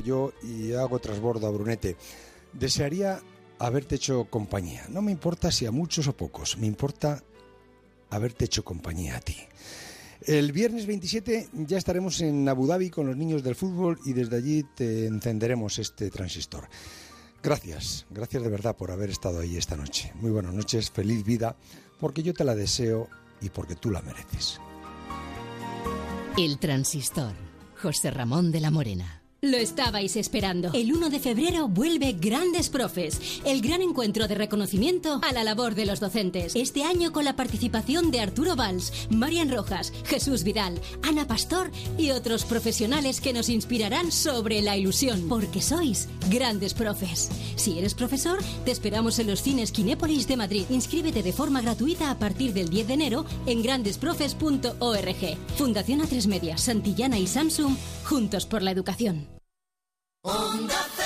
yo y hago trasbordo a Brunete. Desearía haberte hecho compañía. No me importa si a muchos o pocos, me importa haberte hecho compañía a ti. El viernes 27 ya estaremos en Abu Dhabi con los niños del fútbol y desde allí te encenderemos este transistor. Gracias, gracias de verdad por haber estado ahí esta noche. Muy buenas noches, feliz vida, porque yo te la deseo y porque tú la mereces. El transistor, José Ramón de la Morena. Lo estabais esperando. El 1 de febrero vuelve Grandes Profes, el gran encuentro de reconocimiento a la labor de los docentes. Este año con la participación de Arturo Valls, Marian Rojas, Jesús Vidal, Ana Pastor y otros profesionales que nos inspirarán sobre la ilusión, porque sois Grandes Profes. Si eres profesor, te esperamos en los cines Kinépolis de Madrid. Inscríbete de forma gratuita a partir del 10 de enero en grandesprofes.org. Fundación A3 Media, Santillana y Samsung, juntos por la educación. Onda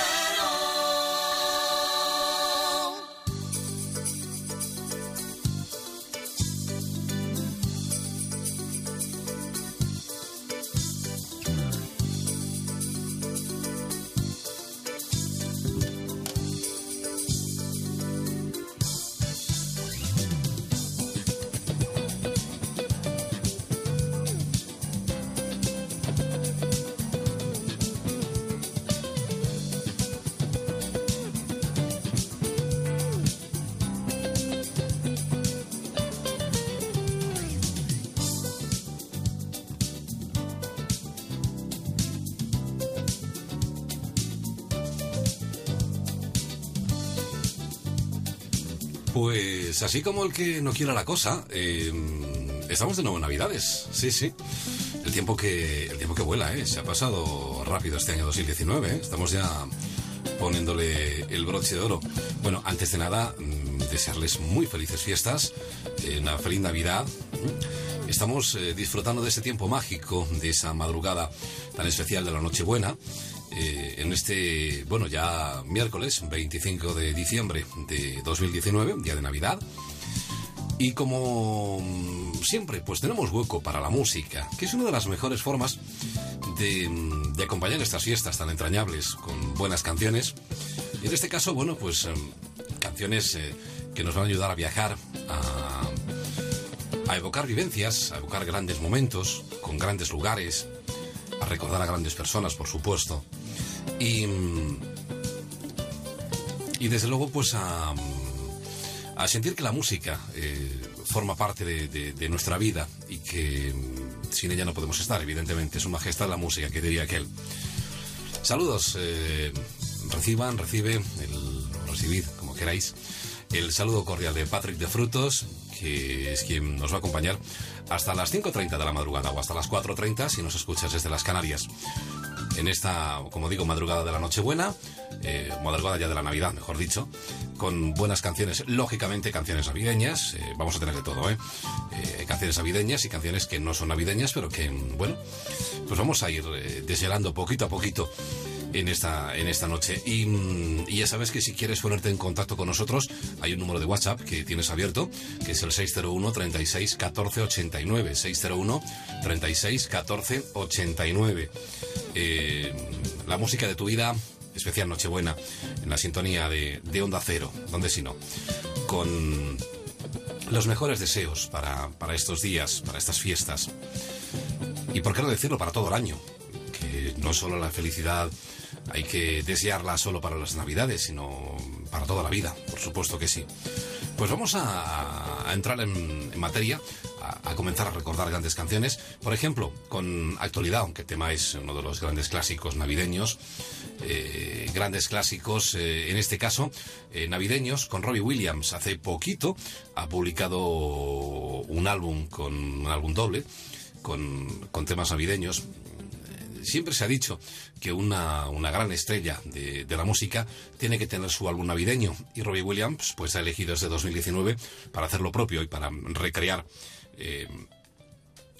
Pues así como el que no quiera la cosa, eh, estamos de nuevo en Navidades. Sí, sí. El tiempo que, el tiempo que vuela, ¿eh? Se ha pasado rápido este año 2019, ¿eh? Estamos ya poniéndole el broche de oro. Bueno, antes de nada, mm, desearles muy felices fiestas, eh, una feliz Navidad. Estamos disfrutando de ese tiempo mágico, de esa madrugada tan especial de la Nochebuena. Eh, en este, bueno, ya miércoles 25 de diciembre de 2019, día de Navidad. Y como siempre, pues tenemos hueco para la música, que es una de las mejores formas de, de acompañar estas fiestas tan entrañables con buenas canciones. Y en este caso, bueno, pues em, canciones eh, que nos van a ayudar a viajar, a, a evocar vivencias, a evocar grandes momentos, con grandes lugares, a recordar a grandes personas, por supuesto. Y, y desde luego, pues a, sentir que la música eh, forma parte de, nuestra vida y que mm, sin ella no podemos estar, evidentemente. Una majestad la música, que diría aquel. Saludos, eh, reciban, recibe, recibid, como queráis, el saludo cordial de Patrick de Frutos, que es quien nos va a acompañar hasta las 5.30 de la madrugada o hasta las 4.30 si nos escuchas desde las Canarias. En esta, como digo, madrugada de la Nochebuena, eh, madrugada ya de la Navidad, mejor dicho, con buenas canciones, lógicamente canciones navideñas, eh, vamos a tener de todo, ¿eh? Eh, Canciones navideñas y canciones que no son navideñas, pero que, bueno, pues vamos a ir eh, desvelando poquito a poquito en esta, en esta noche. Y, mm, y ya sabes que si quieres ponerte en contacto con nosotros, hay un número de WhatsApp que tienes abierto, que es el 601 36 14 89. 601 36 14 89. Eh, la música de tu vida, especial Nochebuena, en la sintonía de, de Onda Cero, donde si no, con los mejores deseos para, para estos días, para estas fiestas. Y por qué no decirlo para todo el año, que no solo la felicidad hay que desearla solo para las navidades, sino para toda la vida, por supuesto que sí. Pues vamos a, entrar en, materia, a, comenzar a recordar grandes canciones, por ejemplo, con actualidad, aunque el tema es uno de los grandes clásicos navideños, eh, grandes clásicos, eh, en este caso, eh, navideños, con Robbie Williams. Hace poquito ha publicado un álbum con un álbum doble, con temas navideños. Siempre se ha dicho que una, una gran estrella de, de la música tiene que tener su álbum navideño y Robbie Williams pues ha elegido desde 2019 para hacer lo propio y para recrear eh,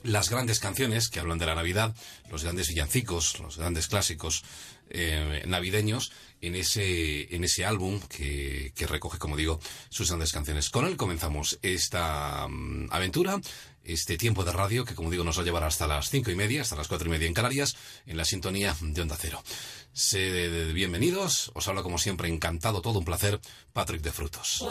las grandes canciones que hablan de la Navidad, los grandes villancicos, los grandes clásicos eh, navideños en ese, en ese álbum que, que recoge, como digo, sus grandes canciones. Con él comenzamos esta mm, aventura, este tiempo de radio que, como digo, nos va a llevar hasta las cinco y media, hasta las cuatro y media en Canarias, en la sintonía de Onda Cero. Sé bienvenidos, os habla como siempre encantado, todo un placer, Patrick de Frutos.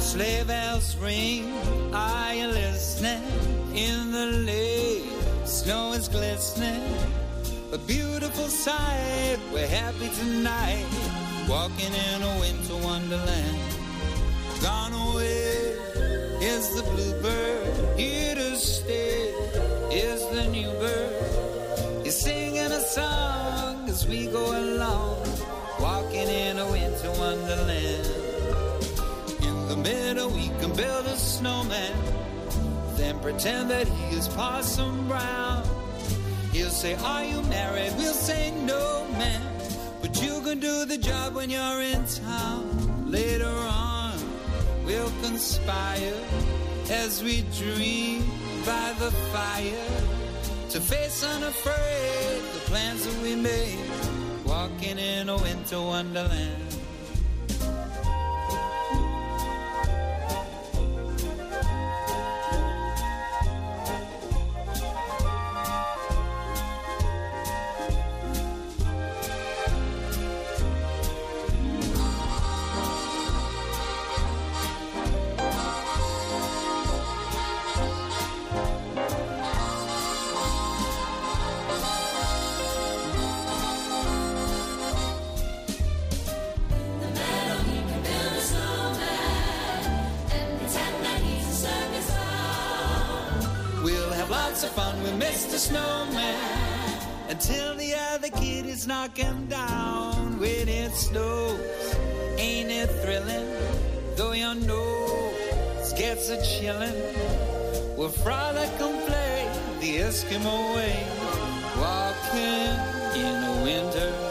Sleigh bells ring, are you listening? In the lake, snow is glistening. A beautiful sight, we're happy tonight. Walking in a winter wonderland. Gone away is the bluebird, here to stay is the new bird. He's singing a song as we go along, walking in a winter wonderland. In the middle, we can build a snowman, then pretend that he is Parson Brown. He'll say, Are you married? We'll say, No, man. But you can do the job when you're in town later on we'll conspire as we dream by the fire to face unafraid the plans that we made, walking in a winter wonderland. Knock knocking down when it snows. Ain't it thrilling? Though your nose gets a chillin', we'll frolic and play the Eskimo way, walking in the winter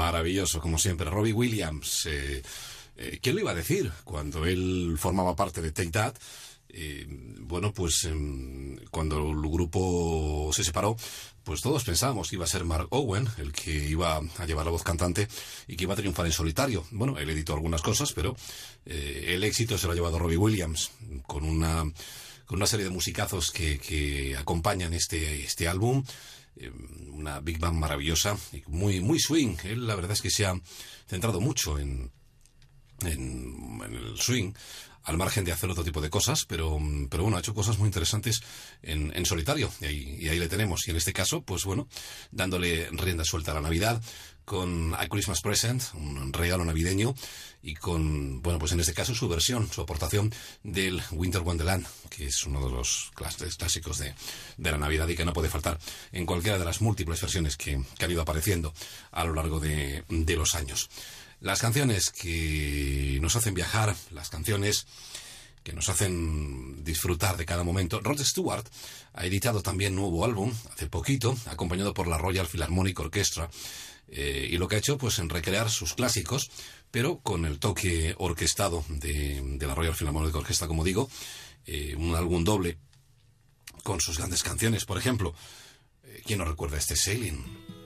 Maravilloso, como siempre. Robbie Williams. Eh, Eh, ¿Quién lo iba a decir? Cuando él formaba parte de Take That, eh, bueno, pues em, cuando el grupo se separó, pues todos pensábamos que iba a ser Mark Owen el que iba a llevar la voz cantante y que iba a triunfar en solitario. Bueno, él editó algunas cosas, pero eh, el éxito se lo ha llevado Robbie Williams con una, con una serie de musicazos que, que acompañan este, este álbum. Una big band maravillosa y muy, muy swing. Él la verdad es que se ha centrado mucho en, en, el swing, al margen de hacer otro tipo de cosas, pero, pero bueno, ha hecho cosas muy interesantes en, en solitario, y ahí, y ahí, le tenemos. Y en este caso, pues bueno, dándole rienda suelta a la Navidad, con A Christmas Present, un regalo navideño, y con, bueno, pues en este caso su versión, su aportación del Winter Wonderland, que es uno de los clásicos de, de la Navidad y que no puede faltar en cualquiera de las múltiples versiones que, que han ido apareciendo a lo largo de, de los años. Las canciones que nos hacen viajar, las canciones que nos hacen disfrutar de cada momento. Rod Stewart ha editado también nuevo álbum hace poquito, acompañado por la Royal Philharmonic Orchestra. Eh, y lo que ha hecho, pues, en recrear sus clásicos, pero con el toque orquestado de, la Royal Philharmonic Orchestra, como digo, eh, un álbum doble con sus grandes canciones. Por ejemplo, eh, ¿quién no recuerda este Sailing?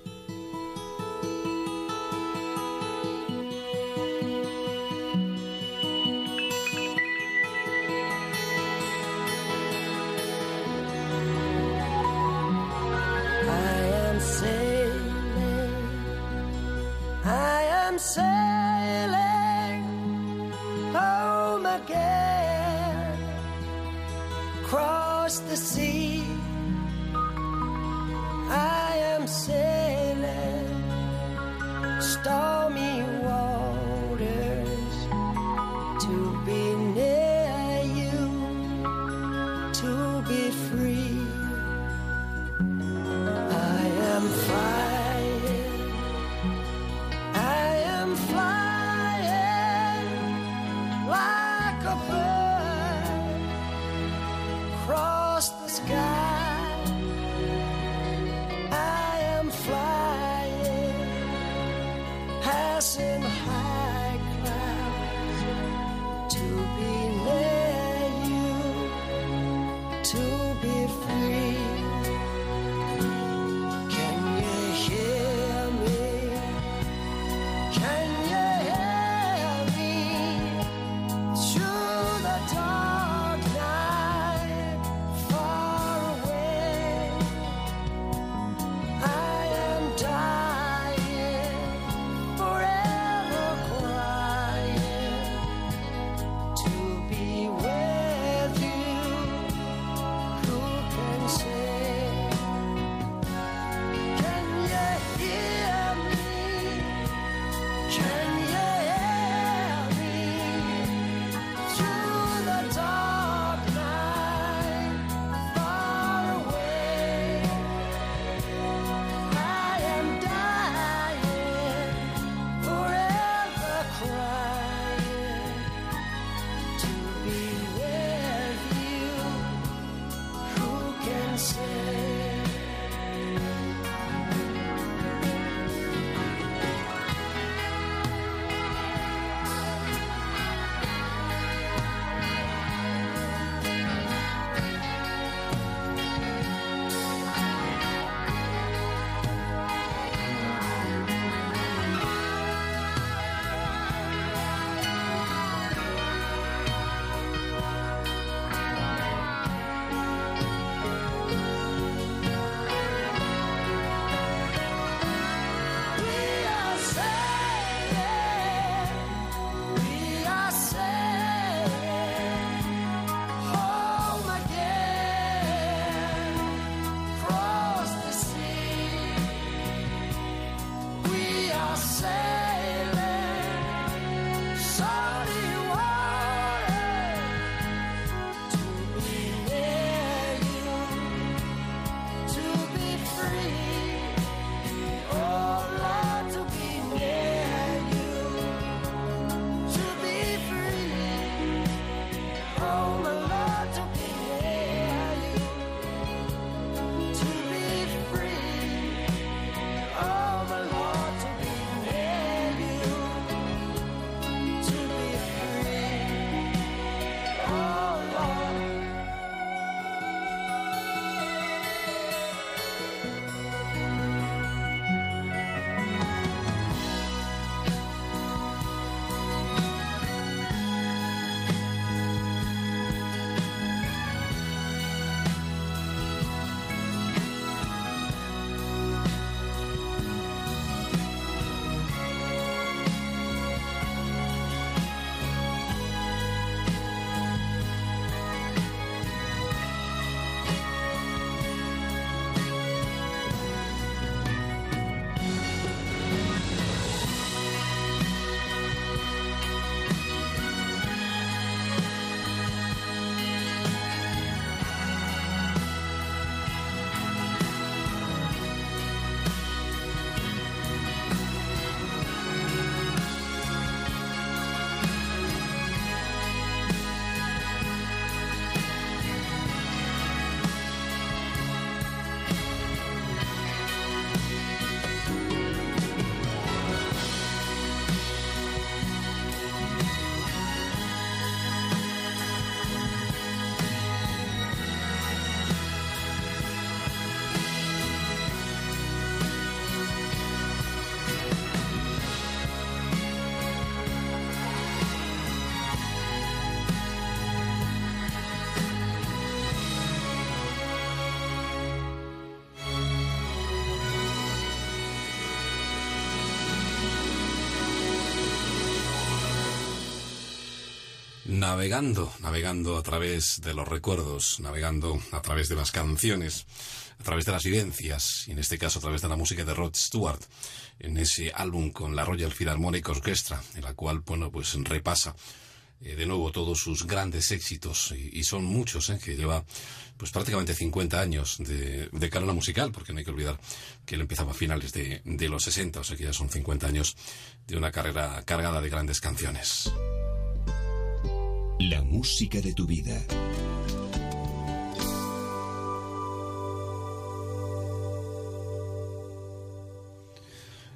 To be Navegando, navegando a través de los recuerdos, navegando a través de las canciones, a través de las vivencias, y en este caso a través de la música de Rod Stewart, en ese álbum con la Royal Philharmonic Orchestra, en la cual, bueno, pues repasa eh, de nuevo todos sus grandes éxitos, y, son muchos, eh, que lleva pues prácticamente 50 años de, de carrera musical, porque no hay que olvidar que él empezaba a finales de, de los 60, o sea que ya son 50 años de una carrera cargada de grandes canciones. La música de tu vida.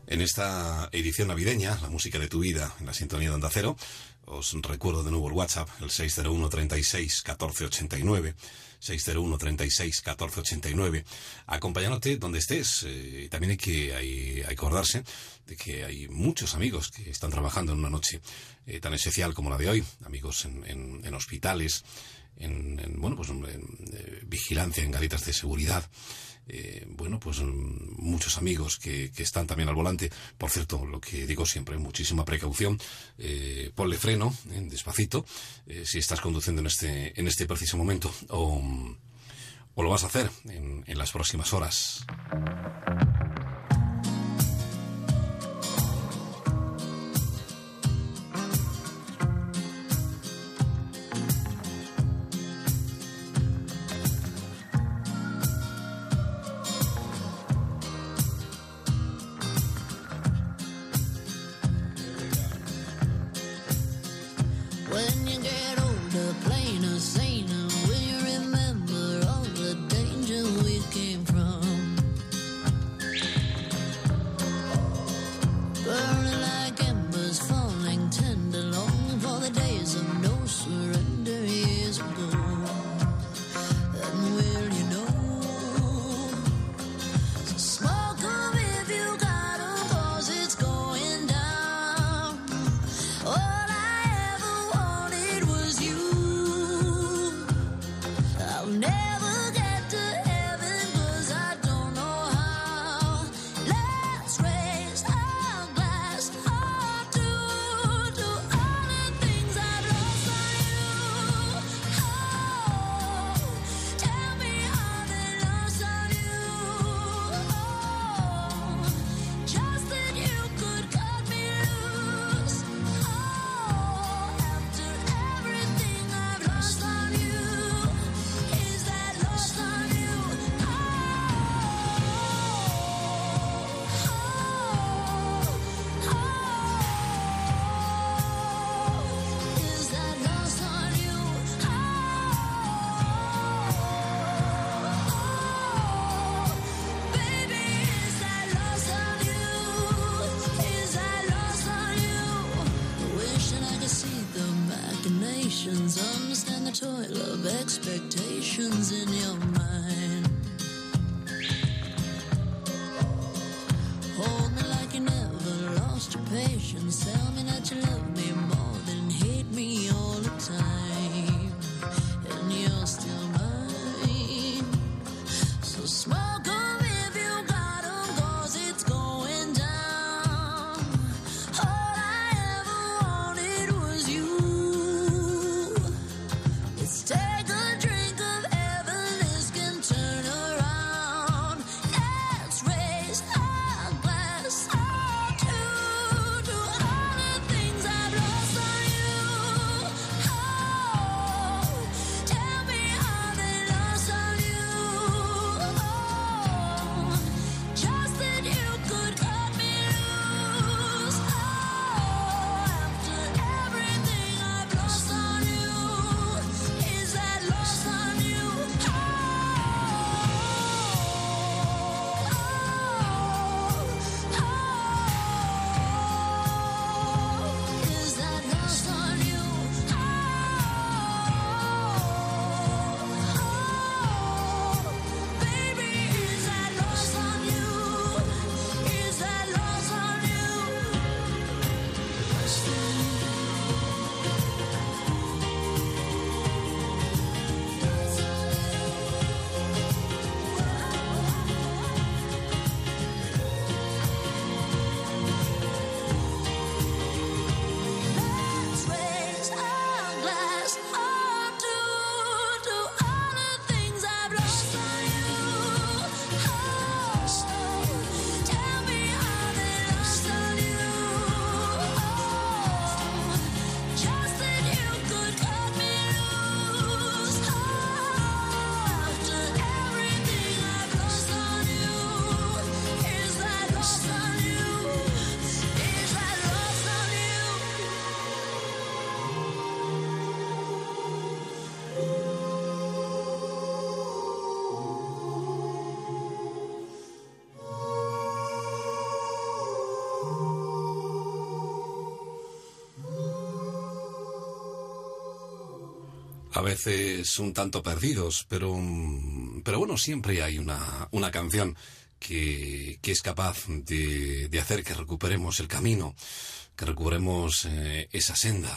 En esta edición navideña, la música de tu vida, en la sintonía de Onda Cero, os recuerdo de nuevo el WhatsApp, el 601 36 14 89, 601 36 14 89, acompañándote donde estés. Eh, también hay que, hay, acordarse de que hay muchos amigos que están trabajando en una noche eh, tan esencial como la de hoy, amigos en, en, hospitales, en, bueno, pues en, eh, vigilancia, en garitas de seguridad. Eh, bueno, pues mm, muchos amigos que, que, están también al volante. Por cierto, lo que digo siempre, muchísima precaución. Eh, ponle freno, despacito, si estás conduciendo en este, en este preciso momento o, o lo vas a hacer en las próximas horas. A veces un tanto perdidos, pero, pero bueno, siempre hay una, una canción que, que es capaz de, de, hacer que recuperemos el camino, que recuperemos eh, esa senda.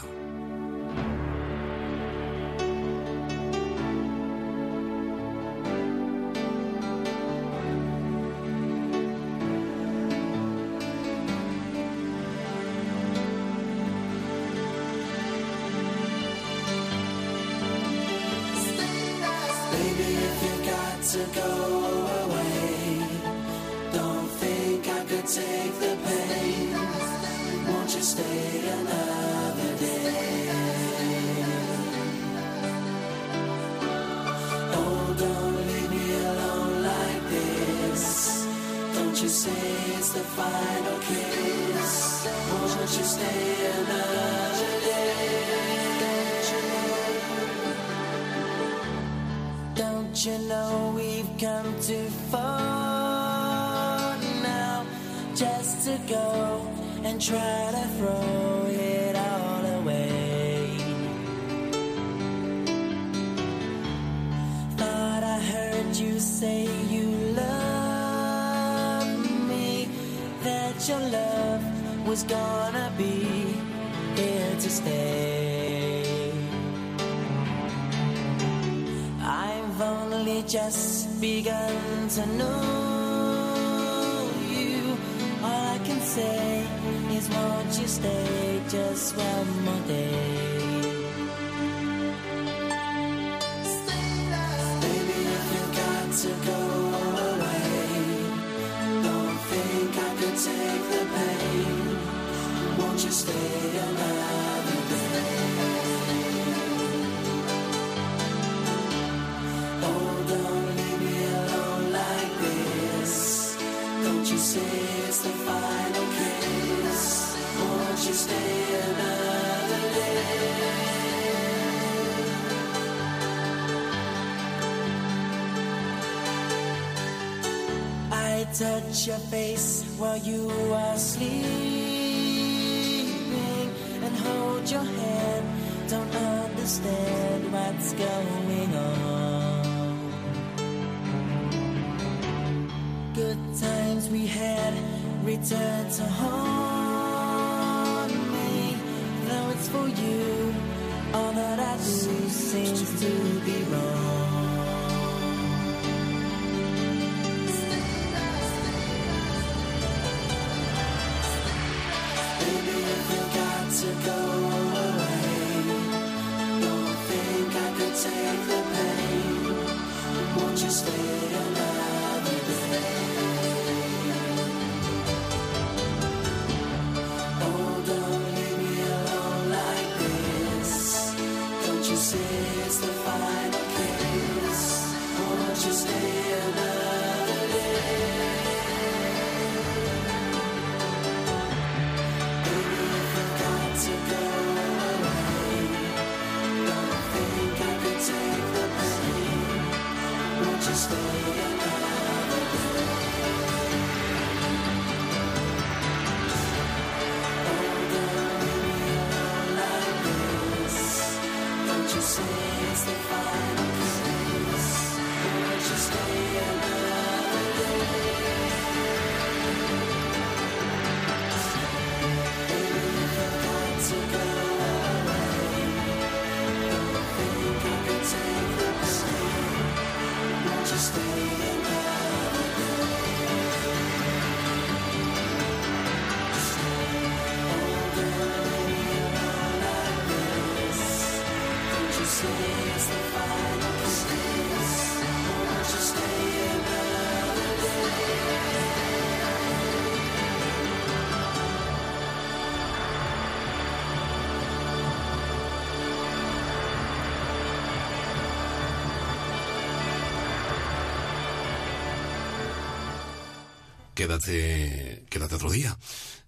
Quédate, quédate otro día.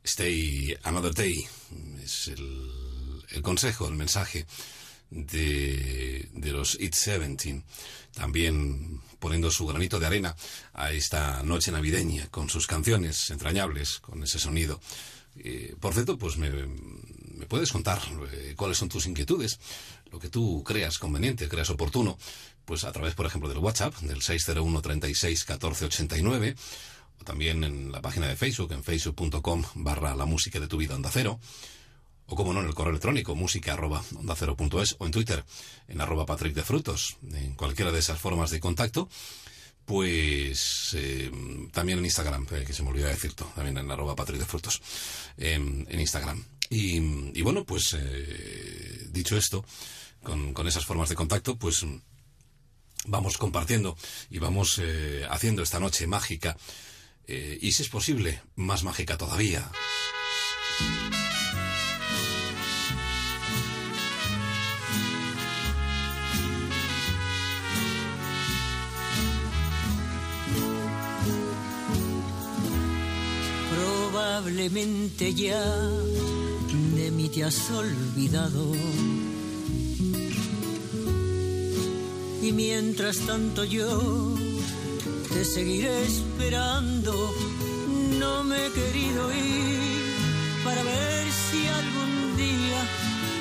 Stay another day. Es el, consejo, el mensaje de, de los It 17. También poniendo su granito de arena a esta noche navideña con sus canciones entrañables, con ese sonido. Eh, por cierto, pues me, me puedes contar eh, cuáles son tus inquietudes, lo que tú creas conveniente, creas oportuno, pues a través, por ejemplo, del WhatsApp, del 601 36 14 89, o también en la página de Facebook, en facebook.com barra la música de tu vida onda cero, o como no, en el correo electrónico, música arroba onda cero punto es, o en Twitter, en arroba Patrick de Frutos, en cualquiera de esas formas de contacto, pues eh, también en Instagram, eh, que se me olvidó decirlo, también en arroba Patrick de Frutos, en Instagram. Y, bueno, pues eh, dicho esto, con, con, esas formas de contacto, pues vamos compartiendo y vamos haciendo esta noche mágica, y si es posible, más mágica todavía. probablemente ya de mí te has olvidado. Y mientras tanto yo te seguiré esperando, no me he querido ir para ver si algún día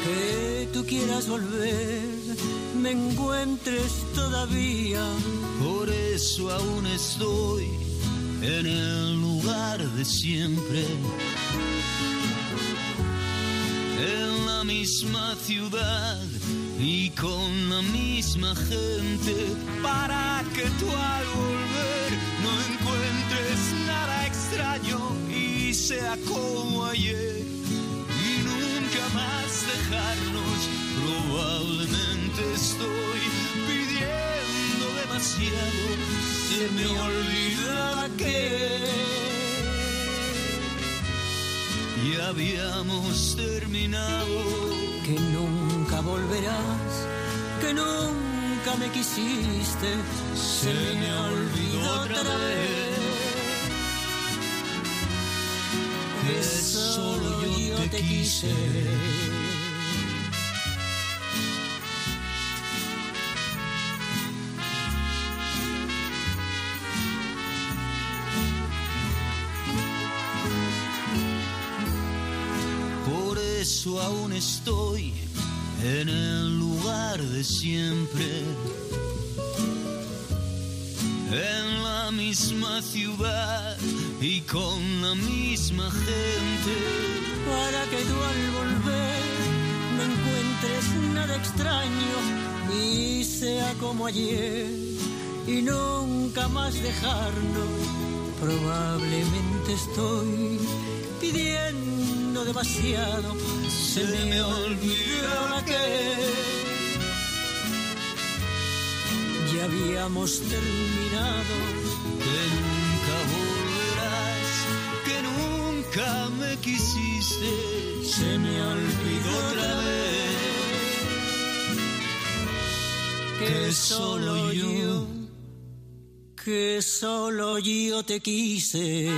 que tú quieras volver me encuentres todavía. Por eso aún estoy en el lugar de siempre. En la misma ciudad y con la misma gente para que tú al volver no encuentres nada extraño y sea como ayer y nunca más dejarnos. Probablemente estoy pidiendo demasiado, se me olvida que ya habíamos terminado. Que nunca volverás, que nunca me quisiste, se, me olvidó otra vez. Que solo yo te quise. eso aún estoy en el lugar de siempre. En la misma ciudad y con la misma gente. Para que tú al volver no encuentres nada extraño y sea como ayer y nunca más dejarnos. Probablemente estoy pidiendo demasiado se me olvidó que ya habíamos terminado. Que nunca volverás, que nunca me quisiste, se me olvidó otra vez. Que solo yo, que solo yo te quise.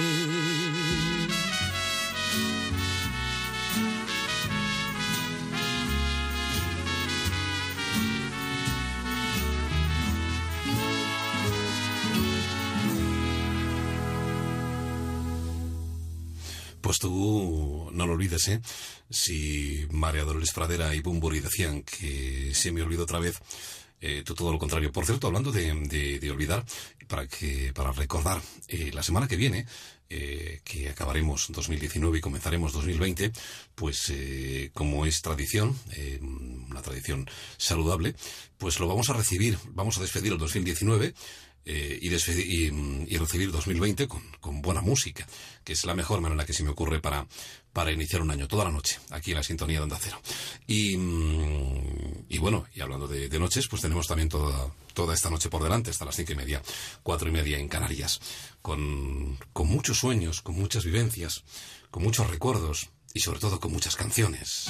Pues tú no lo olvides, ¿eh? Si María Dolores Fradera y Bumburi decían que se me olvidó otra vez, eh, tú todo lo contrario. Por cierto, hablando de, olvidar, para, que, para recordar, eh, la semana que viene, eh, que acabaremos 2019 y comenzaremos 2020, pues como es tradición, una tradición saludable, pues lo vamos a recibir, vamos a despedir el 2019 eh, y, y, recibir 2020 con, con, buena música, que es la mejor manera que se me ocurre para, para iniciar un año, toda la noche, aquí en la sintonía de Onda Cero. Y, mm, y bueno, y hablando de, de, noches, pues tenemos también toda, toda esta noche por delante, hasta las cinco y media, cuatro y media en Canarias, con, con muchos sueños, con muchas vivencias, con muchos recuerdos y sobre todo con muchas canciones.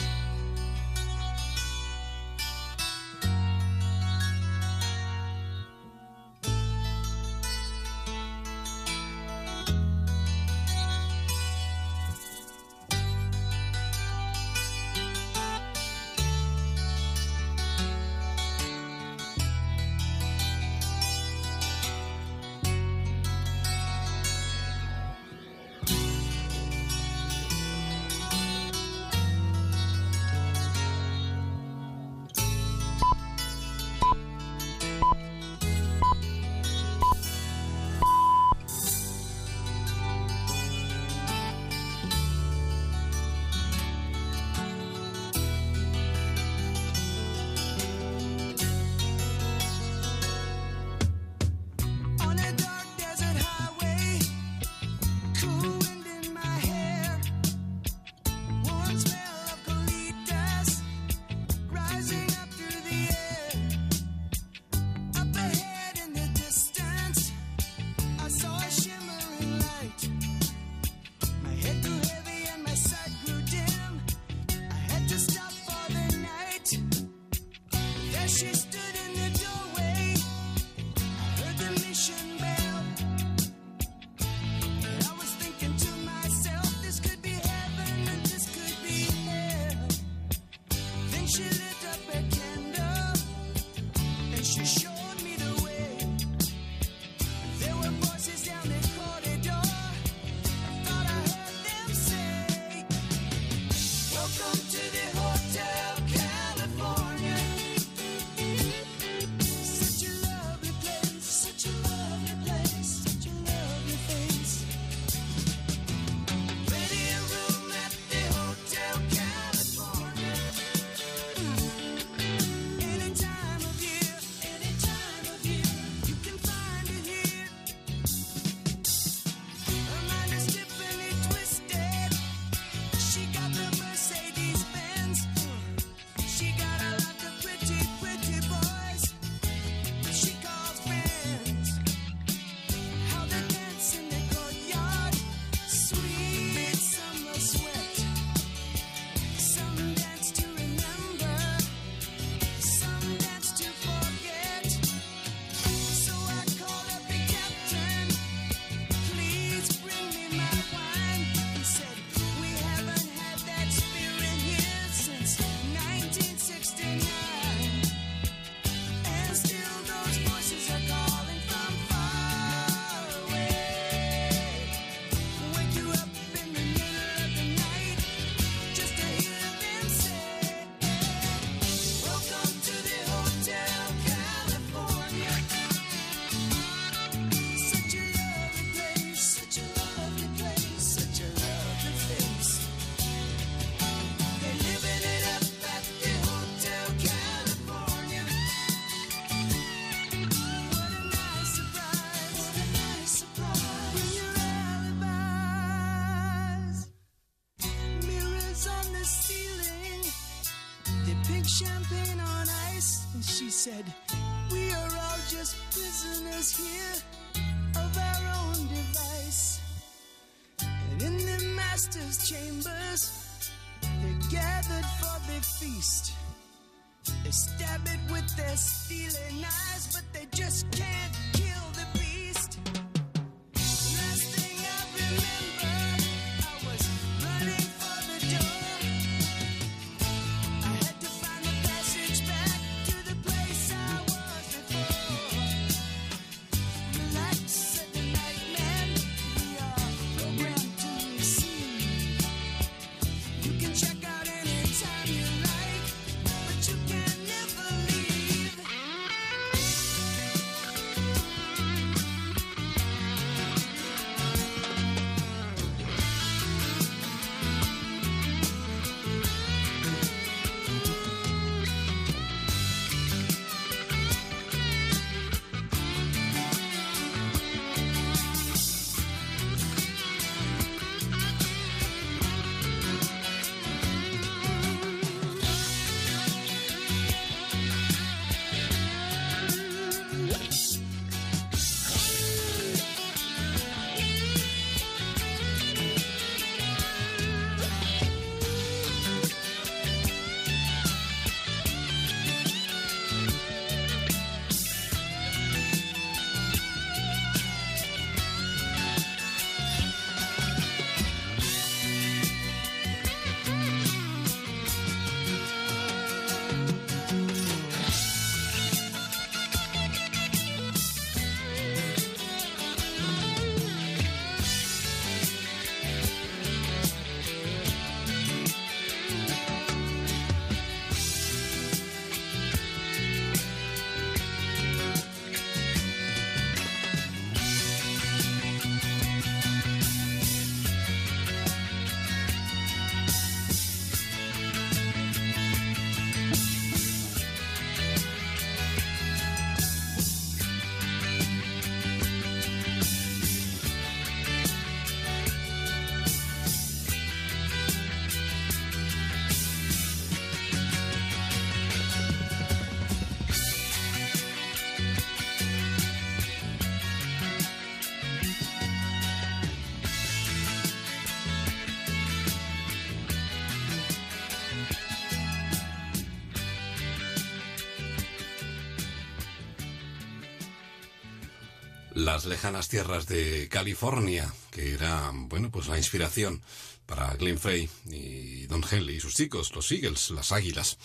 Lejanas tierras de California, que era, bueno, pues la inspiración para Glenn Frey y Don Henley y sus chicos, los Eagles, las Águilas,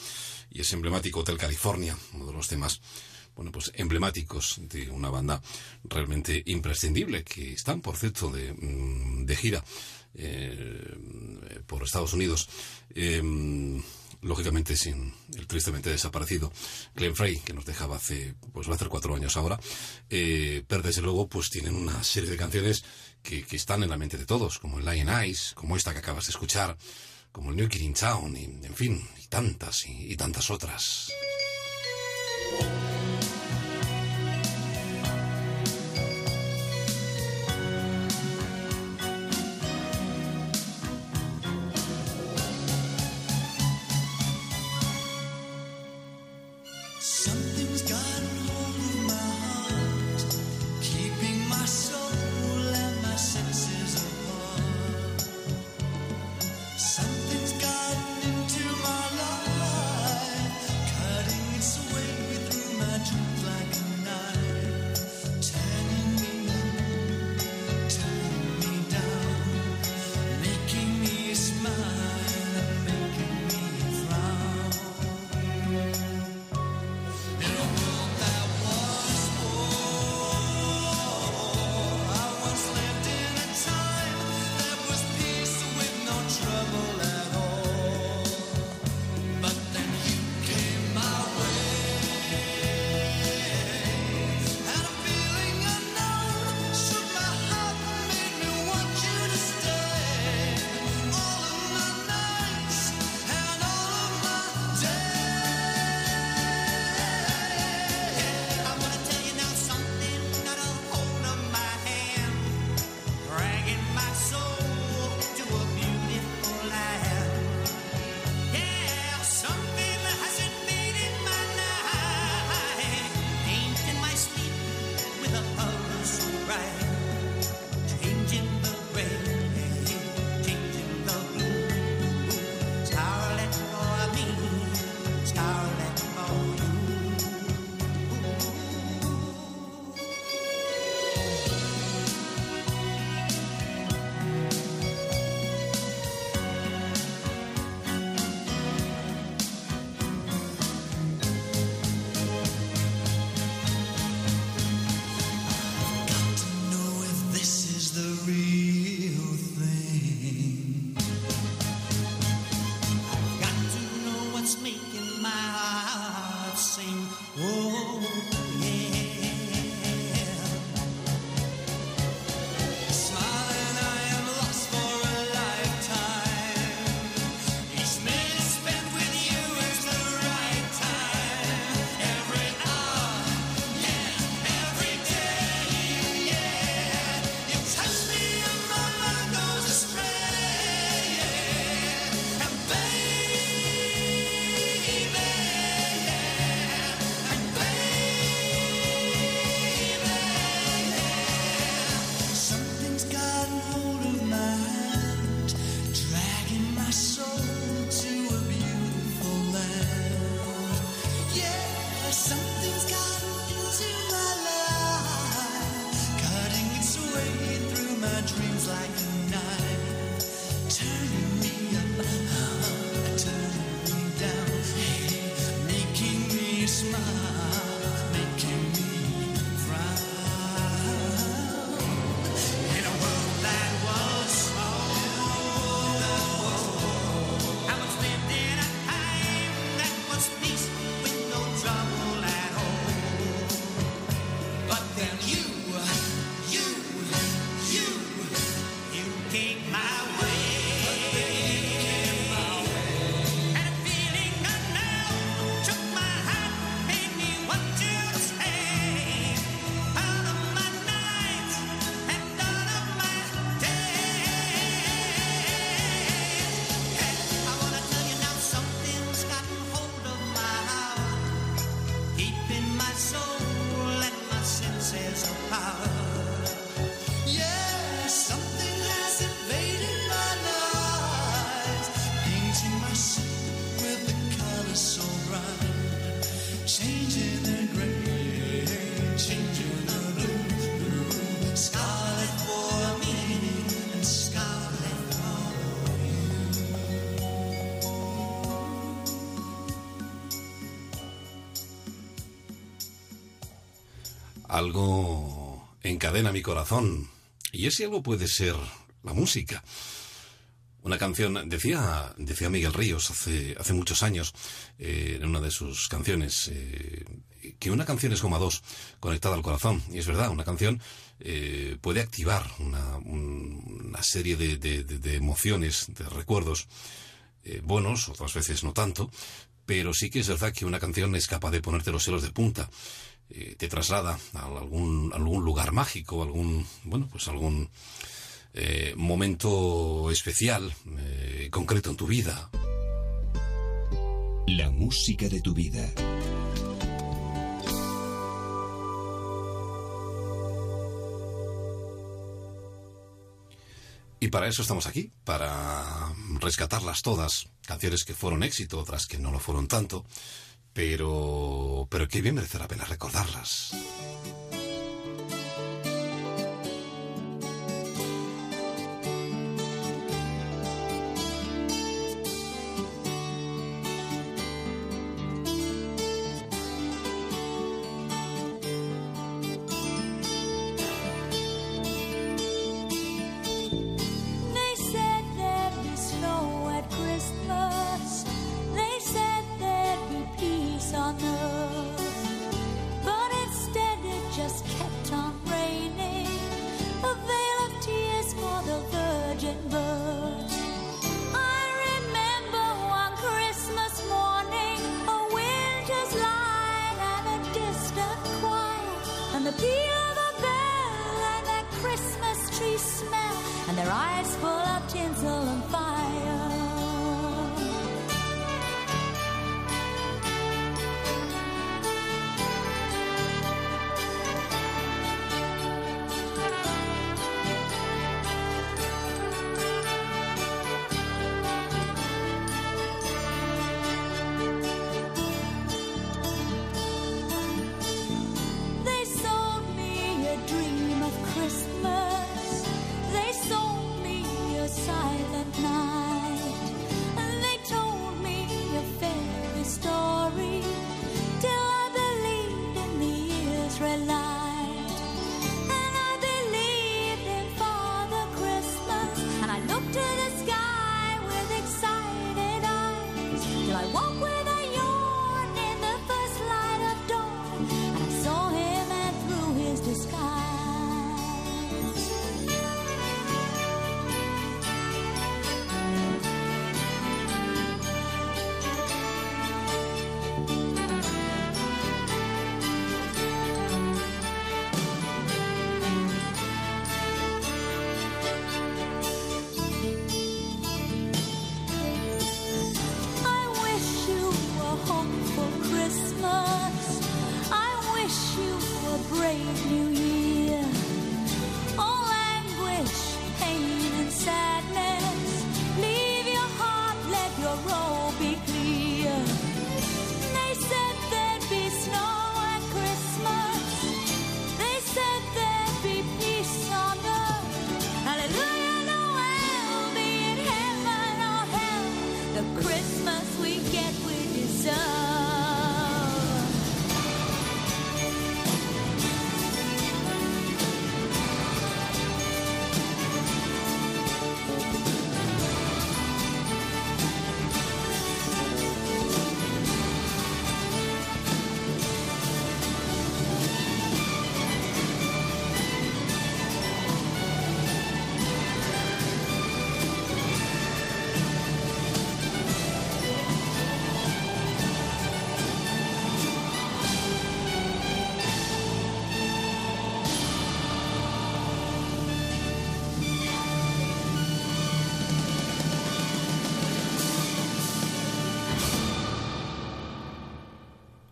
y ese emblemático Hotel California, uno de los temas, bueno, pues emblemáticos de una banda realmente imprescindible, que están, por cierto, de, mm, de gira eh, por Estados Unidos. Eh, lógicamente sin el tristemente desaparecido Glenn Frey, que nos dejaba hace, pues va a hacer cuatro años ahora, eh, pero desde luego pues tienen una serie de canciones que, que están en la mente de todos, como el Lion Eyes, como esta que acabas de escuchar, como el New Kid in Town, y, en fin, y tantas y, y tantas otras. Algo encadena mi corazón. Y ese algo puede ser la música. Una canción, decía, decía Miguel Ríos hace, hace muchos años, eh, en una de sus canciones, eh, que una canción es como dos, conectada al corazón. Y es verdad, una canción eh, puede activar una, un- una serie de, de- de- emociones, de recuerdos buenos, otras veces no tanto, pero sí que es verdad que una canción es capaz de ponerte los celos de punta. Eh, te traslada a algún, algún lugar mágico, algún, bueno, pues algún eh, momento especial, eh, concreto en tu vida. La música de tu vida. Y para eso estamos aquí, para rescatarlas todas, canciones que fueron éxito, otras que no lo fueron tanto, pero, pero que bien merece la pena recordarlas.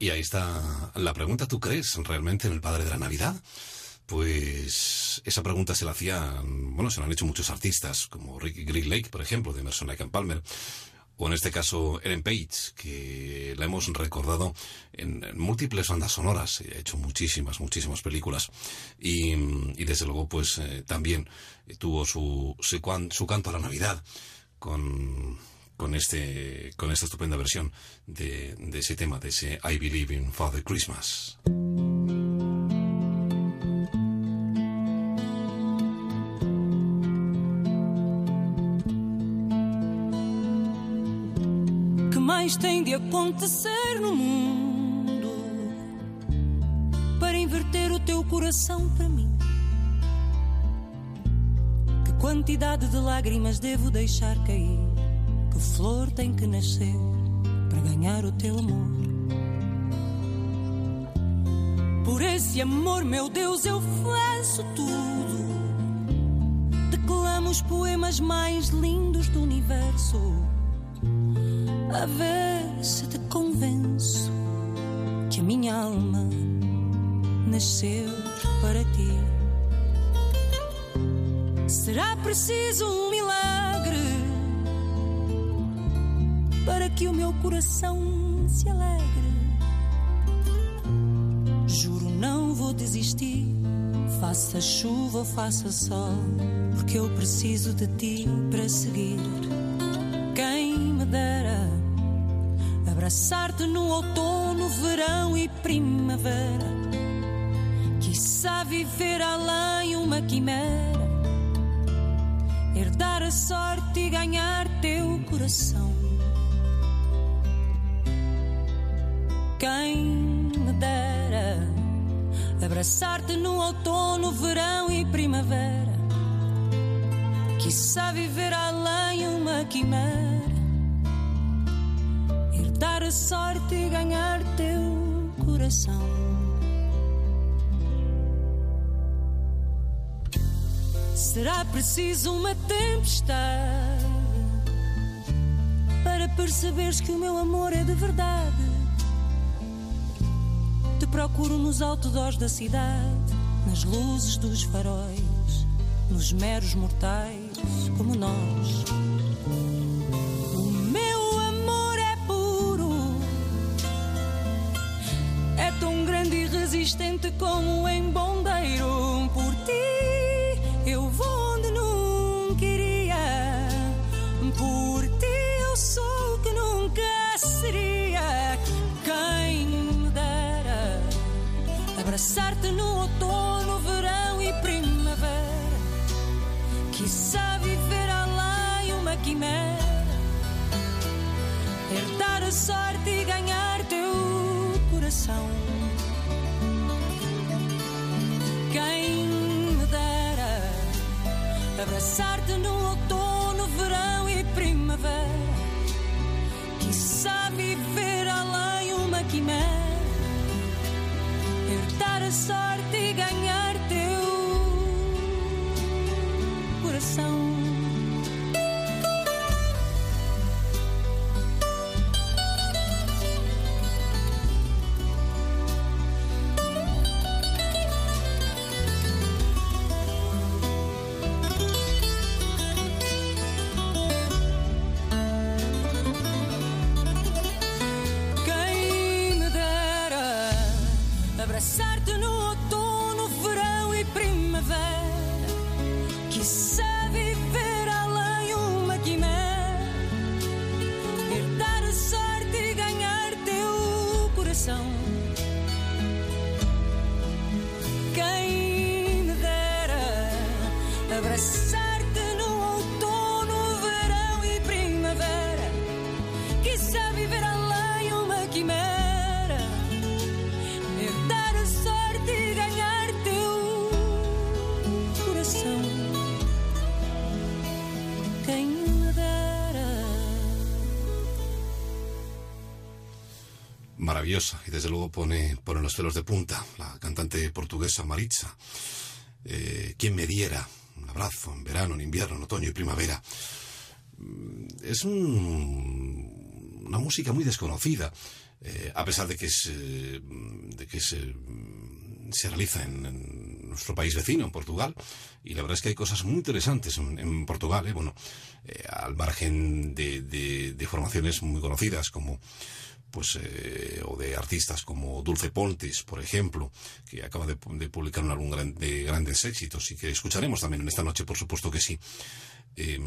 Y ahí está la pregunta, ¿tú crees realmente en el Padre de la Navidad? Pues esa pregunta se la hacían, bueno, se la han hecho muchos artistas, como Ricky Green Lake, por ejemplo, de Emerson Lake and Palmer, o en este caso Ellen Page, que la hemos recordado en, múltiples bandas sonoras, ha hecho muchísimas, muchísimas películas, y, desde luego pues eh, también tuvo su, su, su canto a la Navidad con, con, este, con esta estupenda versión de, de ese tema, de ese I Believe in Father Christmas. que mais tem de acontecer no mundo para inverter o teu coração para mim? Que quantidade de lágrimas devo deixar cair? Que flor tem que nascer para ganhar o teu amor? Por esse amor, meu Deus, eu faço tudo. Declamo os poemas mais lindos do universo a ver se te convenço que a minha alma nasceu para ti. Será preciso um milagre para que o meu coração se alegre. Juro, não vou desistir, faça chuva ou faça sol, porque eu preciso de ti para seguir. Quem me dera abraçar-te no outono, verão e primavera. Quiçá viver além uma quimera, herdar a sorte e ganhar teu coração. Quem me dera abraçar-te no outono, verão e primavera. Quiçá viver além uma quimera, herdar a sorte e ganhar teu coração. Será preciso uma tempestade para perceberes que o meu amor é de verdade. Te procuro nos outdoors da cidade, nas luzes dos faróis, nos meros mortais como nós. O meu amor é puro, é tão grande e resistente como um embondeiro. Por ti eu vou onde nunca iria, por ti eu sou abraçar-te no outono, verão e primavera. Quiçá viver além uma quimera, herdar a sorte e ganhar teu coração. Quem me dera abraçar-te no outono, sorte ganhar pone, pone los pelos de punta la cantante portuguesa Maritza. Eh, ¿Quién me diera un abrazo en verano, en invierno, en otoño y primavera? Mm, Es un, una música muy desconocida, eh, a pesar de que, es, de que se, se realiza en, en nuestro país vecino, en Portugal. Y la verdad es que hay cosas muy interesantes en, en Portugal, ¿eh? bueno, eh, al margen de, de- de formaciones muy conocidas como pues eh, o de artistas como Dulce Pontes, por ejemplo, que acaba de, pu- de publicar un álbum de grandes éxitos y que escucharemos también en esta noche, por supuesto que sí. Eh,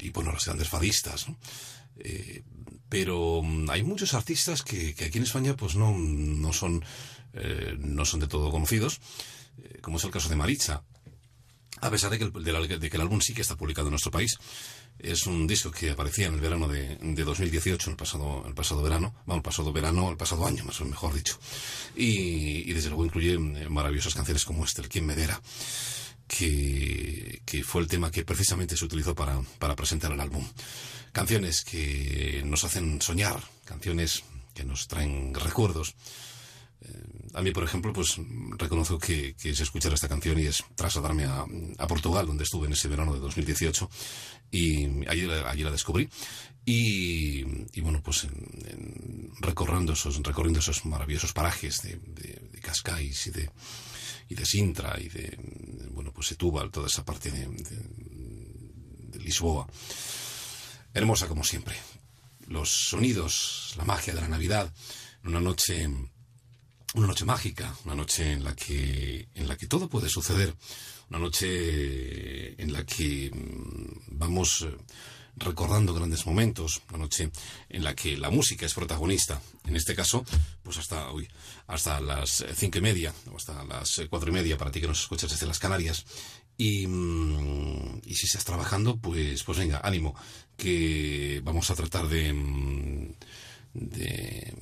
y bueno, los grandes fadistas. Eh, pero mm, hay muchos artistas que, aquí en España pues no, no son eh, no son de todo conocidos, eh, como es el caso de Maritza, a pesar de que, el, de que el álbum sí que está publicado en nuestro país. Es un disco que aparecía en el verano de, de 2018, el pasado, el pasado verano, bueno, el pasado verano, el pasado año, más o mejor dicho. Y, y desde luego incluye eh, maravillosas canciones como este, El Quien Me Dera, que, que fue el tema que precisamente se utilizó para, para presentar el álbum. Canciones que nos hacen soñar, canciones que nos traen recuerdos. A mí, por ejemplo, pues reconozco que, que es escuchar esta canción y es trasladarme a, Portugal, donde estuve en ese verano de 2018, y allí, allí la descubrí. Y, bueno, pues en- en- recorriendo, esos, recorriendo esos maravillosos parajes de, Cascais y de, y de Sintra y de, bueno, pues Setúbal, toda esa parte de- de Lisboa. Hermosa como siempre. Los sonidos, la magia de la Navidad, una noche una noche mágica, una noche en la que en la que todo puede suceder, una noche en la que mm, vamos eh, recordando grandes momentos, una noche en la que la música es protagonista. En este caso, pues hasta uy, hasta las eh, cinco y media o hasta las eh, cuatro y media para ti que nos escuchas desde las Canarias. Y, mm, y si estás trabajando, pues pues venga, ánimo, que vamos a tratar de mm, de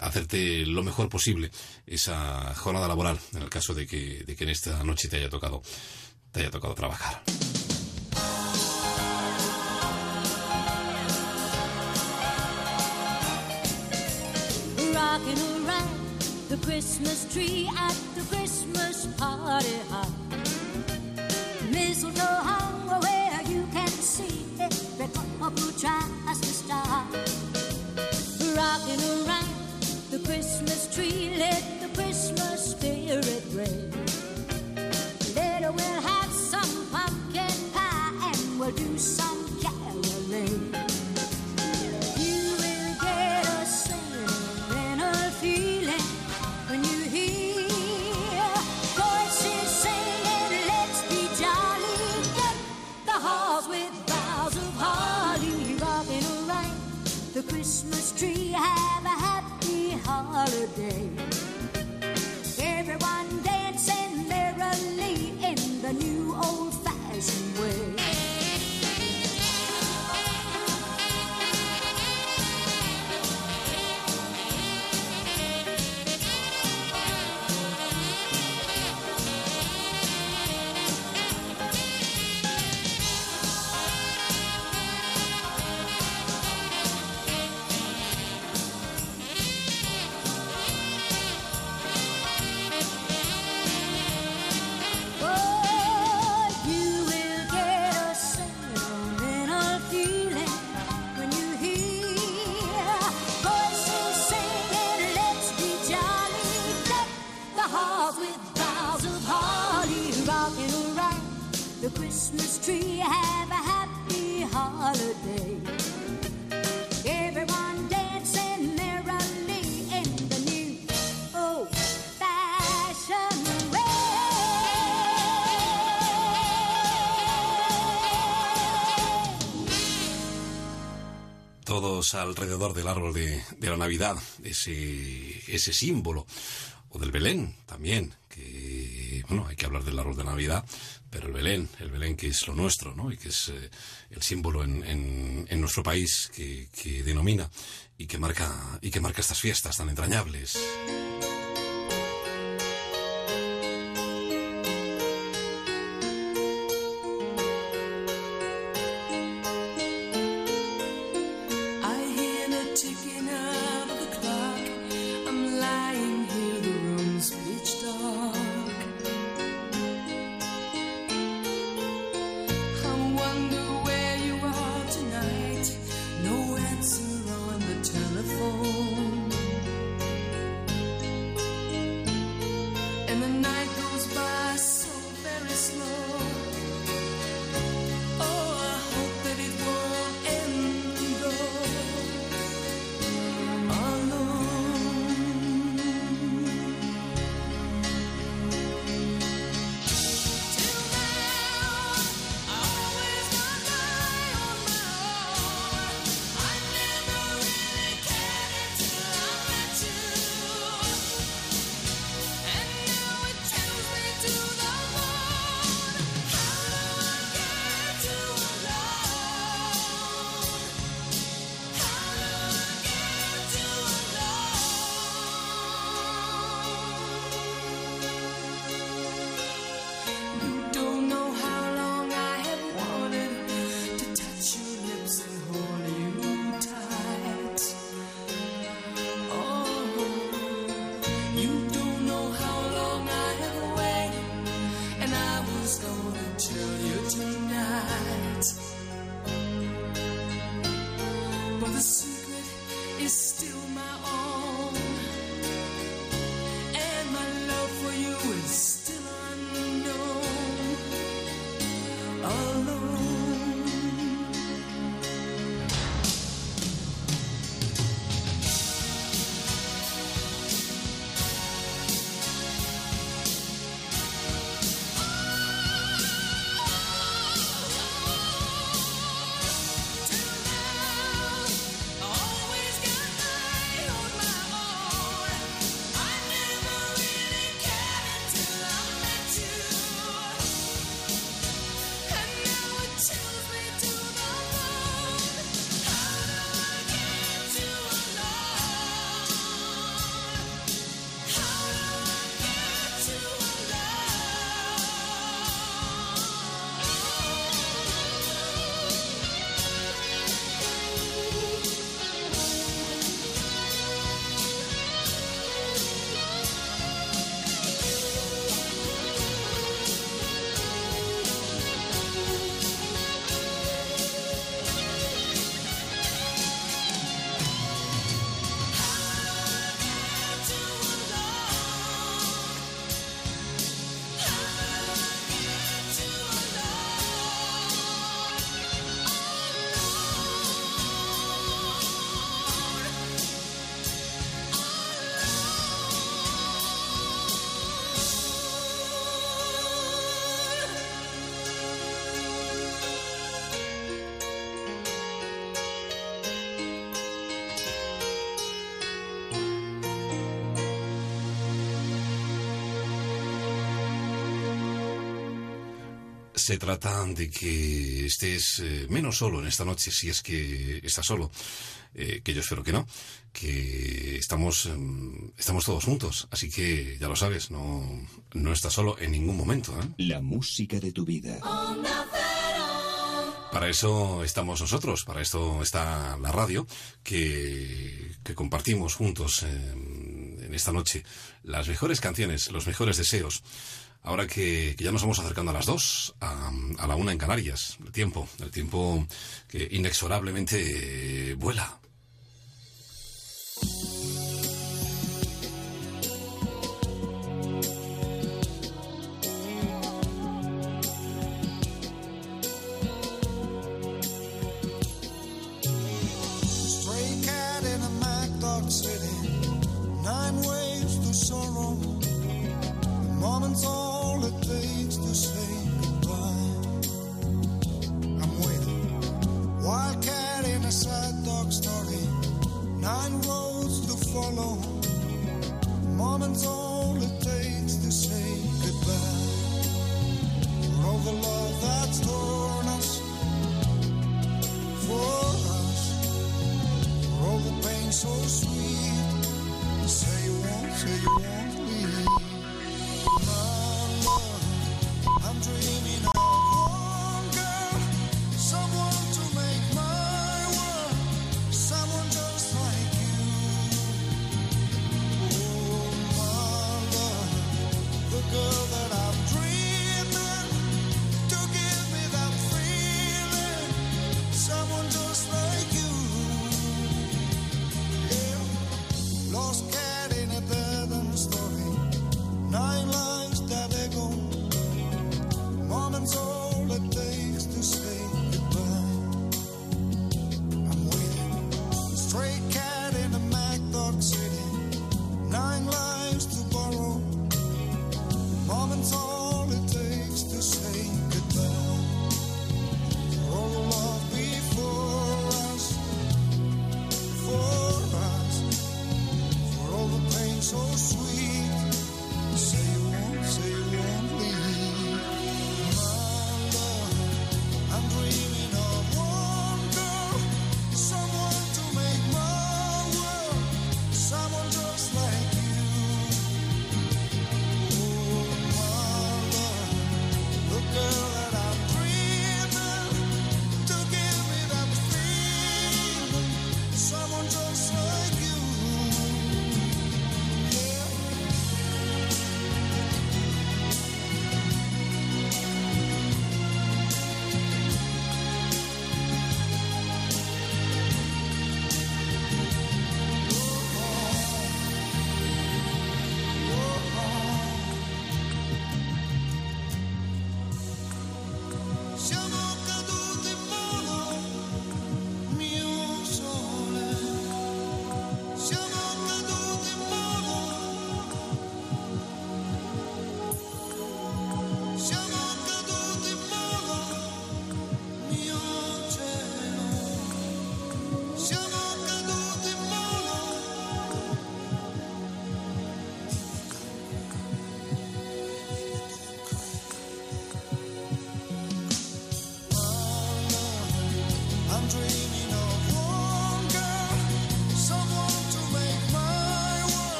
hacerte lo mejor posible esa jornada laboral en el caso de que, de que en esta noche te haya tocado te haya tocado trabajar. rocking the Christmas tree at the Christmas party hop. Mistletoe hung where you can see every couple tries to stop. Rocking around tree, Alrededor del árbol de, de la Navidad, ese, ese símbolo, o del Belén también, que, bueno, hay que hablar del árbol de Navidad, pero el Belén, el Belén que es lo nuestro, ¿no? Y que es eh, el símbolo en, en- en nuestro país que, que denomina y que marca, y que marca estas fiestas tan entrañables. Se trata de que estés eh, menos solo en esta noche, si es que estás solo, eh, que yo espero que no, que estamos, em, estamos todos juntos, así que ya lo sabes, no, no estás solo en ningún momento. ¿eh? La música de tu vida. Para eso estamos nosotros, para esto está la radio, que, que compartimos juntos en, en esta noche las mejores canciones, los mejores deseos. Ahora que, ya nos vamos acercando a las dos, a, la una en Canarias, el tiempo, el tiempo que inexorablemente vuela. Nine roads to follow. Moment's all it takes to say goodbye. For all the love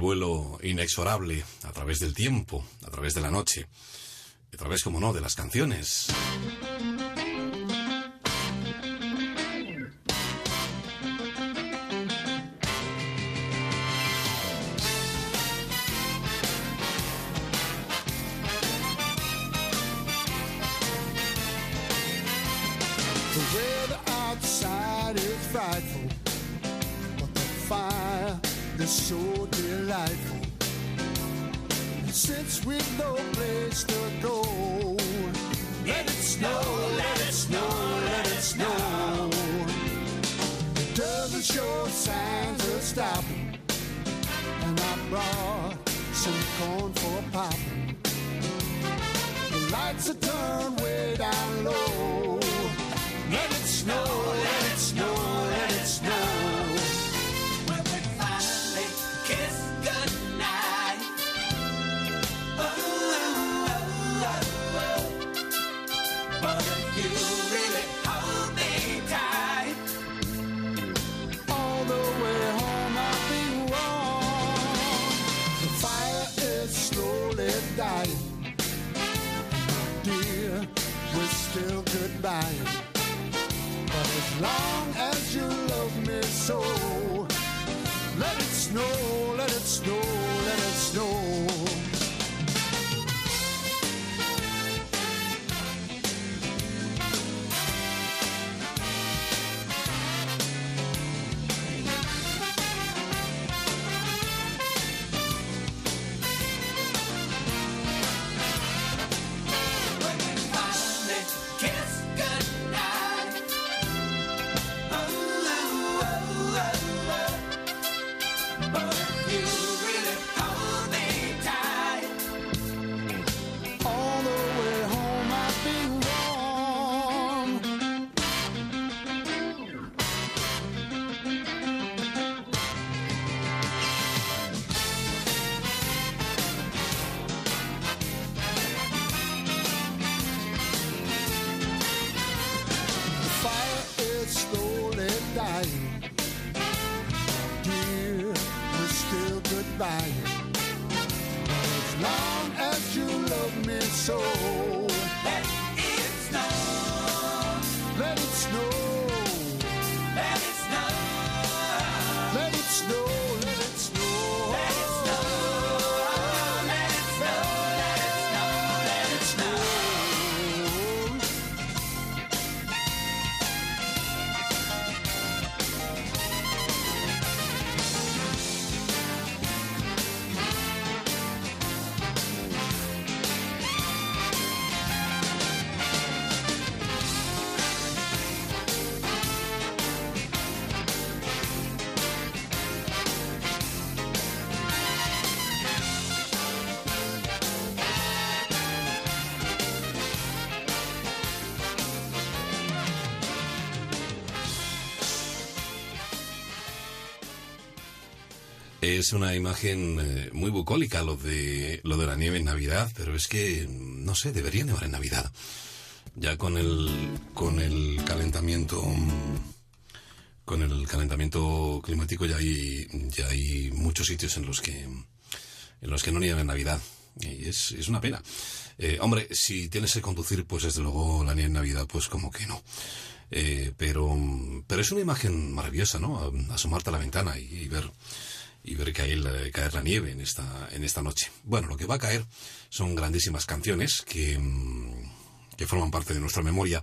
vuelo inexorable a través del tiempo, a través de la noche, a través, como no, de las canciones. Es una imagen eh, muy bucólica lo de lo de la nieve en Navidad, pero es que no sé, debería nevar en Navidad. Ya con el con el calentamiento con el calentamiento climático ya hay ya hay muchos sitios en los que en los que no nieva en Navidad y es, es una pena. Eh, hombre, si tienes que conducir, pues desde luego la nieve en Navidad, pues como que no. Eh, pero, pero es una imagen maravillosa, ¿no? Asomarte a la ventana y ver caer caer la nieve en esta, en esta noche. Bueno, lo que va a caer son grandísimas canciones que, mm, que forman parte de nuestra memoria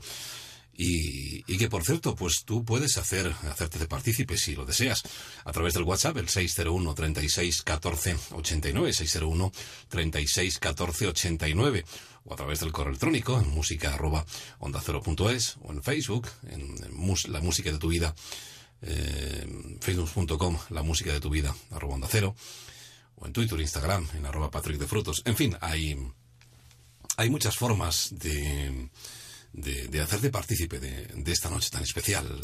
y, que, por cierto, pues tú puedes hacer, hacerte de partícipe si lo deseas a través del WhatsApp, el 601 36 14 89, 601 36 14 89 o a través del correo electrónico en música arroba onda cero punto es, o en Facebook, en mus- la música de tu vida eh, facebook.com, la música de tu vida, arroba onda cero, o en Twitter, Instagram, en arroba Patrick de Frutos. En fin, hay, hay muchas formas de, de, de hacerte partícipe de, de esta noche tan especial.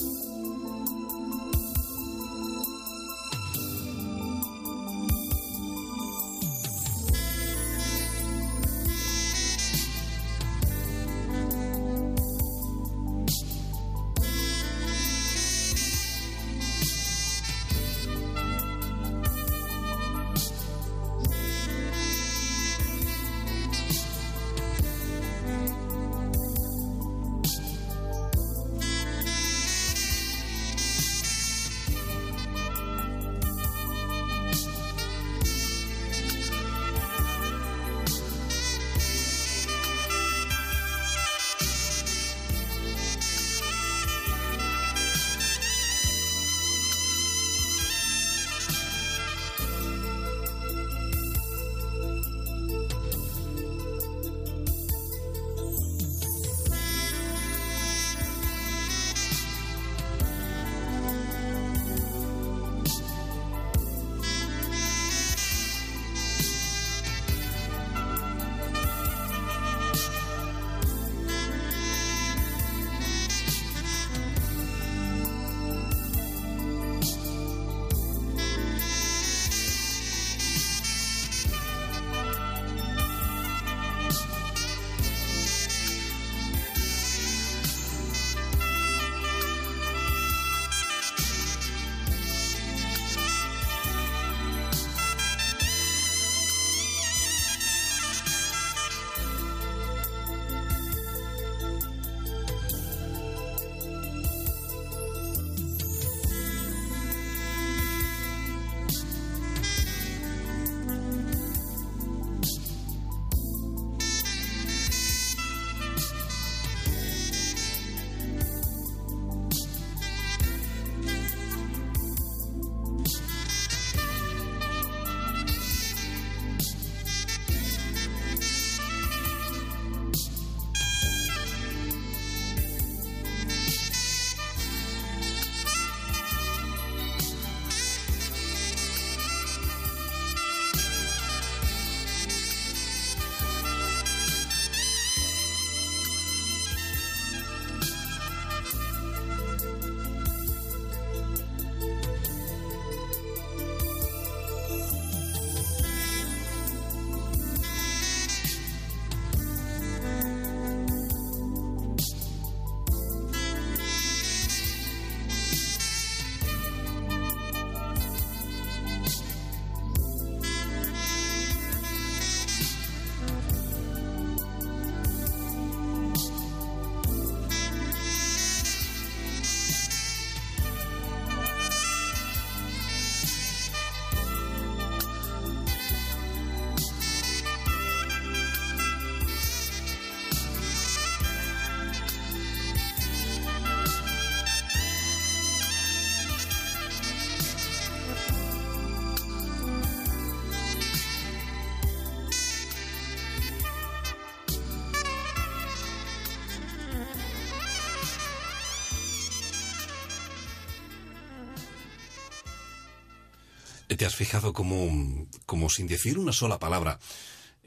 ¿Te has fijado cómo, como sin decir una sola palabra,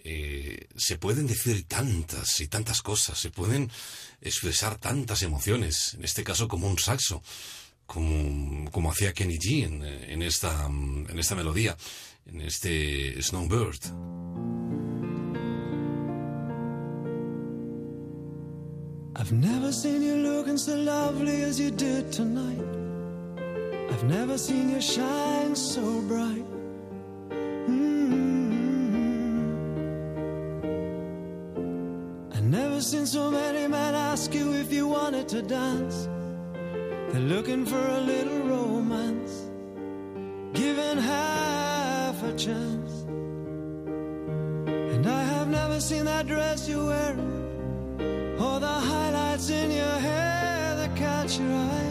eh, se pueden decir tantas y tantas cosas, se pueden expresar tantas emociones, en este caso como un saxo, como, como hacía Kenny G en, en esta, en esta melodía, en este Snowbird. I've never seen you looking so lovely as you did tonight. I've never seen you shine so bright. Mm-hmm. I've never seen so many men ask you if you wanted to dance. They're looking for a little romance, given half a chance. And I have never seen that dress you're wearing or the highlights in your hair that catch your eyes.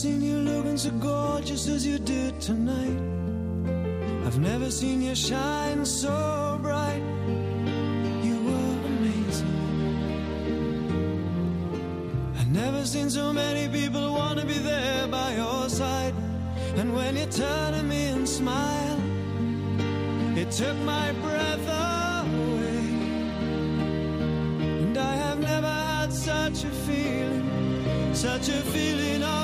Seen you looking so gorgeous as you did tonight. I've never seen you shine so bright. You were amazing. I've never seen so many people want to be there by your side. And when you turn to me and smile, it took my breath away. And I have never had such a feeling, such a feeling of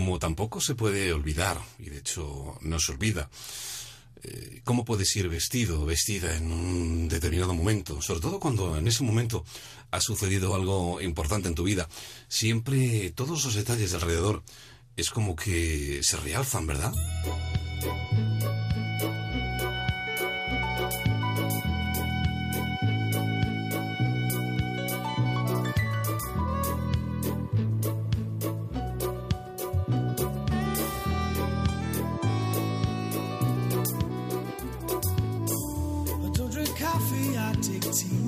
Como tampoco se puede olvidar, y de hecho no se olvida, eh, cómo puedes ir vestido o vestida en un determinado momento, sobre todo cuando en ese momento ha sucedido algo importante en tu vida. Siempre todos los detalles de alrededor es como que se realzan, ¿verdad?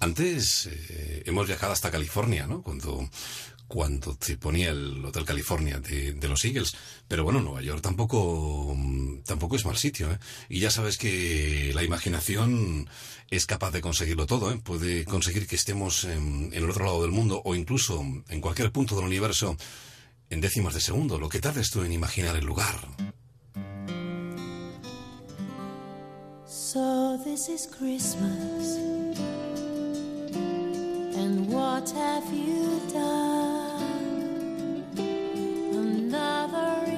Antes eh, hemos viajado hasta California, ¿no? Cuando, cuando te ponía el Hotel California de, de, los Eagles. Pero bueno, Nueva York tampoco, mm, tampoco es mal sitio. ¿eh? Y ya sabes que la imaginación es capaz de conseguirlo todo. ¿eh? Puede conseguir que estemos en, en, el otro lado del mundo o incluso en cualquier punto del universo en décimas de segundo, lo que tardes tú en imaginar el lugar. So this is Christmas. and what have you done? Another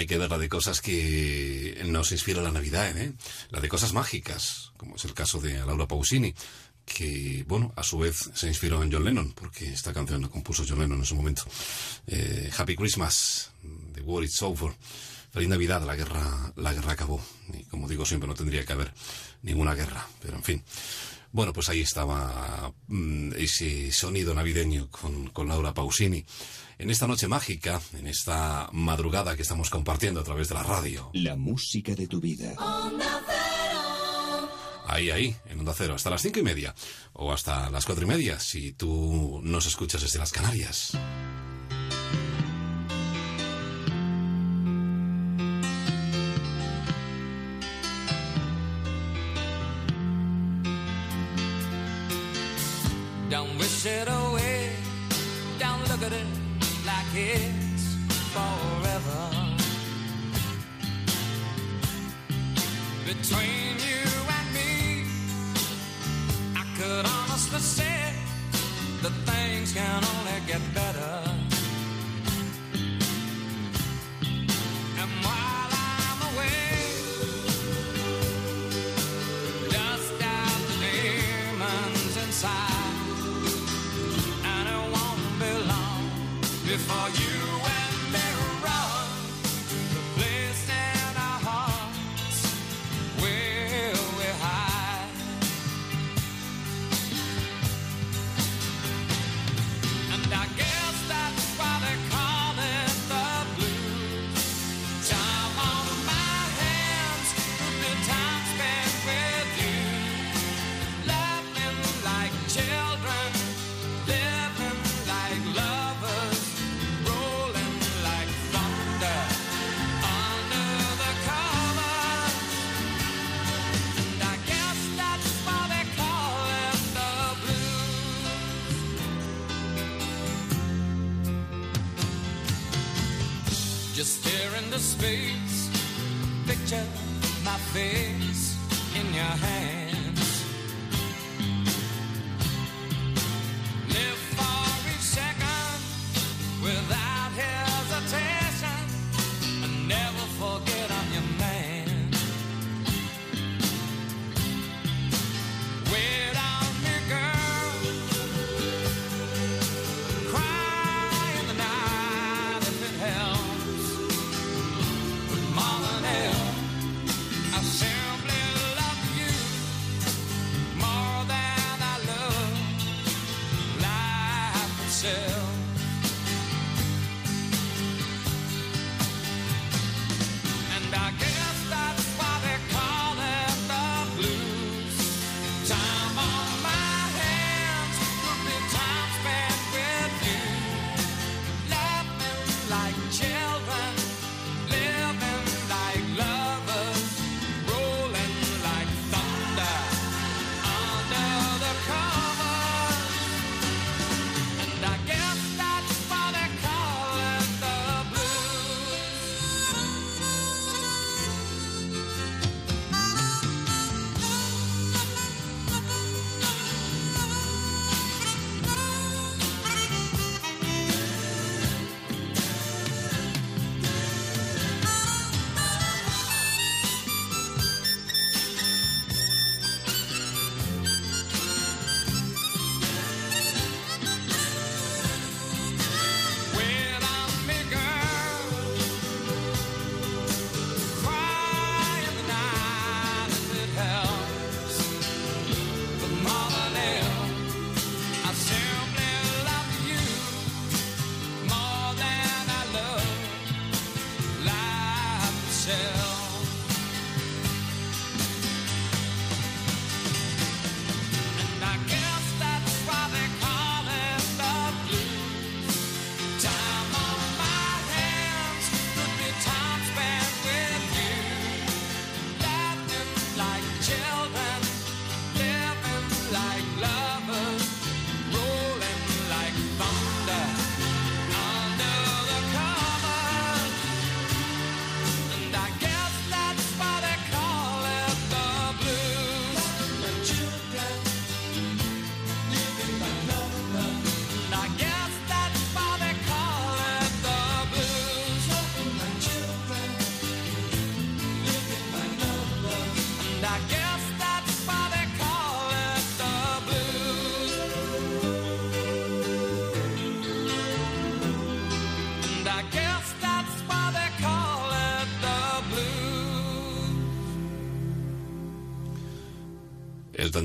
Hay que ver la de cosas que nos inspira la Navidad, ¿eh? La de cosas mágicas, como es el caso de Laura Pausini, que, bueno, a su vez se inspiró en John Lennon, porque esta canción la compuso John Lennon en su momento. Eh, Happy Christmas, The War Is Over. Feliz Navidad, la guerra, la guerra acabó. Y como digo siempre, no tendría que haber ninguna guerra, pero en fin. Bueno, pues ahí estaba mm, ese sonido navideño con, con Laura Pausini. En esta noche mágica, en esta madrugada que estamos compartiendo a través de la radio. La música de tu vida. Ahí, ahí, en Onda Cero, hasta las cinco y media. O hasta las cuatro y media, si tú nos escuchas desde las Canarias. It away. Don't look at it like it's forever. Between you and me, I could honestly say that things can only get better. Space,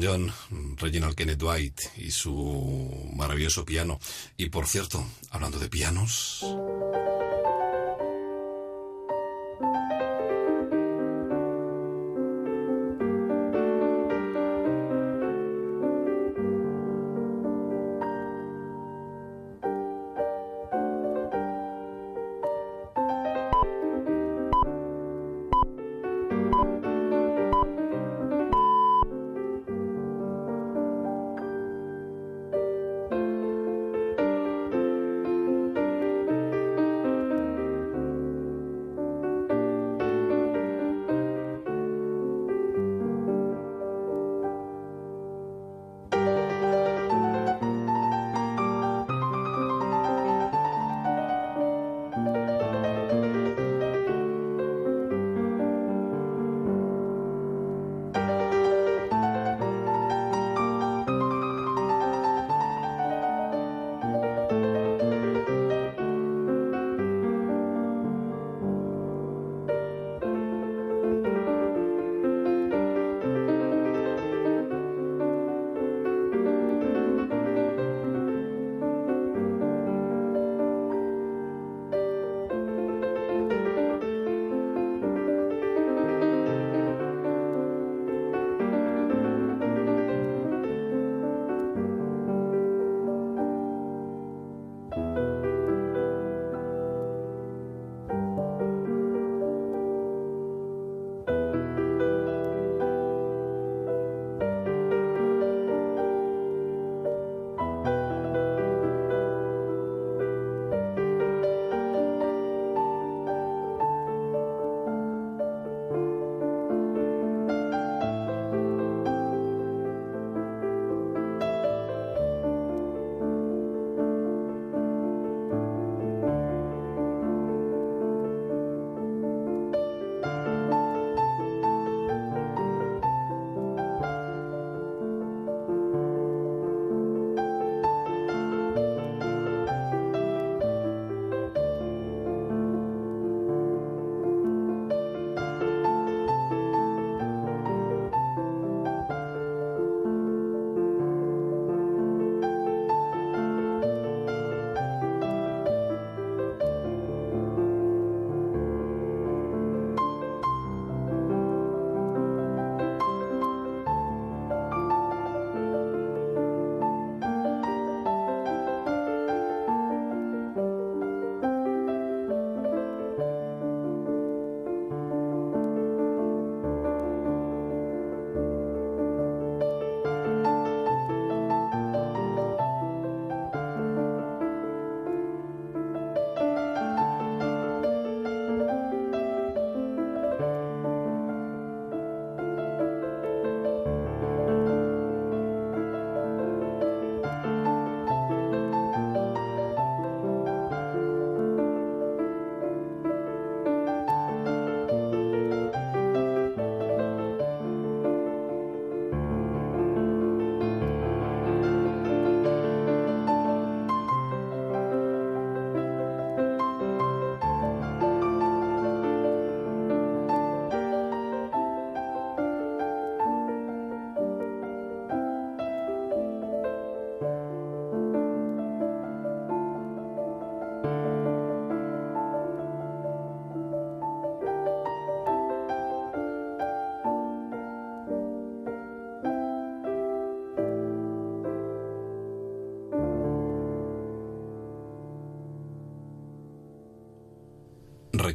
John, Reginald Kenneth Dwight y su maravilloso piano. Y por cierto, hablando de pianos,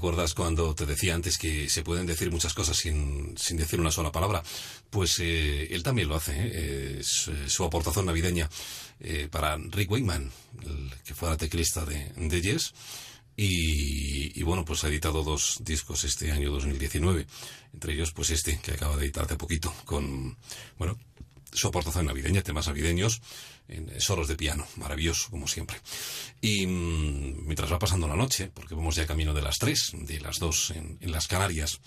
¿Recuerdas cuando te decía antes que se pueden decir muchas cosas sin, sin decir una sola palabra? Pues eh, él también lo hace, ¿eh? Eh, su aportación navideña eh, para Rick Wakeman, el que fuera teclista de, de Yes. Y, y bueno, pues ha editado dos discos este año 2019. Entre ellos, pues este, que acaba de editar hace poquito, con, bueno, su aportación navideña, temas navideños, en solos de piano, maravilloso, como siempre. Y mm, mientras va pasando la noche, porque vamos ya camino de las tres, de las dos en, en las Canarias,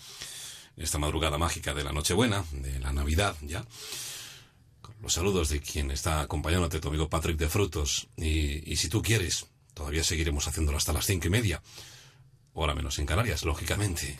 esta madrugada mágica de la Nochebuena, de la Navidad ya, con los saludos de quien está acompañándote, tu amigo Patrick de Frutos, y, y si tú quieres, todavía seguiremos haciéndolo hasta las cinco y media, hora menos en Canarias, lógicamente.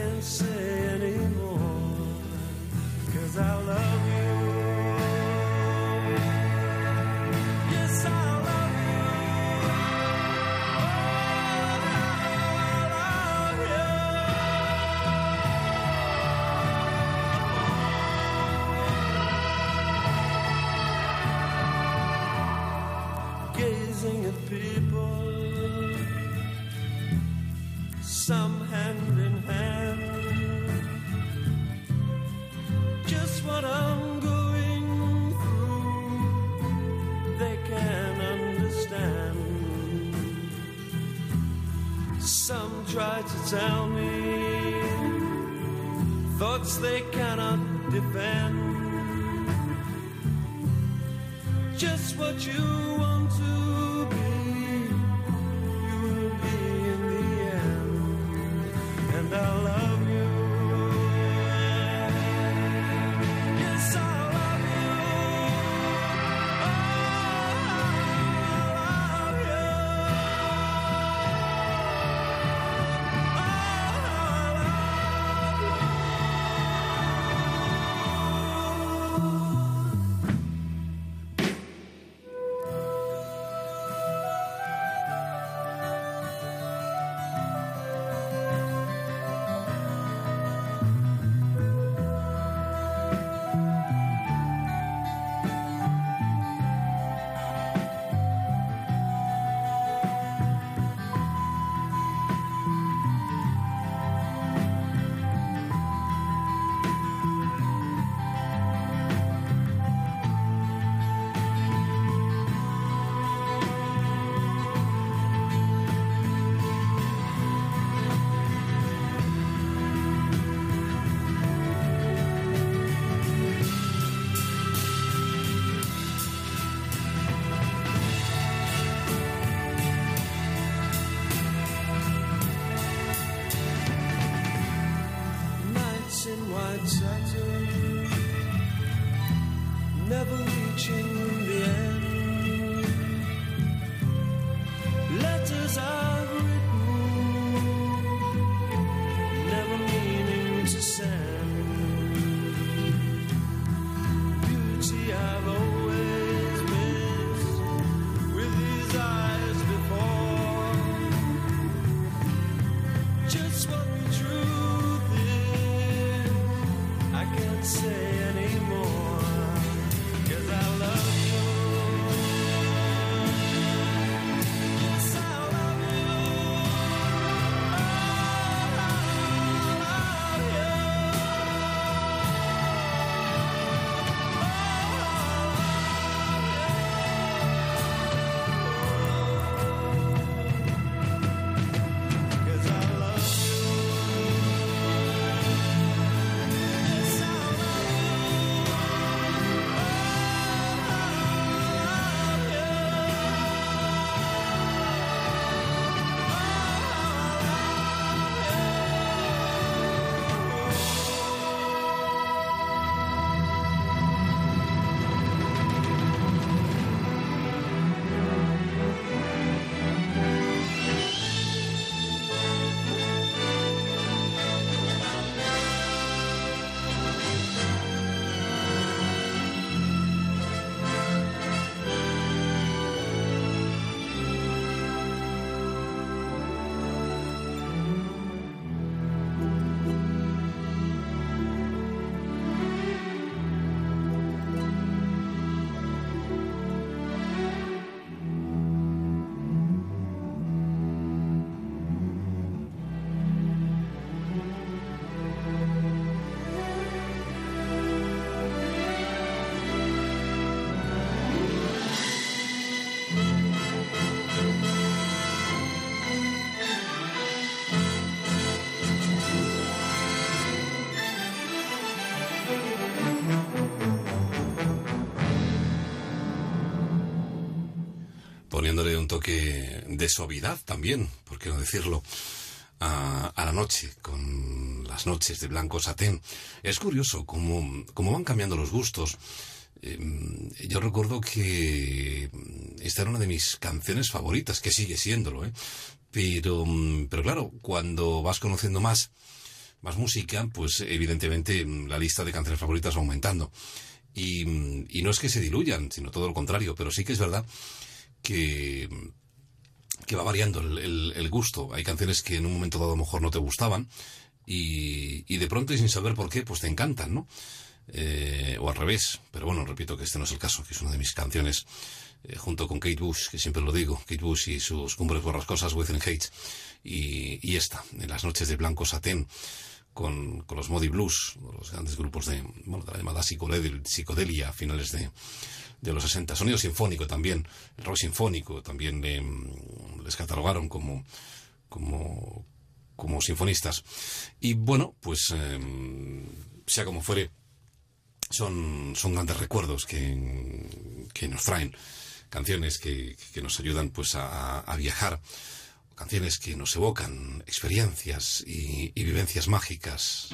Can't say anymore. Cause I love you. They cannot defend. Just what you de suavidad también, por qué no decirlo, a, la noche, con las noches de blanco satén. Es curioso cómo, cómo van cambiando los gustos. Eh, yo recuerdo que esta era una de mis canciones favoritas, que sigue siéndolo, ¿eh? Pero, mm, pero claro, cuando vas conociendo más, más música, pues evidentemente mm, la lista de canciones favoritas va aumentando. Mm, y no es que se diluyan, sino todo lo contrario, pero sí que es verdad que, que va variando el, gusto. Hay canciones que en un momento dado a lo mejor no te gustaban y, de pronto y sin saber por qué, pues te encantan, ¿no? Eh, o al revés. Pero bueno, repito que este no es el caso, que es una de mis canciones eh, junto con Kate Bush, que siempre lo digo, Kate Bush y sus cumbres borrascosas, Within Hates, y, y esta, en las noches de blanco satén, con, con los Modi Blues, los grandes grupos de, bueno, de la llamada psicodel- psicodelia a finales de, de los 60. Sonido sinfónico también, el rock sinfónico también le, mm, les catalogaron como, como, como sinfonistas. Y bueno, pues em, sea como fuere, son, son grandes recuerdos que, que nos traen, canciones que, que nos ayudan pues a, viajar, canciones que nos evocan experiencias y vivencias mágicas.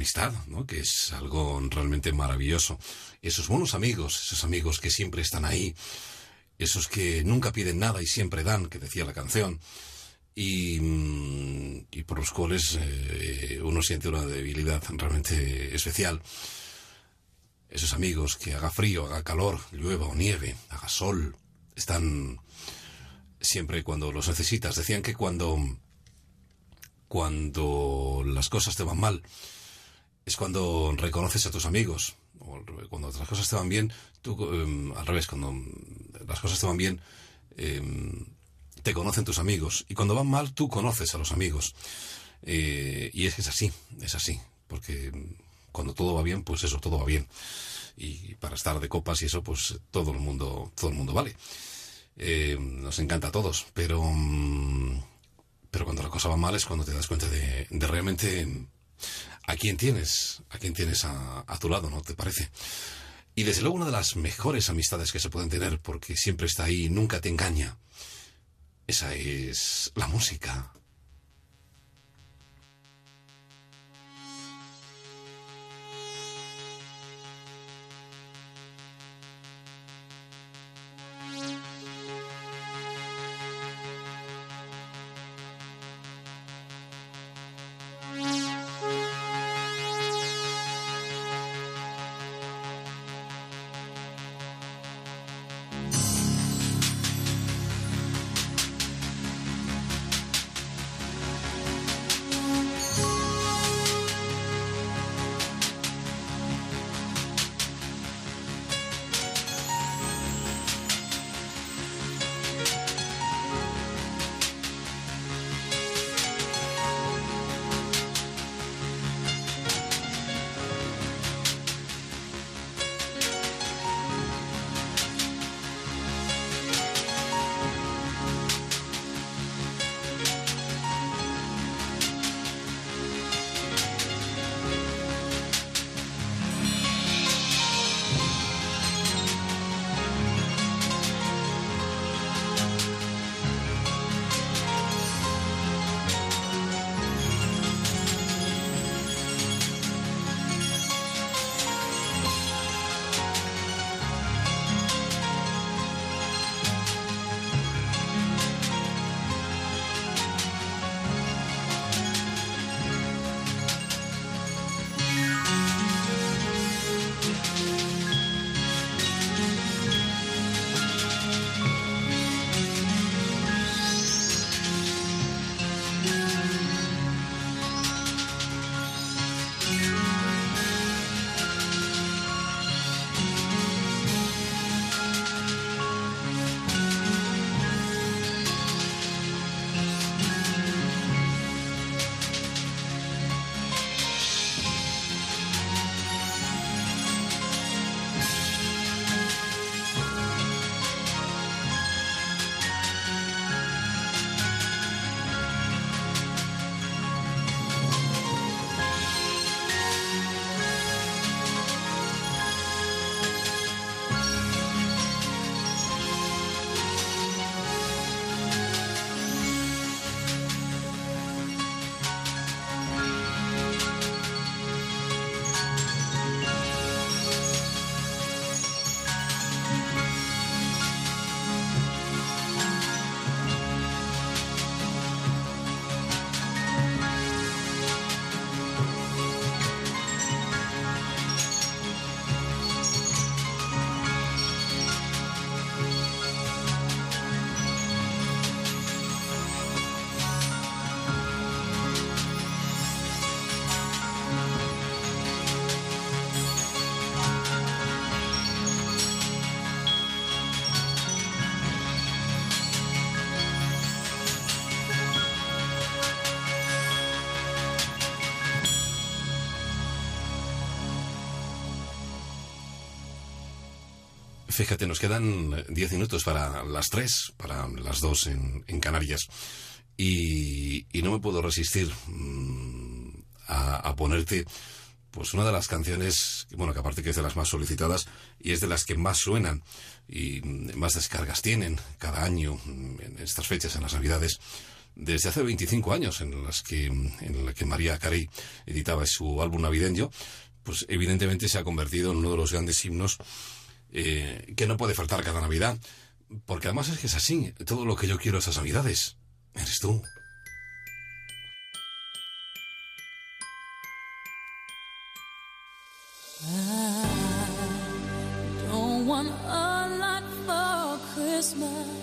Amistad, ¿no? Que es algo realmente maravilloso. Esos buenos amigos, esos amigos que siempre están ahí, esos que nunca piden nada y siempre dan, que decía la canción, y, mm, por los cuales eh, uno siente una debilidad realmente especial. Esos amigos que haga frío, haga calor, llueva o nieve, haga sol, están siempre cuando los necesitas. Decían que cuando cuando las cosas te van mal, es cuando reconoces a tus amigos. O cuando las cosas te van bien, tú, eh, al revés, cuando las cosas te van bien, eh, te conocen tus amigos. Y cuando van mal, tú conoces a los amigos. Eh, y es que es así, es así. Porque cuando todo va bien, pues eso, todo va bien. Y para estar de copas y eso, pues todo el mundo, todo el mundo vale. Nos encanta a todos, pero pero cuando la cosa va mal es cuando te das cuenta de realmente a quién tienes, a quién tienes a, a tu lado, ¿no te parece? Y desde luego una de las mejores amistades que se pueden tener, porque siempre está ahí, nunca te engaña, esa es la música. Fíjate, nos quedan eh, 10 minutos para las 3, para las 2 en, en Canarias. Y, y, no me puedo resistir mm, a, a, ponerte pues una de las canciones, bueno, que aparte que es de las más solicitadas y es de las que más suenan y mm, más descargas tienen cada año mm, en estas fechas, en las Navidades, desde hace 25 años en las que, en la que María Carey editaba su álbum navideño, pues evidentemente se ha convertido en uno de los grandes himnos eh, que no puede faltar cada Navidad. Porque además es que es así. Todo lo que yo quiero esas Navidades eres tú. Christmas.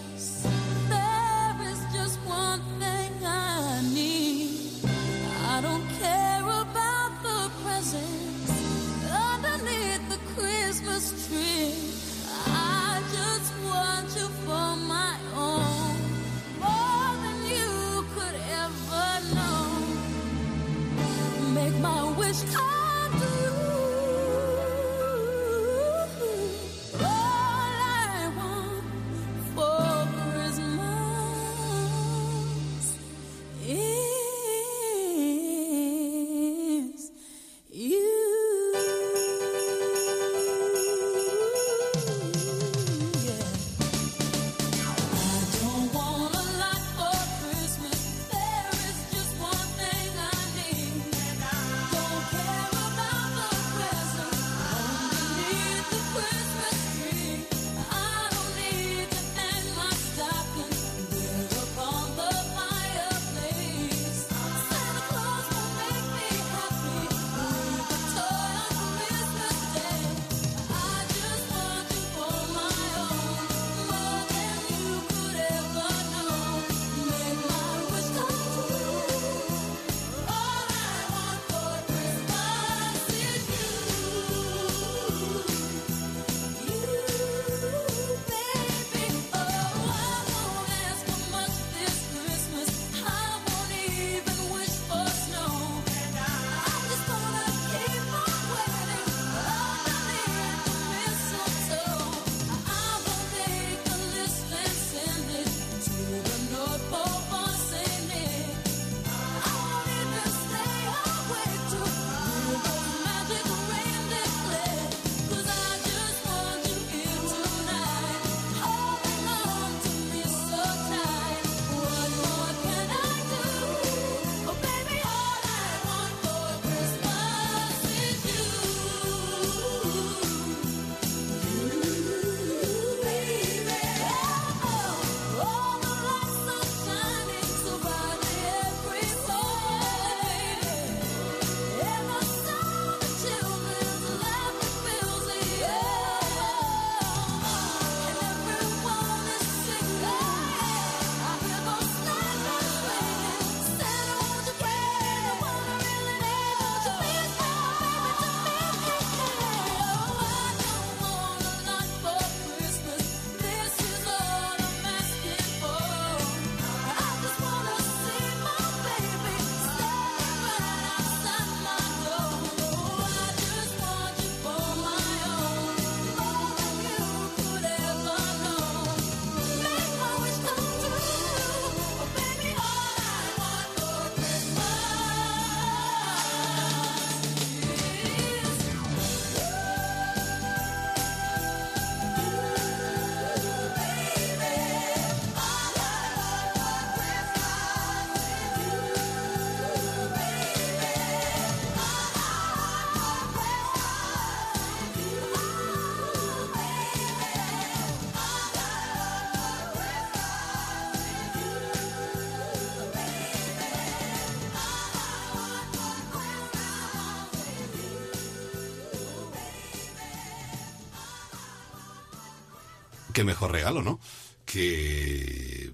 mejor regalo, ¿no? Que,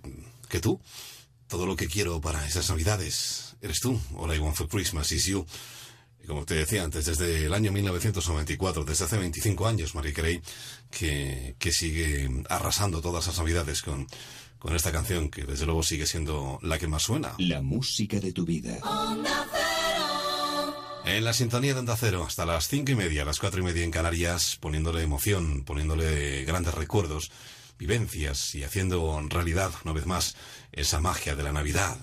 que tú. Todo lo que quiero para esas navidades eres tú. All I want for Christmas is you. Como te decía antes, desde el año 1994, desde hace 25 años, Marie Carey, que, que sigue arrasando todas las navidades con, con esta canción, que desde luego sigue siendo la que más suena. La música de tu vida. En la sintonía de Onda Cero, hasta las cinco y media, las cuatro y media en Canarias, poniéndole emoción, poniéndole grandes recuerdos, vivencias y haciendo realidad, una vez más, esa magia de la Navidad,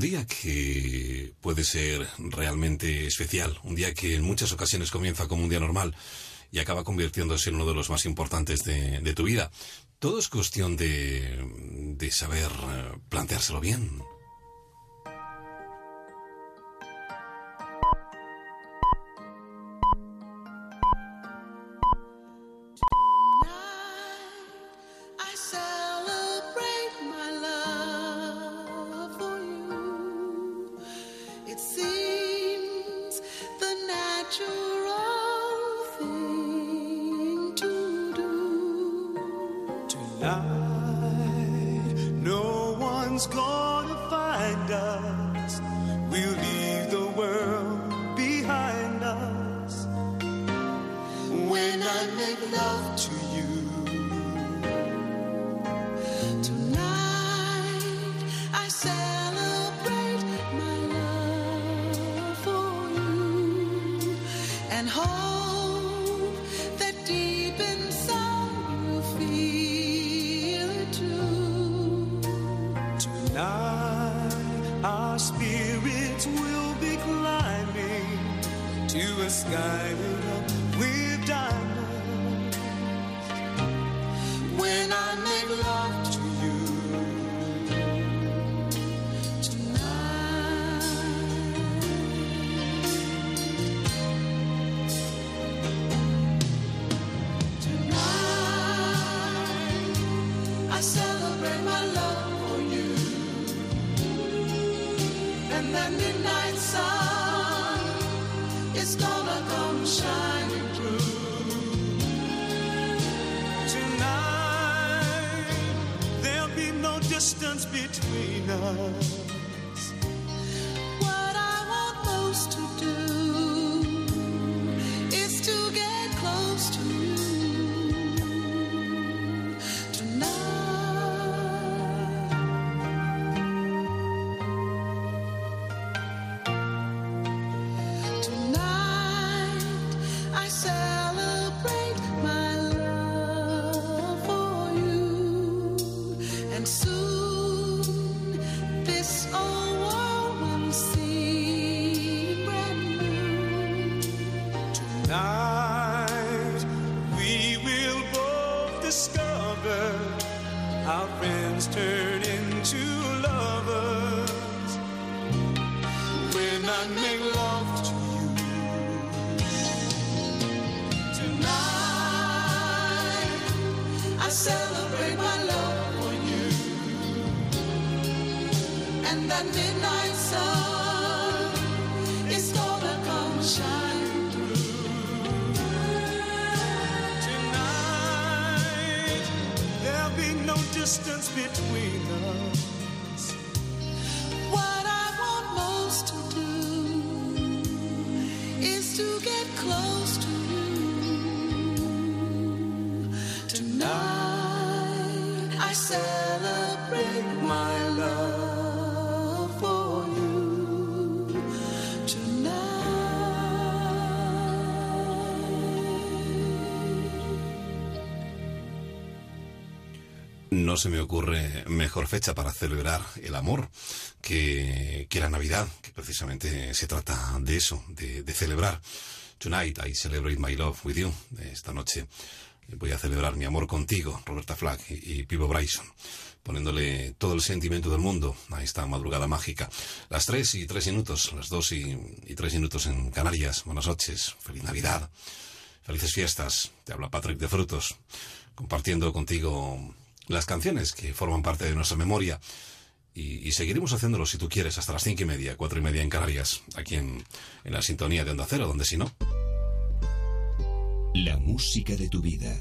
Un día que puede ser realmente especial, un día que en muchas ocasiones comienza como un día normal y acaba convirtiéndose en uno de los más importantes de, de tu vida. Todo es cuestión de, de saber eh, planteárselo bien. Se me ocurre mejor fecha para celebrar el amor que, que la Navidad, que precisamente se trata de eso, de, de celebrar. Tonight I celebrate my love with you. Esta noche voy a celebrar mi amor contigo, Roberta Flack y, Pivo Bryson, poniéndole todo el sentimiento del mundo a esta madrugada mágica. Las tres y tres minutos, las dos y, y minutos en Canarias. Buenas noches, feliz Navidad, felices fiestas. Te habla Patrick de Frutos, compartiendo contigo las canciones que forman parte de nuestra memoria. Y, y seguiremos haciéndolo si tú quieres hasta las cinco y media, cuatro y media en Canarias, aquí en, en la sintonía de Onda Cero, donde si no. La música de tu vida.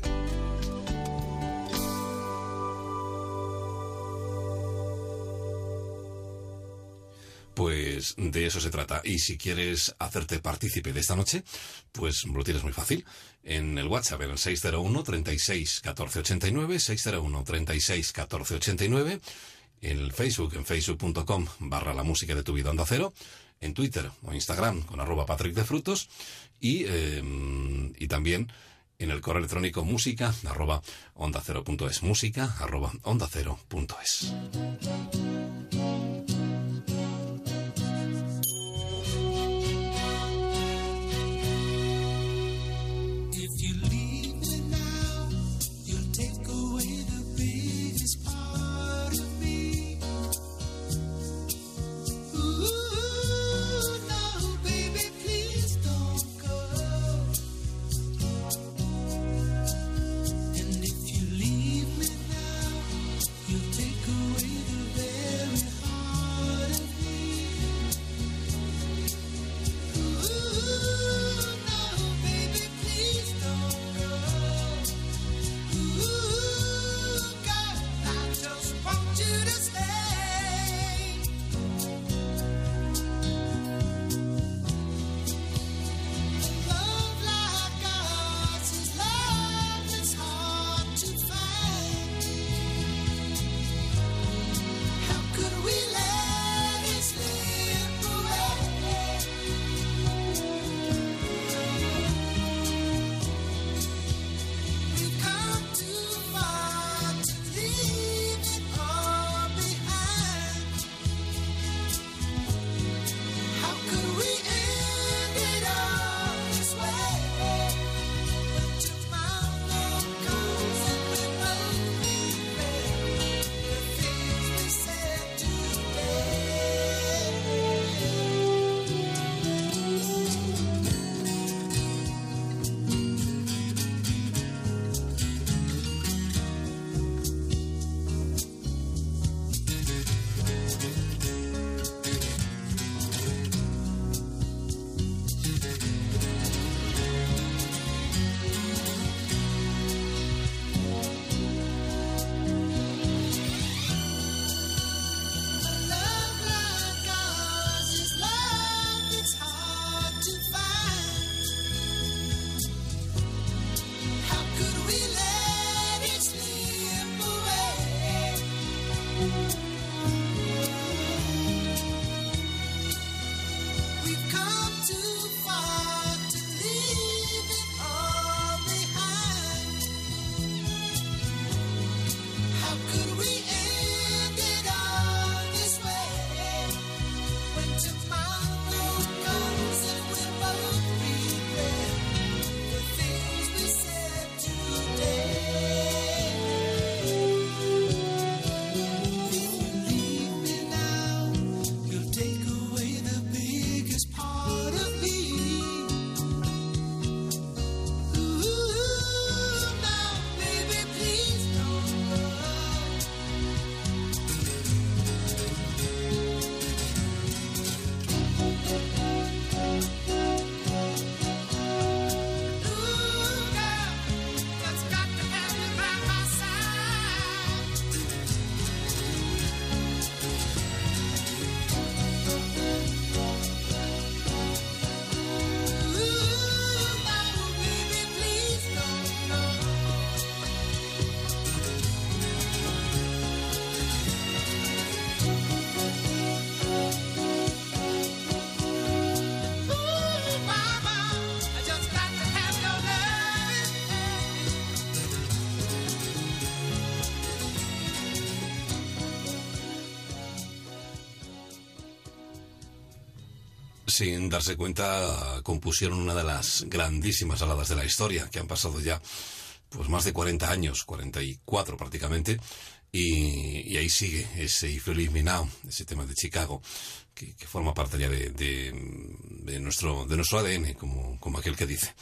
Pues de eso se trata. Y si quieres hacerte partícipe de esta noche, pues lo tienes muy fácil en el WhatsApp, en el 601 36 14 89, 601 36 14 89, en el Facebook, en facebook.com barra la música de tu vida onda cero, en Twitter o Instagram con arroba Patrick de Frutos y, em, y también en el correo electrónico música arroba onda cero punto es, música arroba onda cero punto es. sin darse cuenta, compusieron una de las grandísimas aladas de la historia, que han pasado ya pues más de 40 años, 44 prácticamente, y, y ahí sigue ese Ifreliz Minao, ese tema de Chicago, que, que forma parte ya de, de, de, nuestro, de nuestro ADN, como, como aquel que dice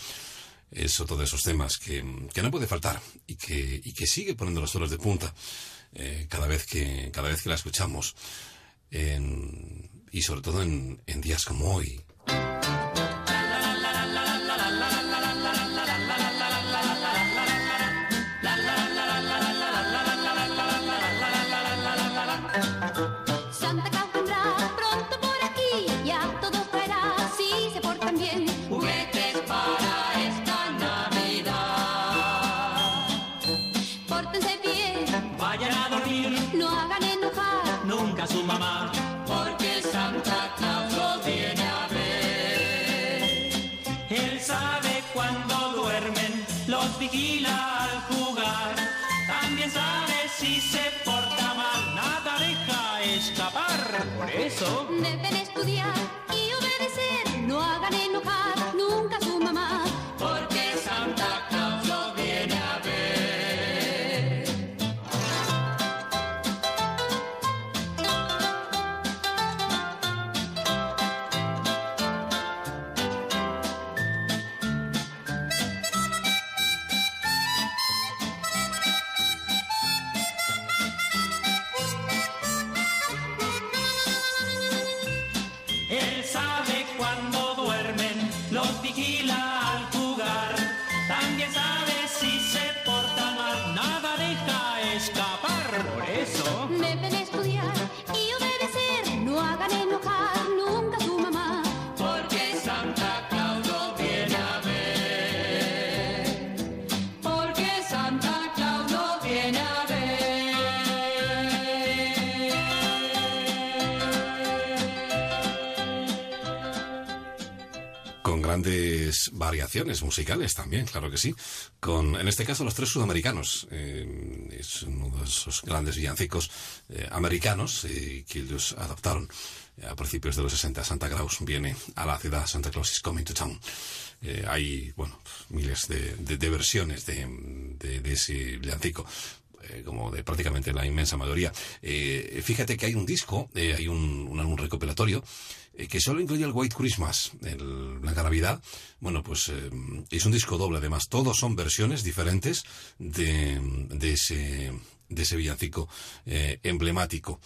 es otro de esos temas que, que no puede faltar y que, y que sigue poniendo los suelos de punta eh, cada, vez que, cada vez que la escuchamos. En, y sobre todo en, en días como hoy. Por eso. Deben estudiar variaciones musicales también, claro que sí. Con, en este caso, los tres sudamericanos. Eh, es uno de esos grandes villancicos eh, americanos eh, que ellos adaptaron a principios de los 60. Santa Claus viene a la ciudad, Santa Claus is coming to town. Eh, hay, bueno, miles de, versiones de, ese villancico como de prácticamente la inmensa mayoría. Fíjate que hay un disco, hay un, un álbum recopilatorio eh, que solo incluye el White Christmas, el Blanca Navidad. Bueno, pues eh, es un disco doble, además. Todos son versiones diferentes de, de ese, de ese villancico eh, emblemático.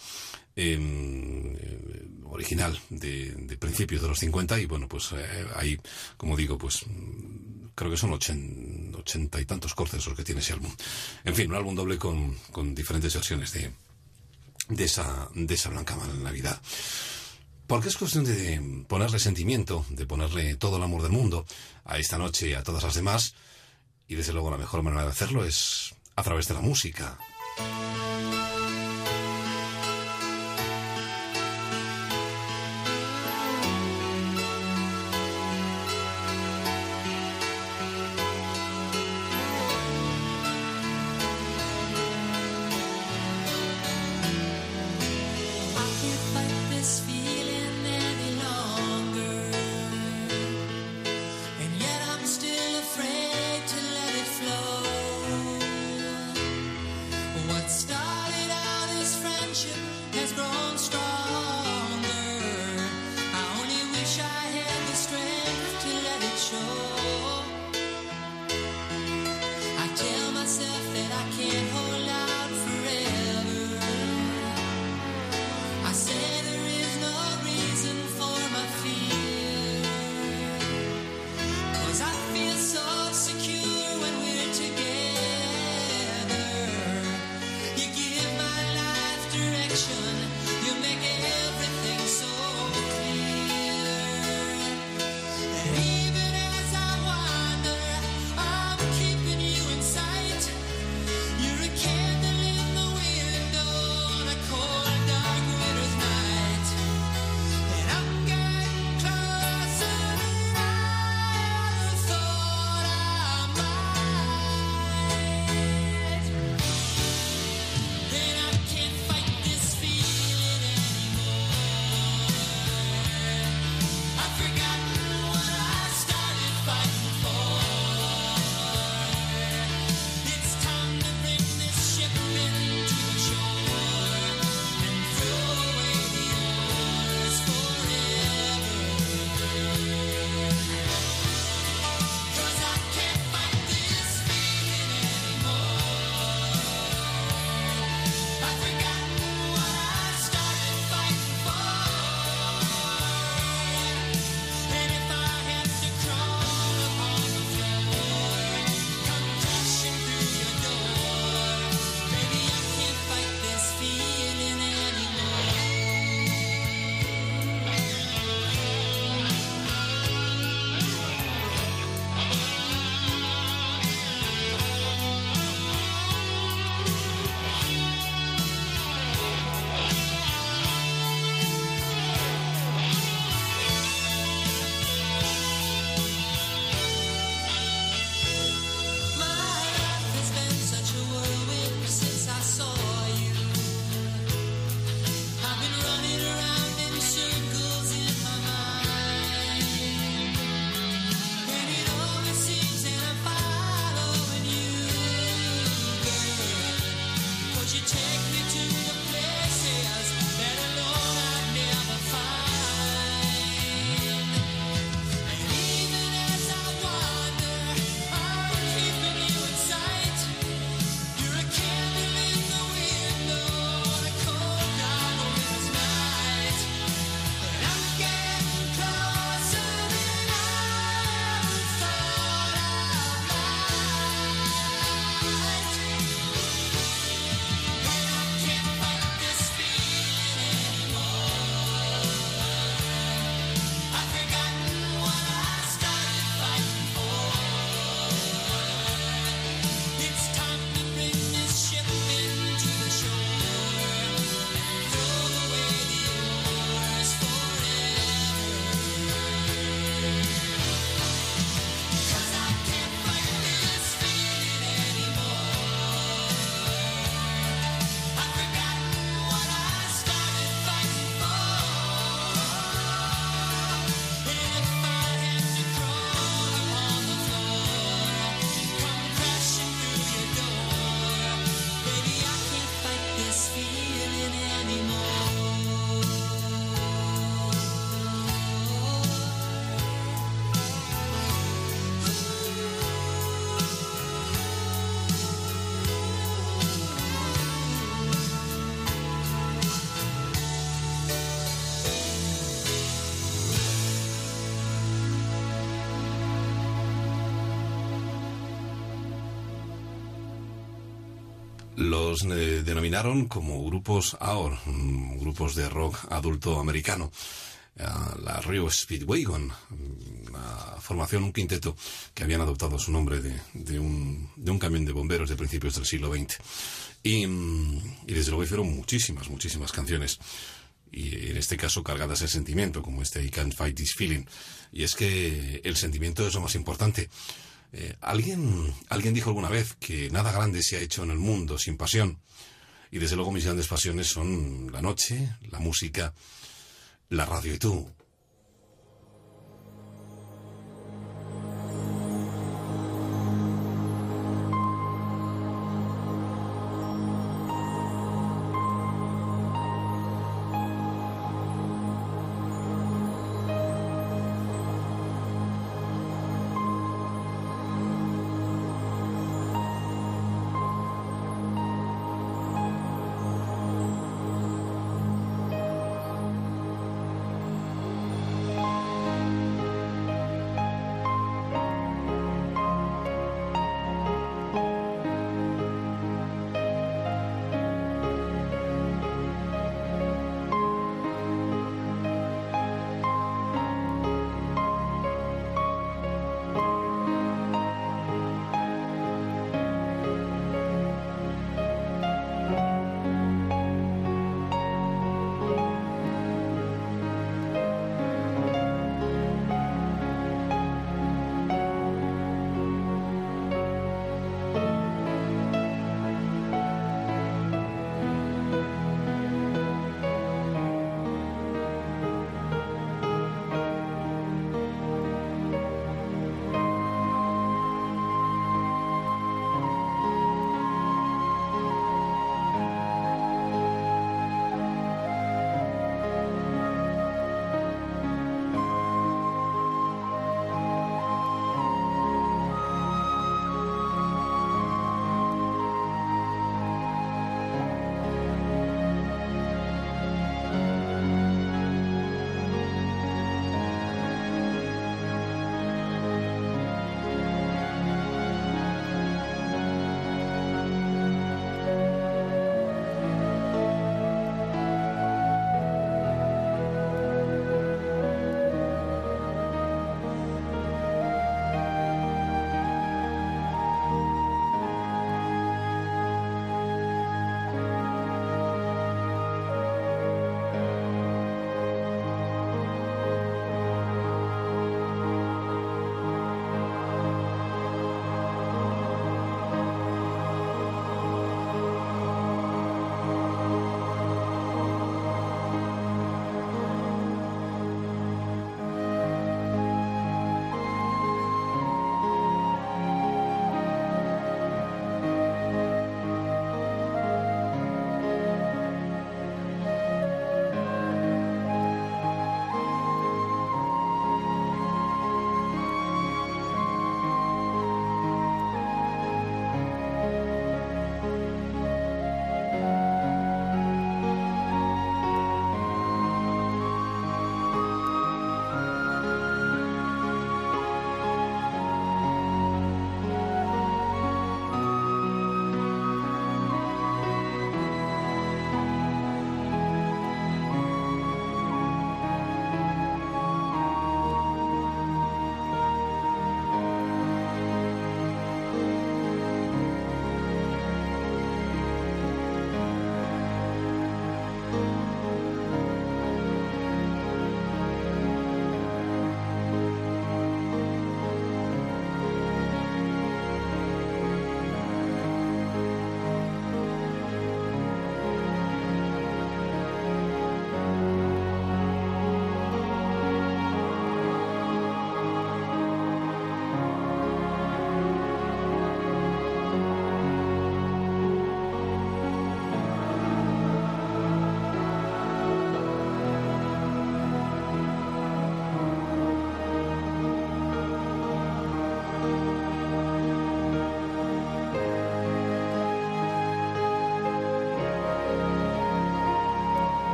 em, eh, original de, de principios de los 50 y bueno pues eh, ahí como digo pues creo que son ochen- ochenta y tantos cortes los que tiene ese álbum en fin un álbum doble con, con diferentes versiones de, de esa de esa blanca navidad porque es cuestión de ponerle sentimiento, de ponerle todo el amor del mundo a esta noche y a todas las demás. Y desde luego la mejor manera de hacerlo es a través de la música. Eh, denominaron como grupos AOR, mm, grupos de rock adulto americano. Ah, la Rio Speedwagon, mm, una formación, un quinteto que habían adoptado su nombre de, de un, de un camión de bomberos de principios del siglo XX. Y, mm, y desde luego hicieron muchísimas, muchísimas canciones. Y en este caso cargadas de sentimiento, como este I Can't Fight This Feeling. Y es que el sentimiento es lo más importante. Eh, ¿alguien, alguien dijo alguna vez que nada grande se ha hecho en el mundo sin pasión. Y desde luego mis grandes pasiones son la noche, la música, la radio y tú.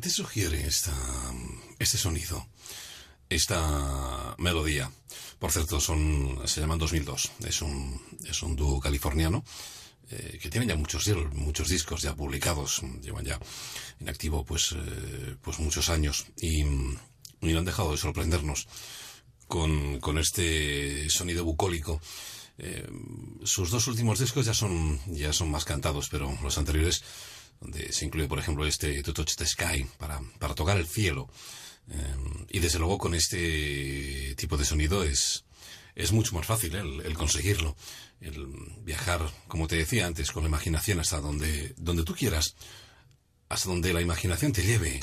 ¿Qué te sugiere este sonido? Esta melodía. Por cierto, son, se llaman 2002. Es un, es un dúo californiano eh, que tiene ya muchos, muchos discos ya publicados. Llevan ya en activo pues, eh, pues muchos años y, y no han dejado de sorprendernos con, con este sonido bucólico. Eh, sus dos últimos discos ya son, ya son más cantados, pero los anteriores, donde se incluye, por ejemplo, este To Touch the Sky, para, para tocar el cielo. Eh, y desde luego con este tipo de sonido es, es mucho más fácil ¿eh? el, el, conseguirlo. El viajar, como te decía antes, con la imaginación hasta donde, donde tú quieras, hasta donde la imaginación te lleve.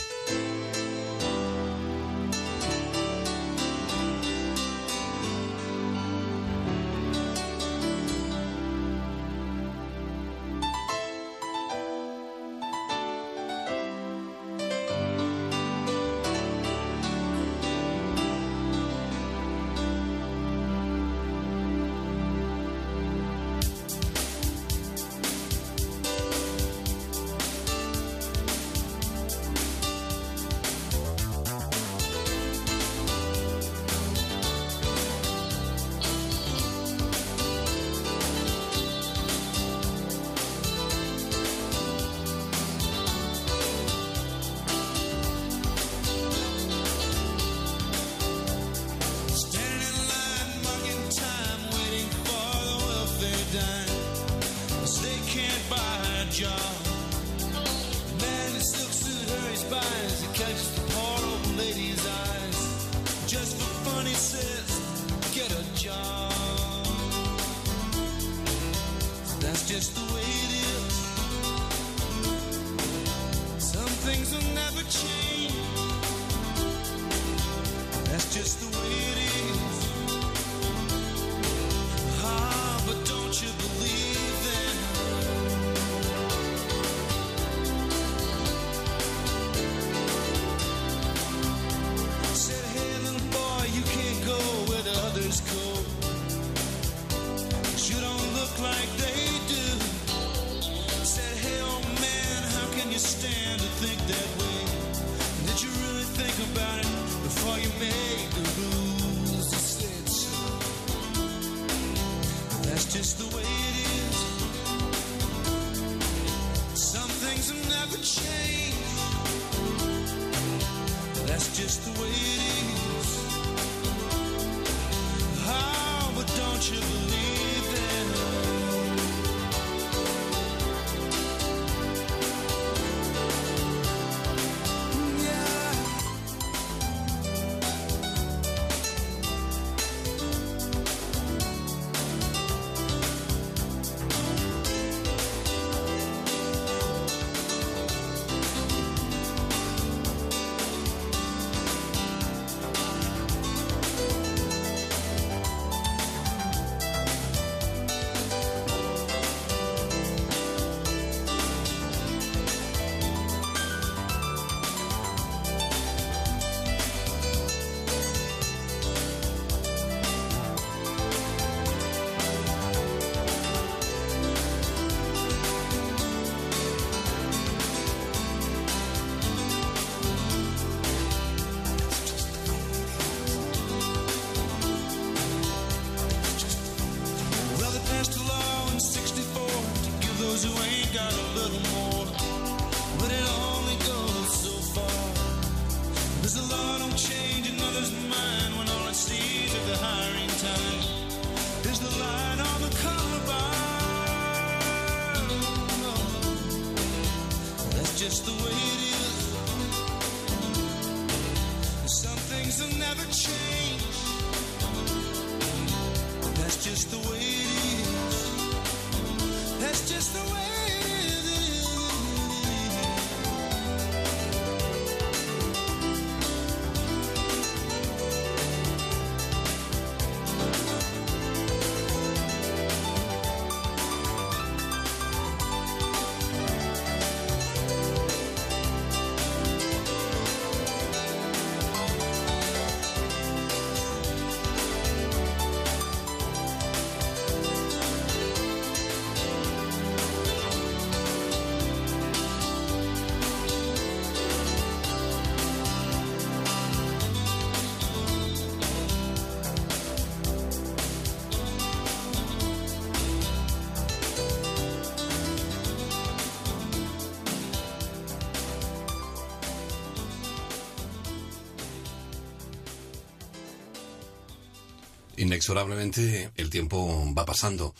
inexorablemente el tiempo va pasando.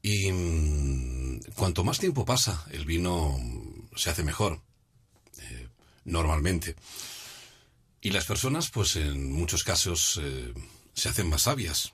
Y mm, cuanto más tiempo pasa, el vino se hace mejor, eh, normalmente. Y las personas, pues en muchos casos, eh, se hacen más sabias.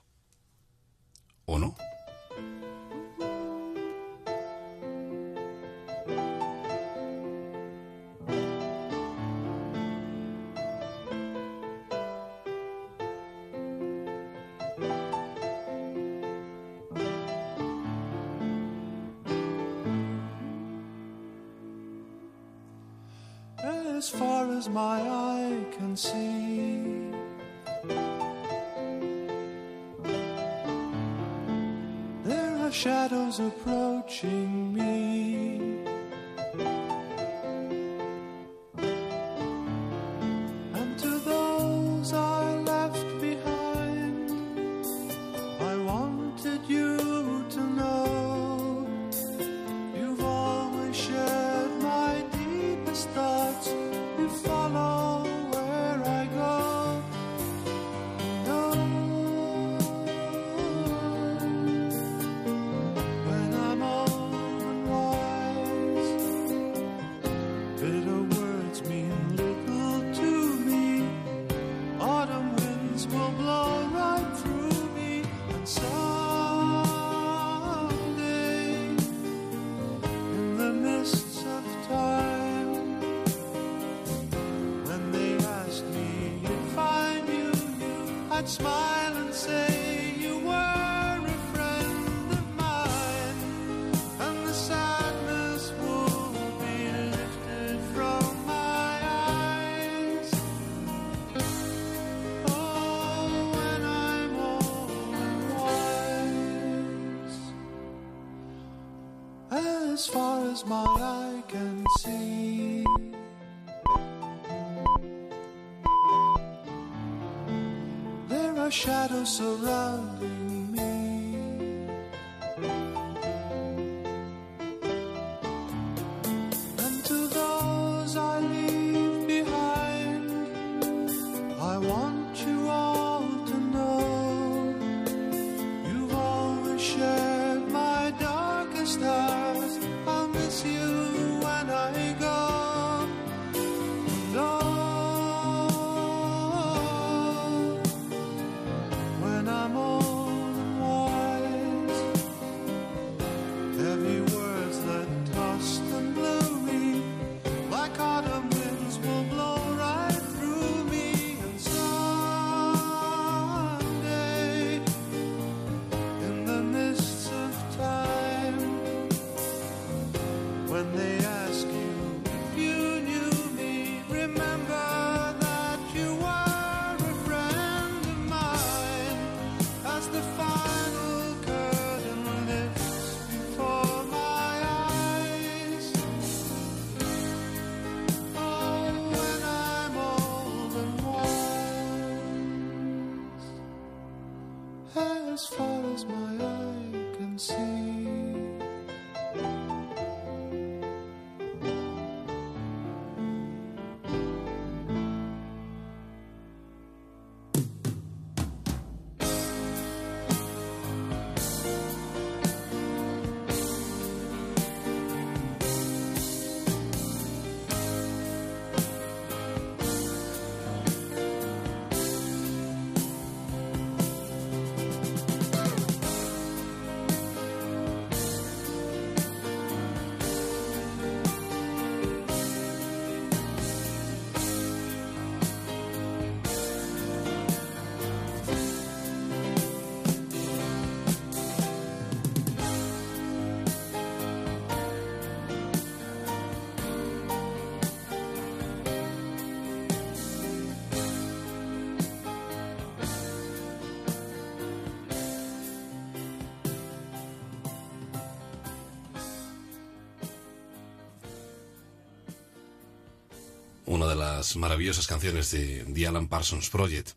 las maravillosas canciones de The Alan Parsons Project,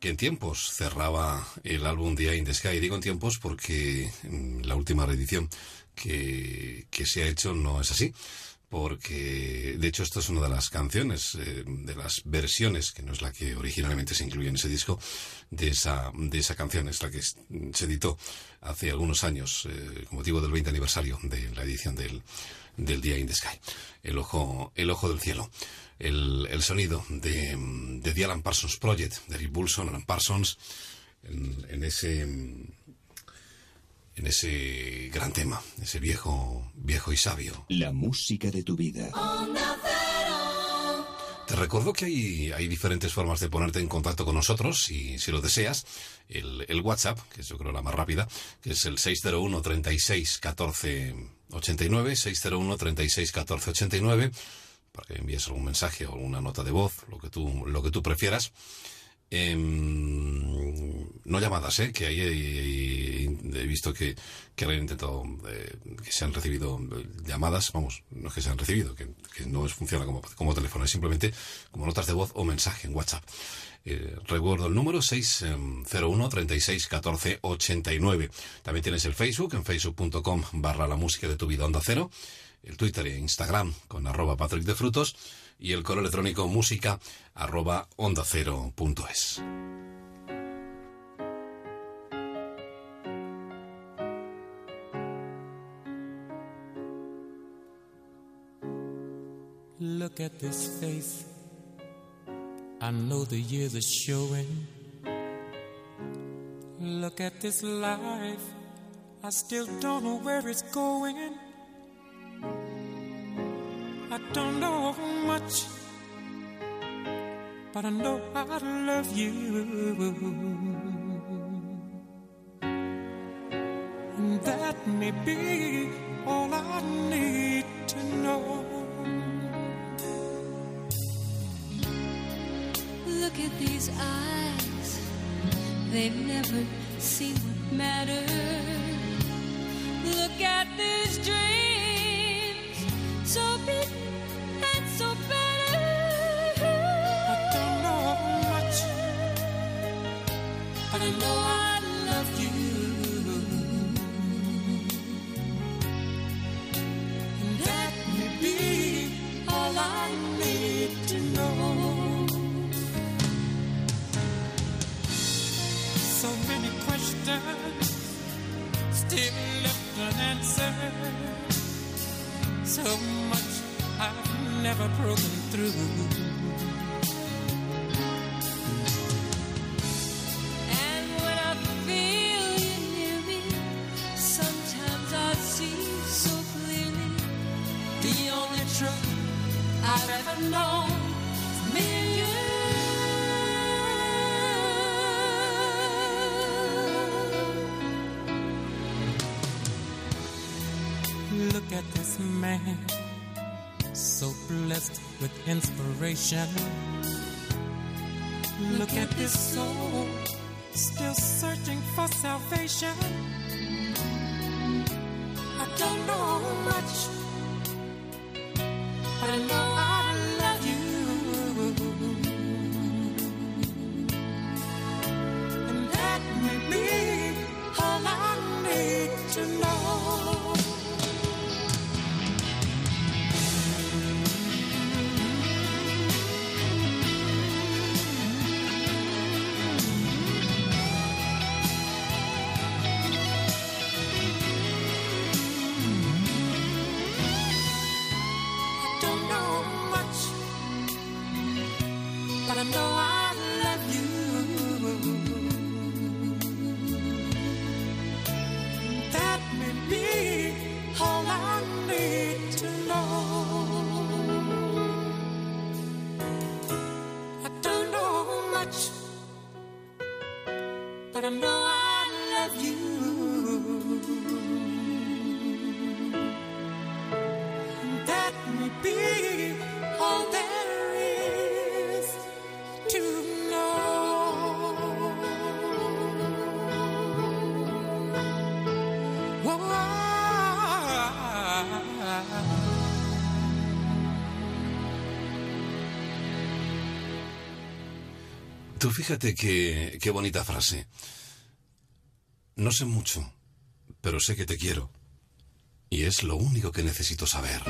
que en tiempos cerraba el álbum The in the Sky. Digo en tiempos porque mm, la última reedición que, se ha hecho no es así porque de hecho esta es una de las canciones, eh, de las versiones, que no es la que originalmente se incluye en ese disco, de esa, de esa canción, es la que se editó hace algunos años eh, con motivo del 20 aniversario de la edición del, del Día in the Sky, El Ojo, el ojo del Cielo. El, el sonido de, de The Alan Parsons Project, de Rick Bulson, Alan Parsons, en, en ese en ese gran tema, ese viejo, viejo y sabio. La música de tu vida. Te recuerdo que hay, hay diferentes formas de ponerte en contacto con nosotros y si lo deseas, el, el WhatsApp, que es yo creo la más rápida, que es el 601 36 14 89, 601 36 14 89, para que envíes algún mensaje o alguna nota de voz, lo que tú, lo que tú prefieras. Em, no llamadas, ¿eh? que ahí he, visto que, que intentado eh, que se han recibido llamadas, vamos, no es que se han recibido, que, que no es, funciona como, como teléfono, es simplemente como notas de voz o mensaje en WhatsApp. Eh, recuerdo el número 601 36 14 89. También tienes el Facebook en facebook.com barra la música de tu vida onda cero, el Twitter e Instagram con arroba Patrick de Frutos y el correo electrónico música arroba onda cero punto es. Look at this face. I know the years are showing. Look at this life. I still don't know where it's going. I don't know much, but I know I love you. And that may be all I need to know. Look at these eyes, they've never seen what matters. Look at these dreams, So many questions still left unanswered. So much I've never broken through. Look at this man, so blessed with inspiration. Look at this soul, still searching for salvation. Tú fíjate qué, qué bonita frase. No sé mucho, pero sé que te quiero. Y es lo único que necesito saber.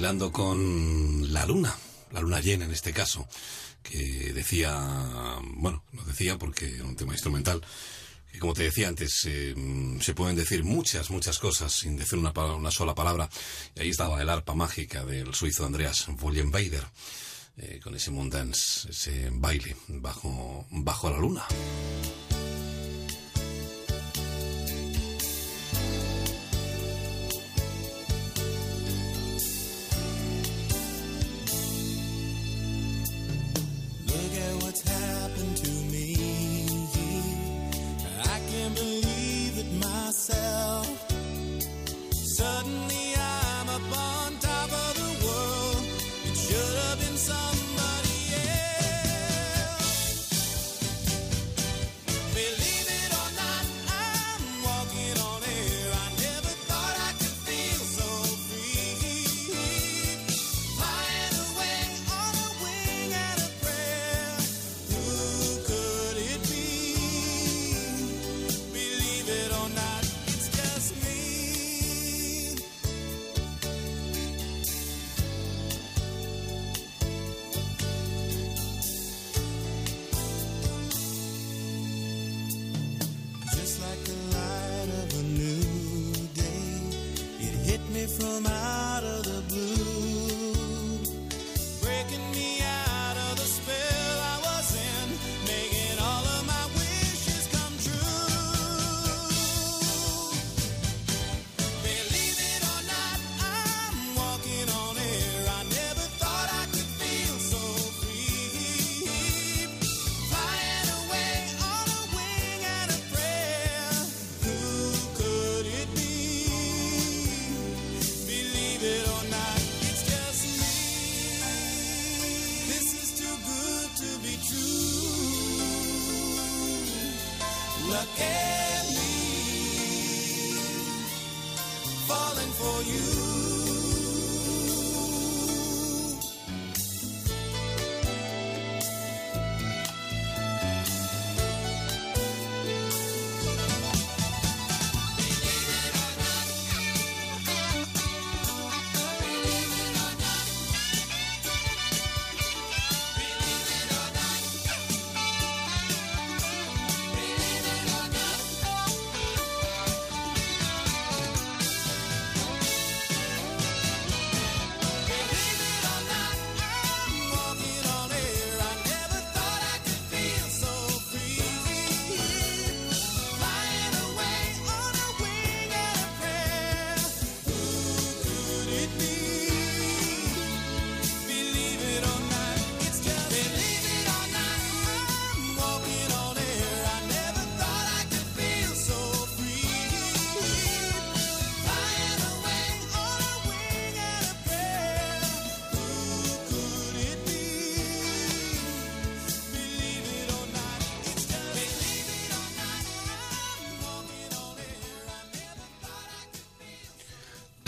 Bailando con la luna, la luna llena en este caso, que decía, bueno, no decía porque era un tema instrumental, que como te decía antes, eh, se pueden decir muchas, muchas cosas sin decir una, una sola palabra, y ahí estaba el arpa mágica del suizo Andreas Wollenweider, eh, con ese moon dance, ese baile bajo, bajo la luna.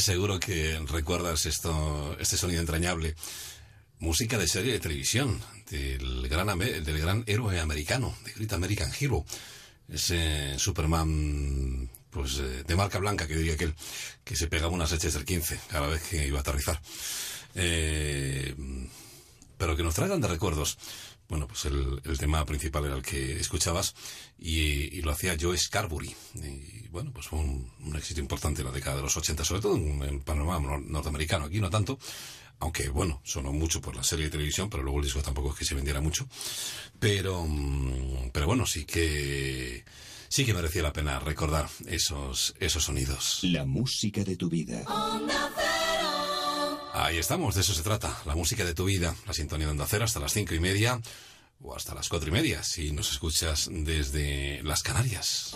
Seguro que recuerdas esto, este sonido entrañable. Música de serie de televisión del gran, del gran héroe americano, de Great American Hero. Ese Superman pues eh, de marca blanca, que diría aquel, que se pegaba unas leches del 15 cada vez que iba a aterrizar. Eh, pero que nos traigan de recuerdos. Bueno, pues el, el tema principal era el que escuchabas y, y lo hacía Joe Scarbury. Y bueno, pues fue un, un éxito importante en la década de los 80, sobre todo en el panorama nor- norteamericano. Aquí no tanto, aunque bueno, sonó mucho por la serie de televisión, pero luego el disco tampoco es que se vendiera mucho. Pero, mm, pero bueno, sí que sí que merecía la pena recordar esos, esos sonidos. La música de tu vida. Ahí estamos, de eso se trata. La música de tu vida, la sintonía de Onda hasta las cinco y media o hasta las cuatro y media, si nos escuchas desde las Canarias.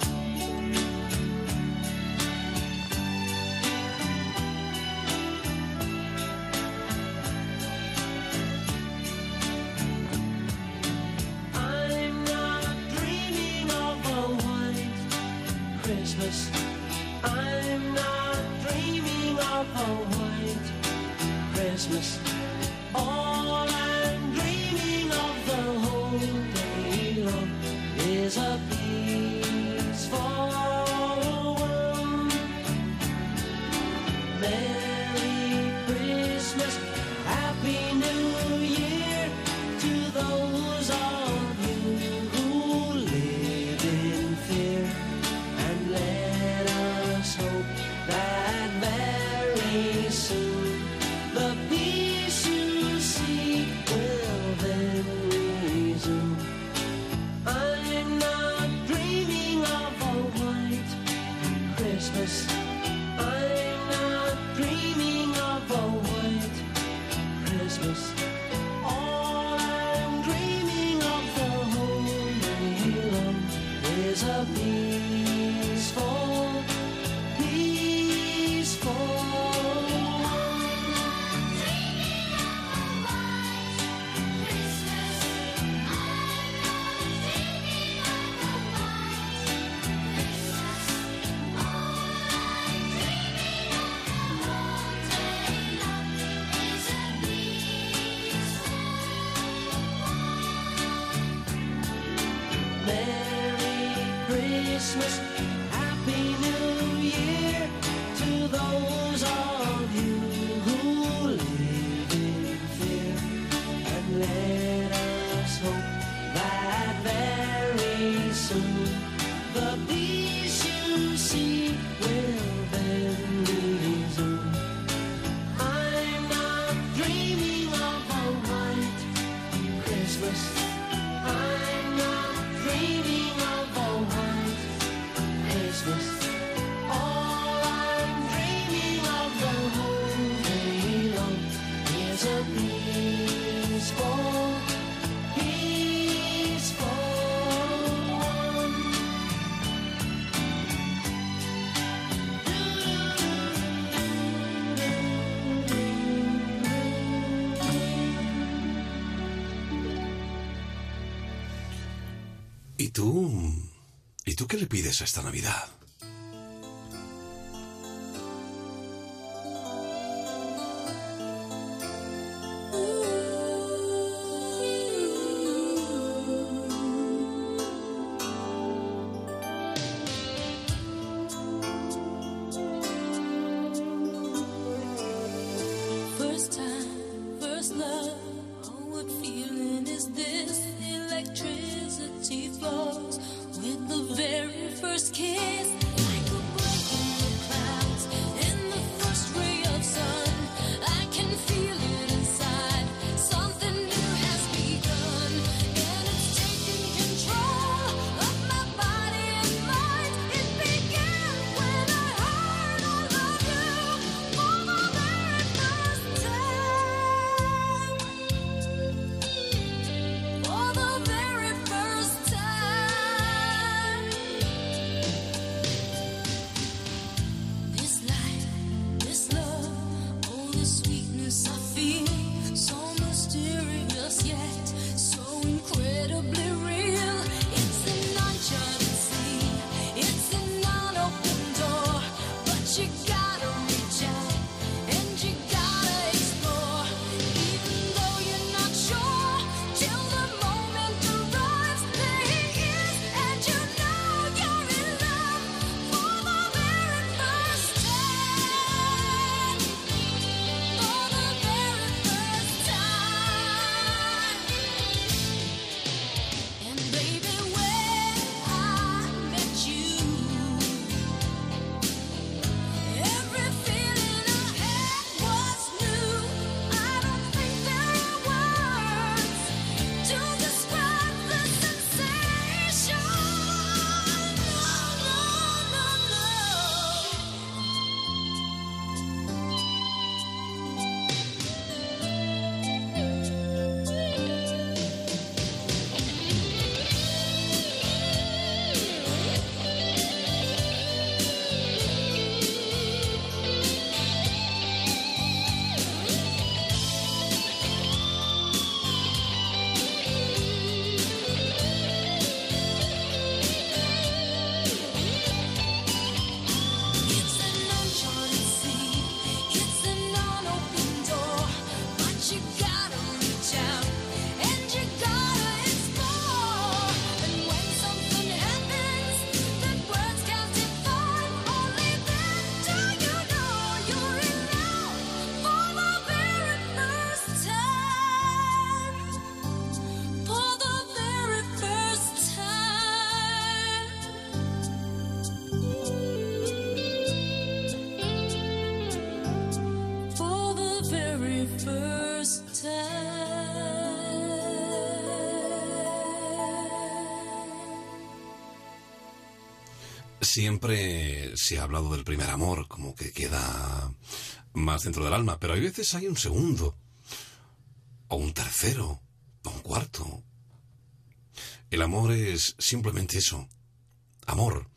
¿Y tú? ¿Y tú qué le pides a esta Navidad? siempre se ha hablado del primer amor, como que queda más dentro del alma, pero hay veces hay un segundo, o un tercero, o un cuarto. El amor es simplemente eso, amor.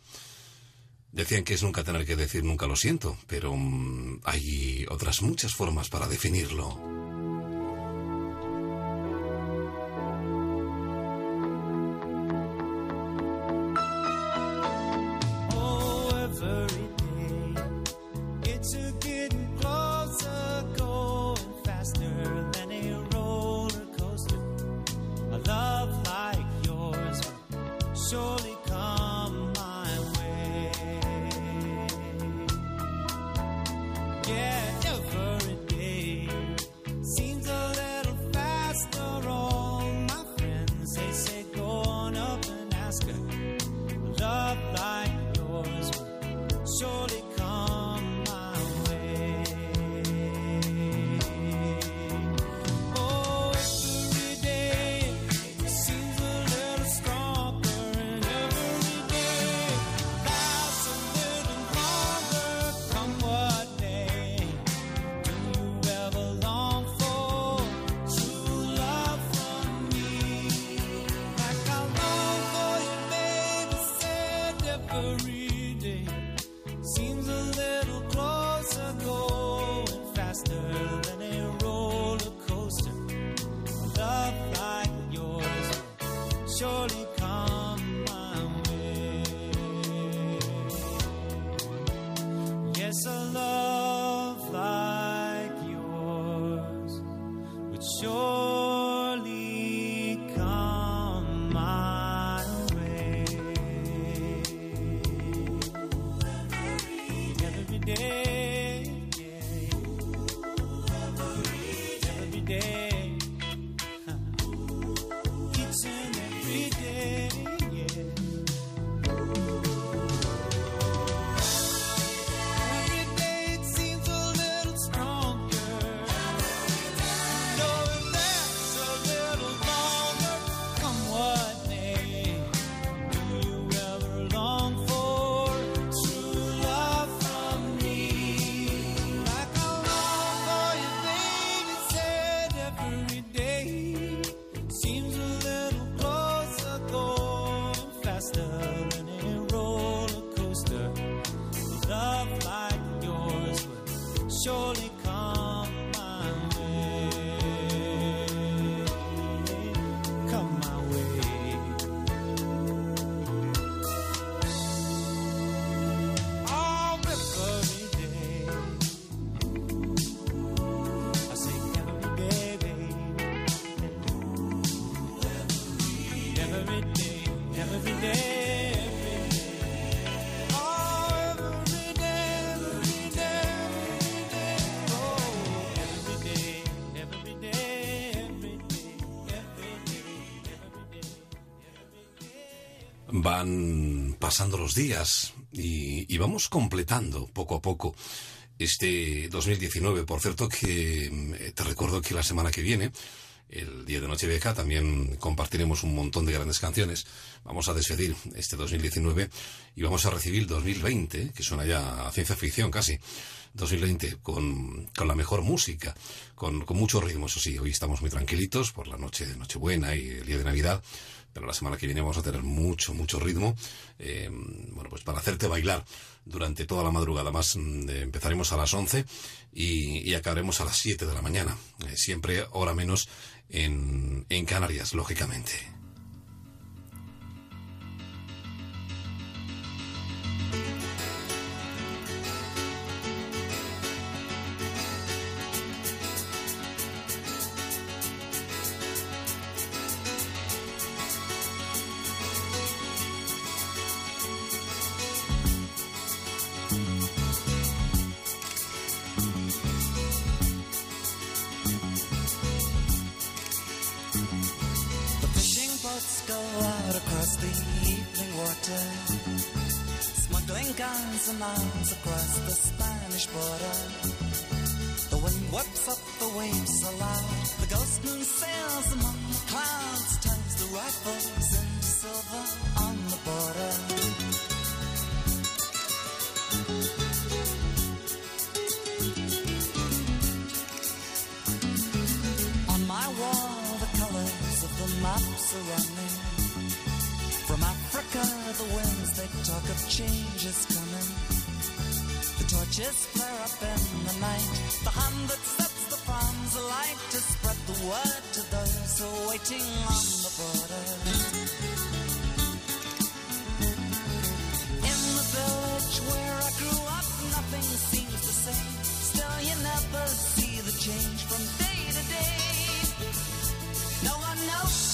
Decían que es nunca tener que decir nunca lo siento, pero mm, hay otras muchas formas para definirlo. Pasando los días y, vamos completando poco a poco este 2019. Por cierto, que eh, te recuerdo que la semana que viene, el día de Nochevieja, también compartiremos un montón de grandes canciones. Vamos a despedir este 2019 y vamos a recibir 2020, que suena ya a ciencia ficción casi. 2020 con, con la mejor música, con, con mucho ritmo, eso hoy estamos muy tranquilitos por la noche de Nochebuena y el día de Navidad, pero la semana que viene vamos a tener mucho, mucho ritmo, eh, bueno, pues para hacerte bailar durante toda la madrugada, más mm, eh, empezaremos a las 11 y, acabaremos a las 7 de la mañana, eh, siempre hora menos en, en Canarias, lógicamente. Guns and arms across the Spanish border. The wind whips up the waves aloud. The ghost moon sails among the clouds, turns the rifles into silver on the torches flare up in the night. The hand that sets the farms alight to spread the word to those waiting on the border. In the village where I grew up, nothing seems the same. Still, you never see the change from day to day. No one notices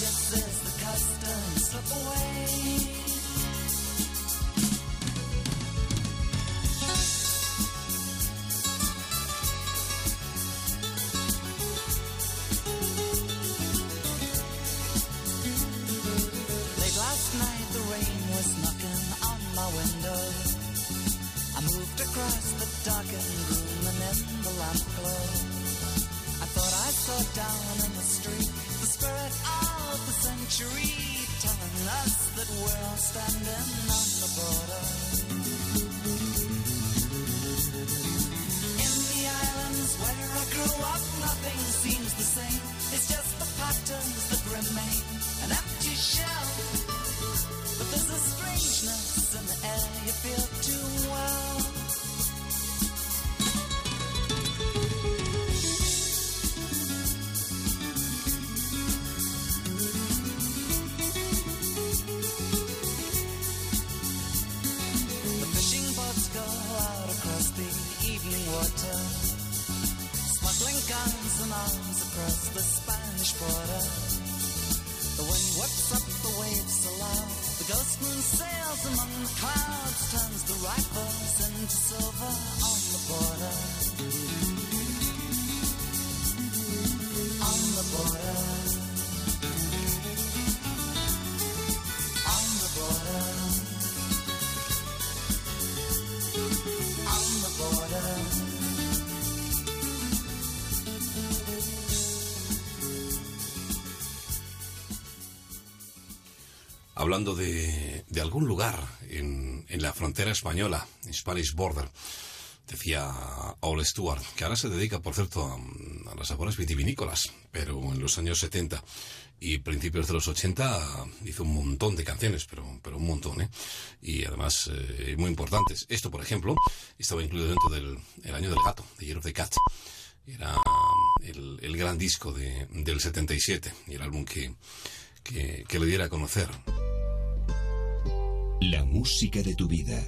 Hablando de, de algún lugar en, en la frontera española, Spanish Border, decía Ole Stewart, que ahora se dedica, por cierto, a, a las labores vitivinícolas, pero en los años 70 y principios de los 80 hizo un montón de canciones, pero, pero un montón, ¿eh? Y además eh, muy importantes. Esto, por ejemplo, estaba incluido dentro del el año del gato, de Year of the Cat. Era el, el gran disco de, del 77 y el álbum que, que, que le diera a conocer. La música de tu vida.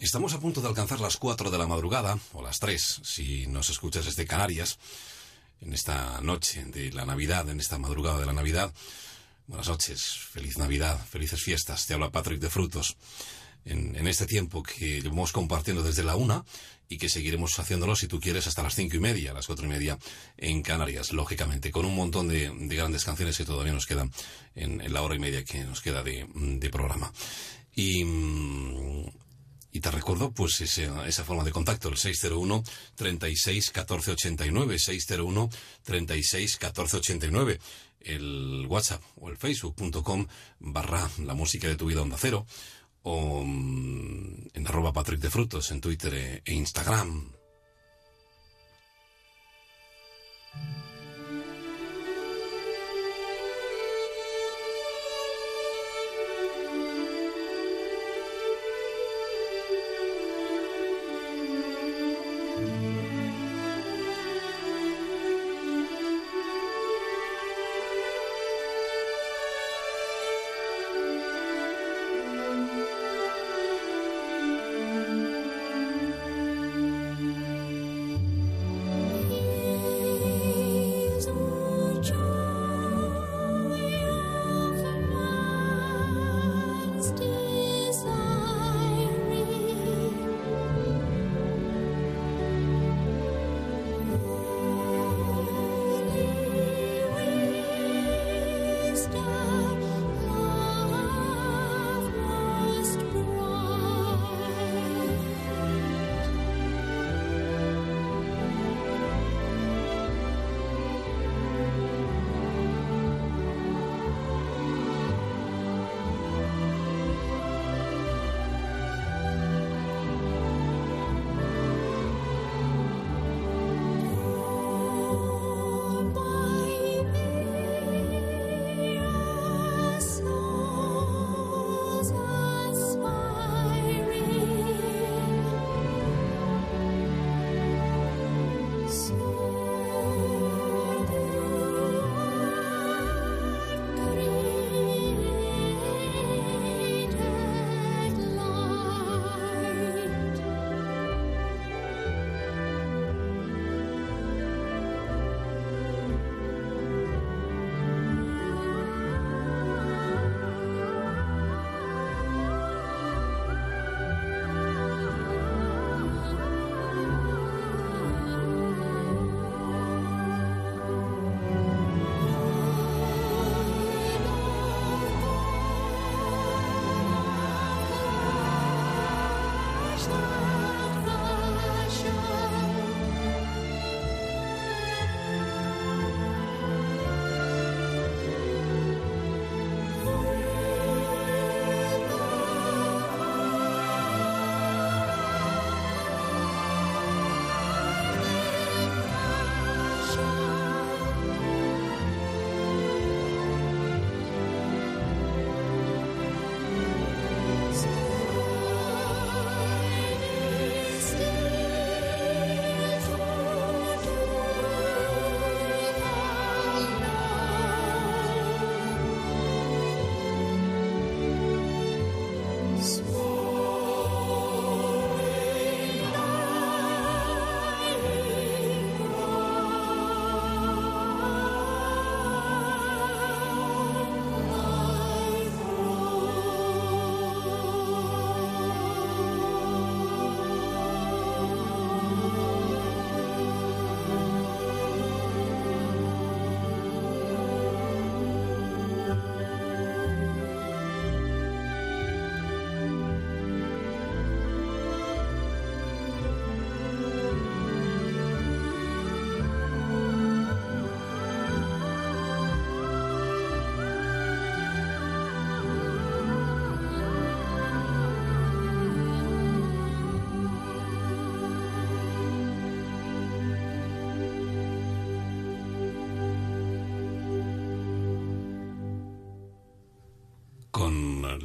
Estamos a punto de alcanzar las 4 de la madrugada, o las 3, si nos escuchas desde Canarias, en esta noche de la Navidad, en esta madrugada de la Navidad. Buenas noches, feliz Navidad, felices fiestas. Te habla Patrick de Frutos. En, en este tiempo que llevamos compartiendo desde la una y que seguiremos haciéndolo, si tú quieres, hasta las cinco y media, las cuatro y media en Canarias, lógicamente, con un montón de, de grandes canciones que todavía nos quedan en, en la hora y media que nos queda de, programa. Y, te recuerdo, pues, ese- esa forma de contacto, el 601 36 14 89, 601 36 14 89, el WhatsApp o el Facebook.com barra la música de tu vida onda cero, o mm, en arroba Patrick de Frutos en Twitter e- e Instagram.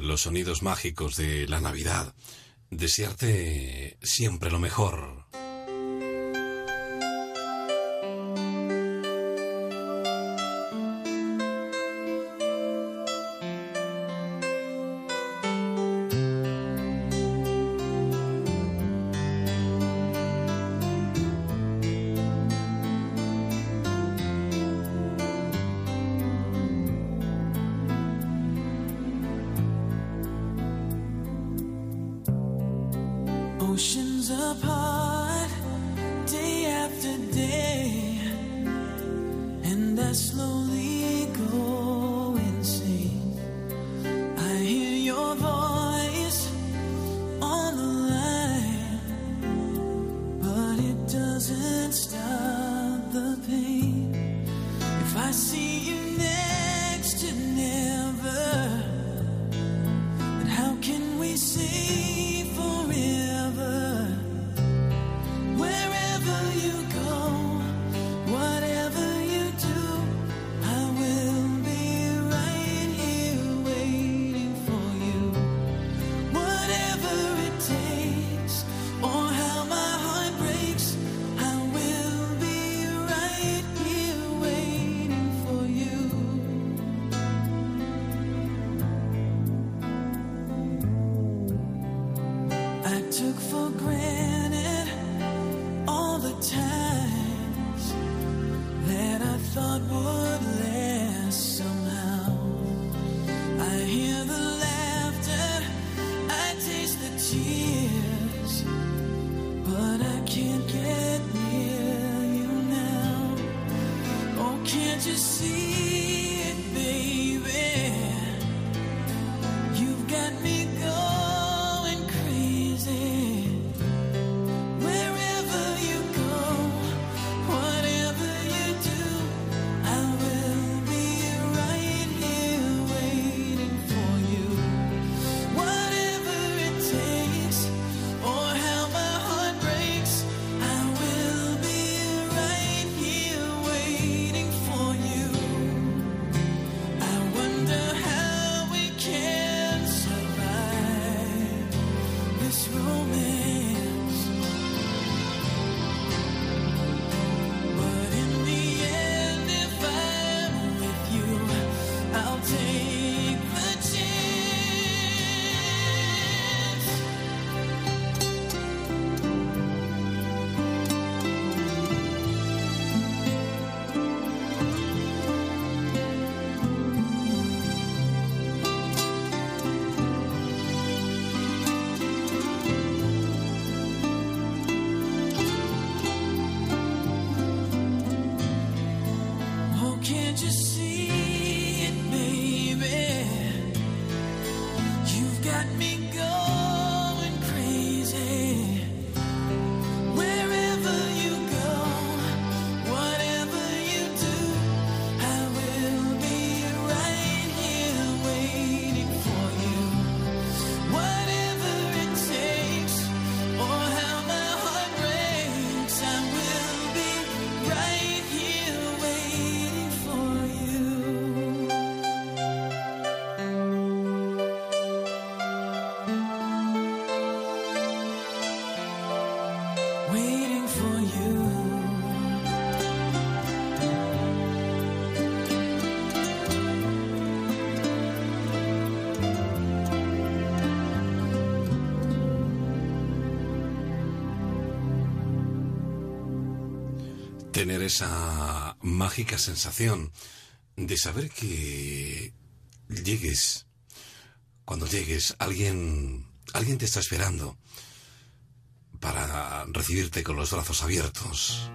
los sonidos mágicos de la Navidad, desearte siempre lo mejor. tener esa mágica sensación de saber que llegues, cuando llegues, alguien, alguien te está esperando para recibirte con los brazos abiertos.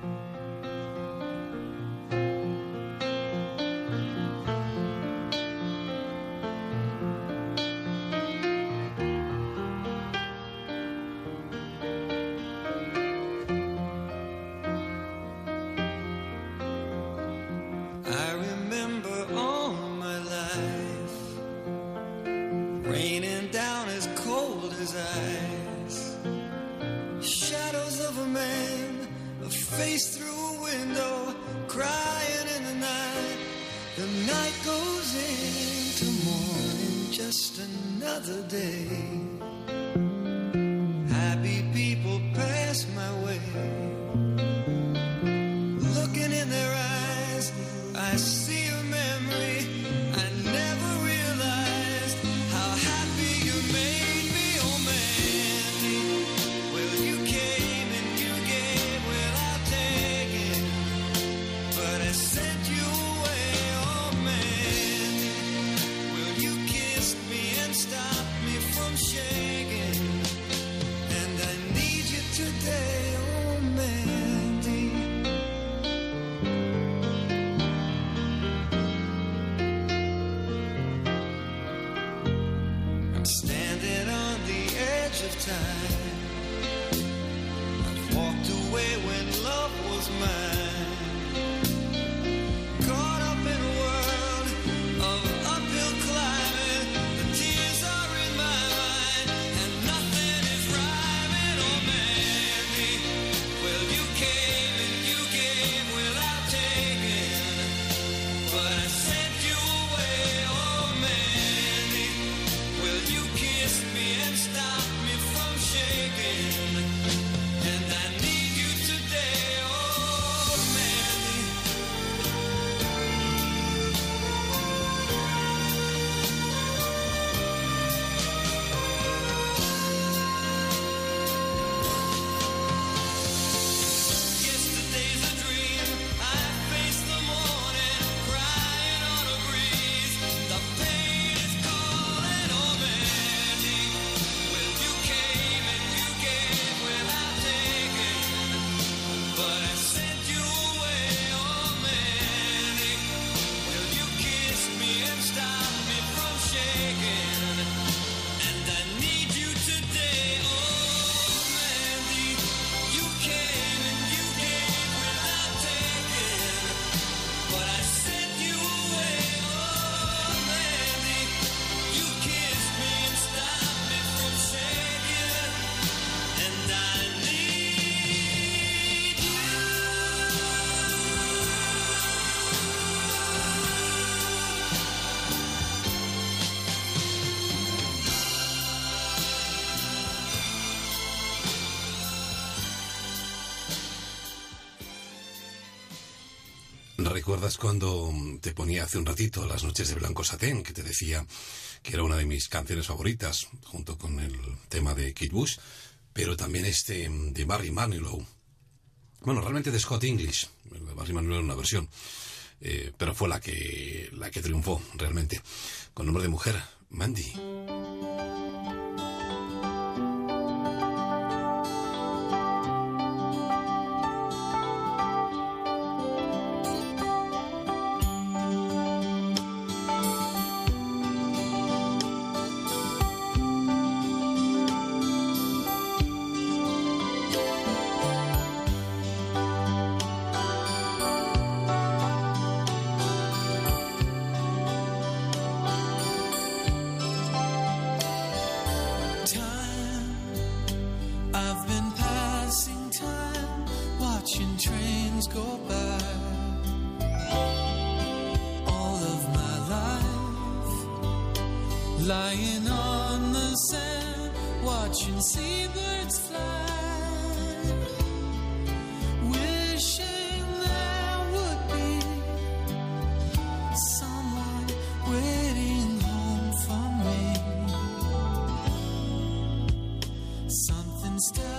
cuando mm, te ponía hace un ratito Las noches de blanco satén, que te decía que era una de mis canciones favoritas, junto con el tema de Kid Bush, pero también este mm, de Barry Manilow. Bueno, realmente de Scott English, Barry Manilow era una versión, eh, pero fue la que, la que triunfó realmente, con nombre de mujer, Mandy. still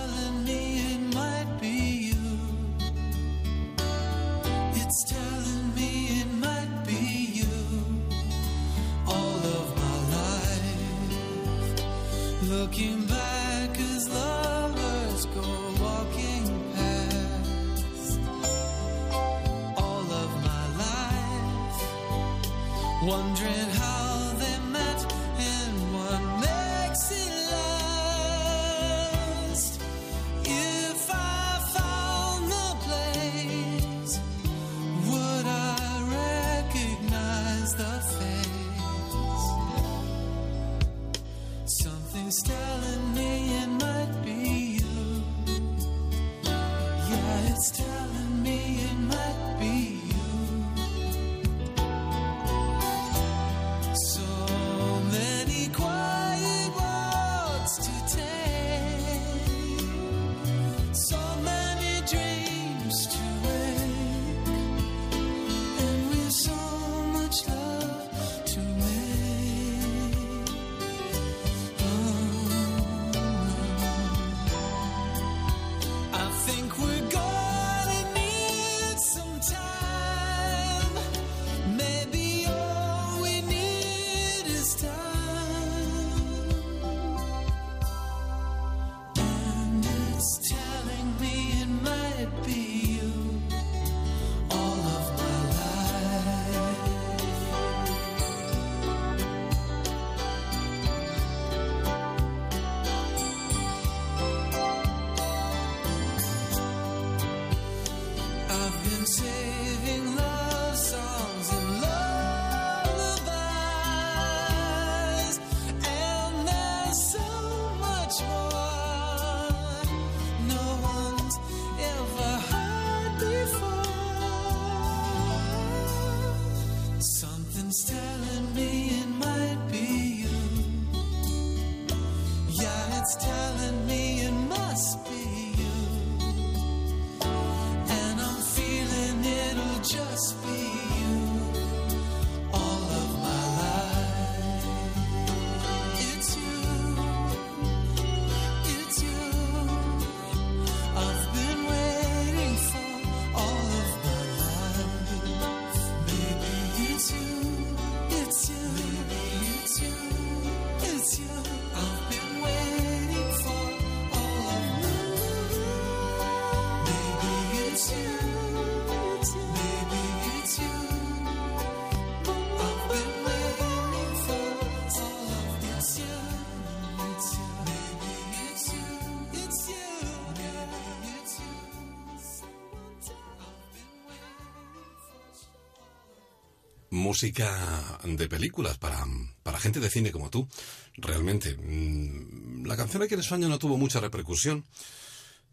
Música de películas para, para gente de cine como tú. Realmente, mm, la canción Aquel sueño no tuvo mucha repercusión,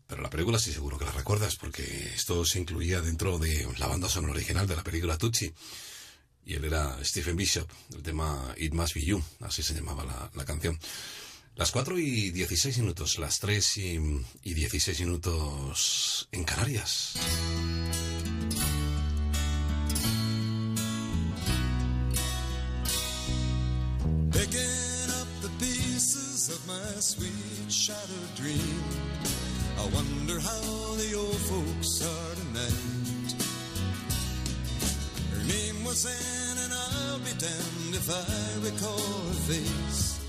pero la película sí seguro que la recuerdas porque esto se incluía dentro de la banda sonora original de la película Tucci. Y él era Stephen Bishop, el tema It Must Be You, así se llamaba la, la canción. Las 4 y 16 minutos, las 3 y, y 16 minutos en Canarias. How the old folks are tonight. Her name was Anne, and I'll be damned if I recall her face.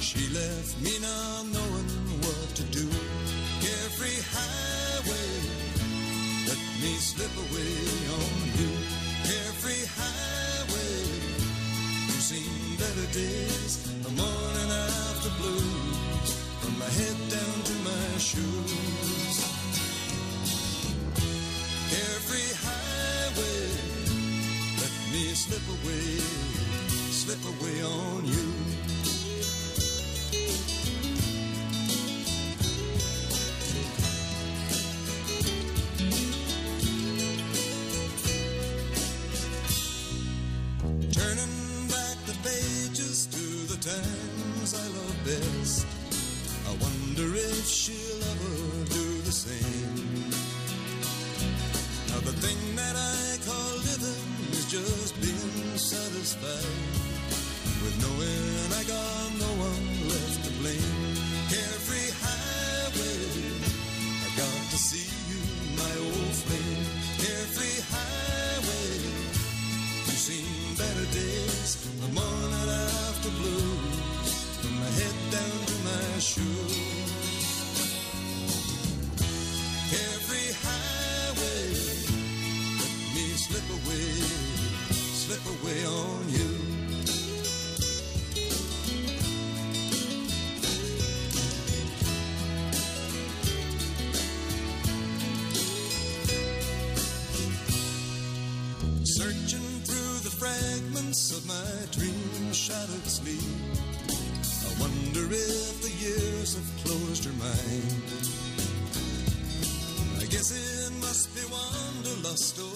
She left me not knowing what to do. Carefree highway, let me slip away on you. Carefree highway, you've seen better days, the morning after my head down to my shoes. Carefree highway, let me slip away, slip away on you. the story.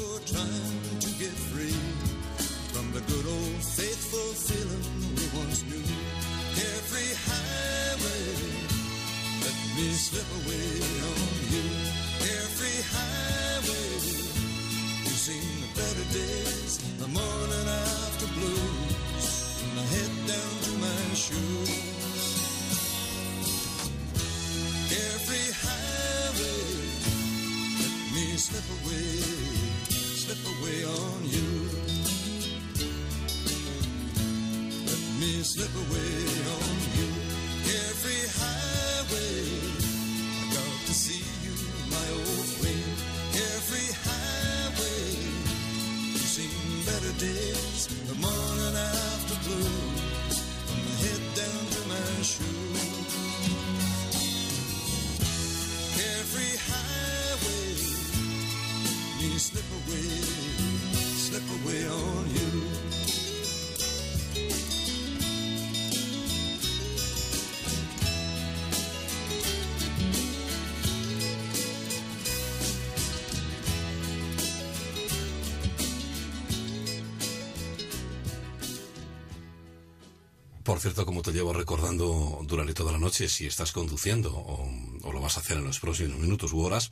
por cierto, como te llevo recordando durante toda la noche, si estás conduciendo o, lo vas a hacer en los próximos minutos u horas,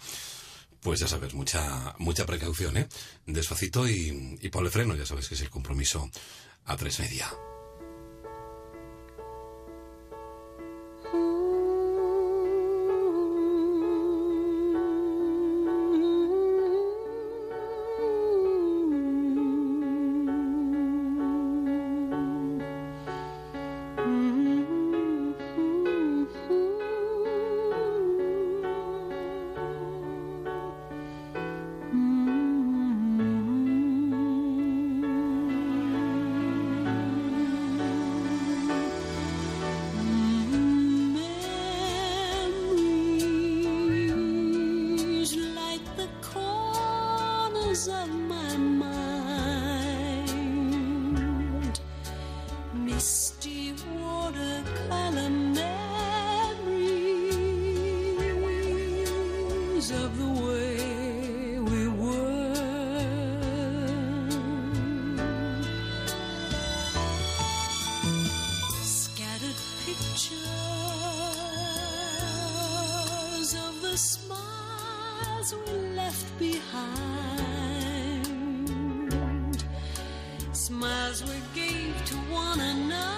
pues ya sabes, mucha, mucha precaución, ¿eh? Despacito y, y ponle freno, ya sabes que es el compromiso a tres media. the smiles we left behind, smiles we gave to one another.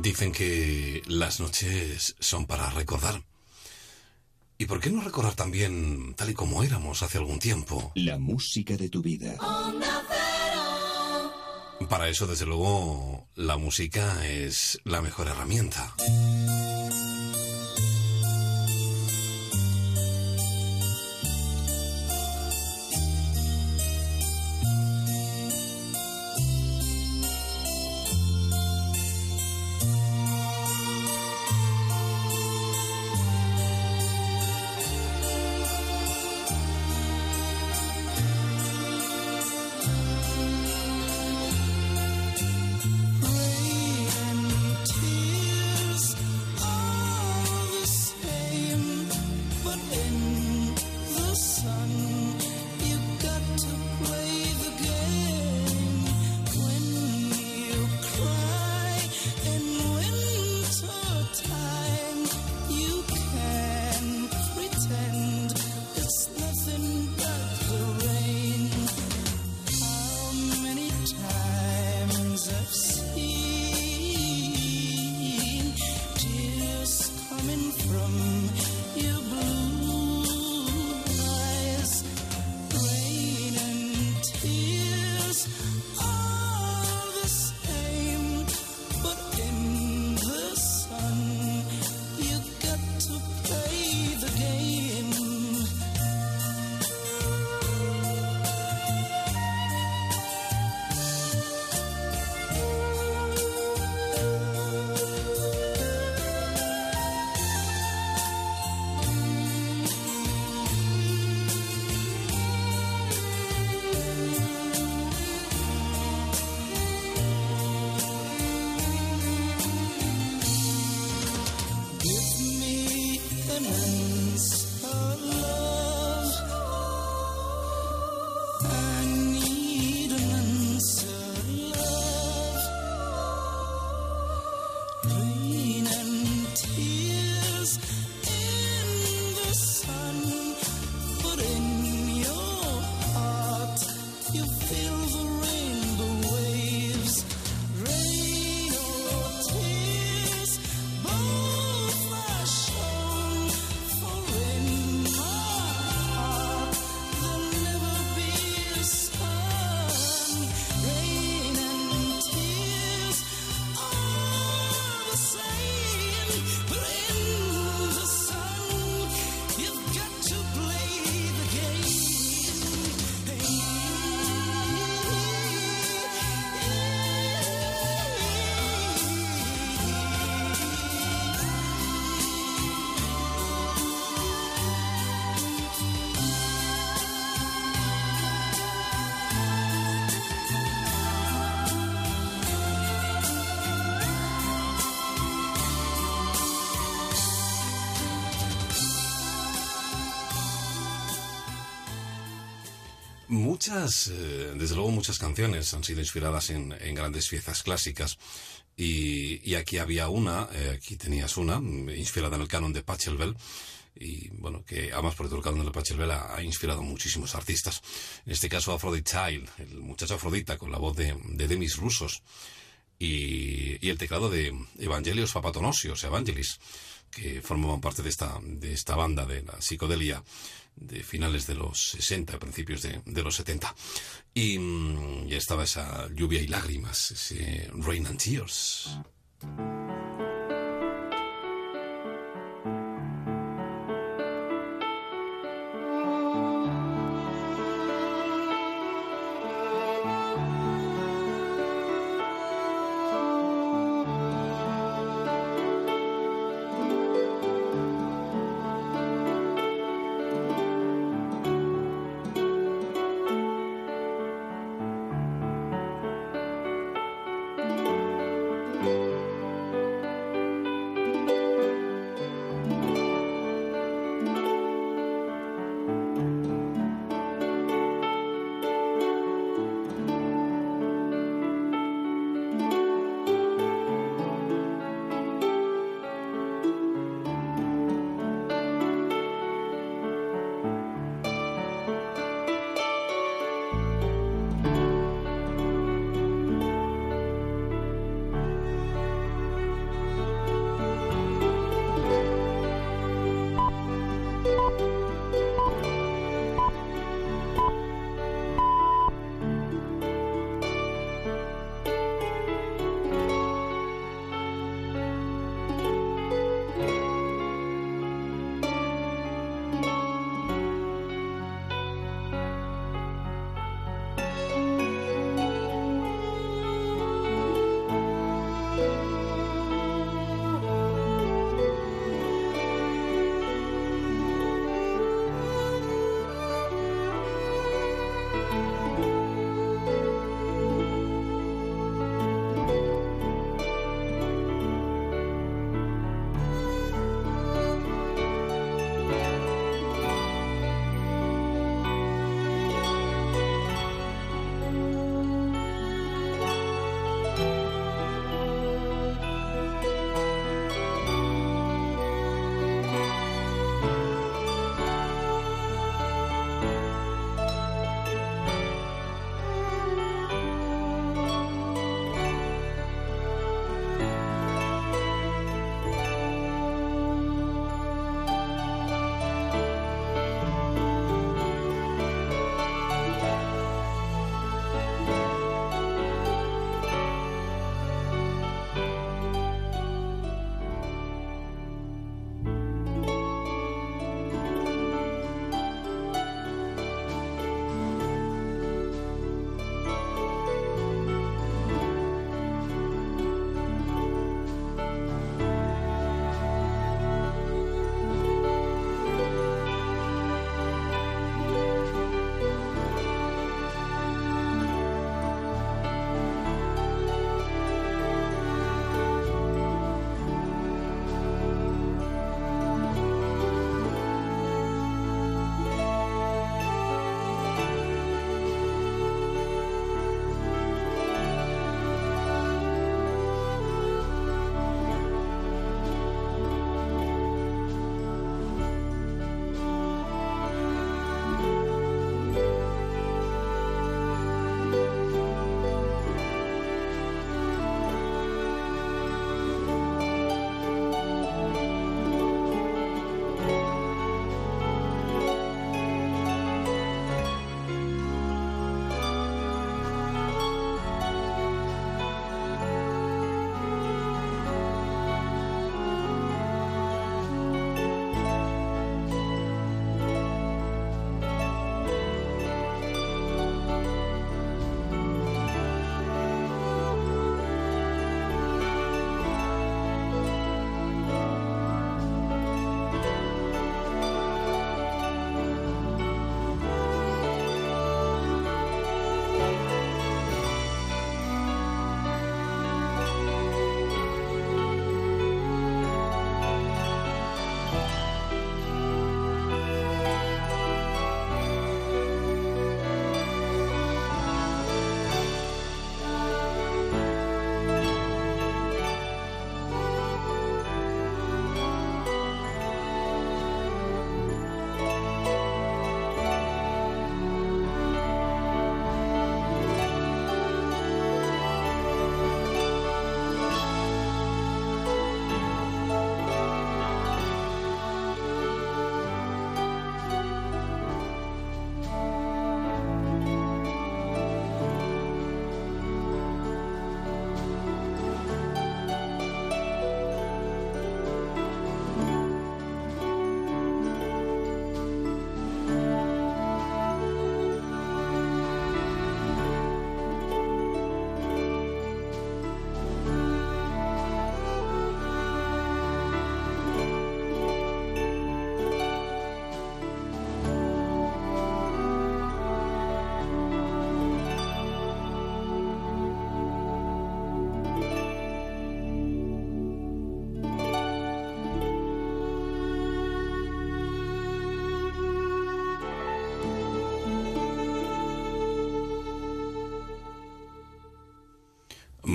Dicen que las noches son para recordar. ¿Y por qué no recordar también tal y como éramos hace algún tiempo? La música de tu vida. Para eso, desde luego, la música es la mejor herramienta. Muchas, eh, desde luego muchas canciones han sido inspiradas en, en grandes piezas clásicas. Y, y aquí había una, eh, aquí tenías una, mm, inspirada en el canon de Pachelbel. Y bueno, que además por el canon de Pachelbel ha, ha inspirado muchísimos artistas. En este caso Aphrodite Child, el muchacho Afrodita con la voz de, de Demis Rusos. Y, y el teclado de Evangelios Papatonosios, Evangelis, que formaban parte de esta, de esta banda de la psicodelia de finales de los 60, principios de, de los 70. Y, mm, y estaba esa lluvia y lágrimas, ese Rain and Tears.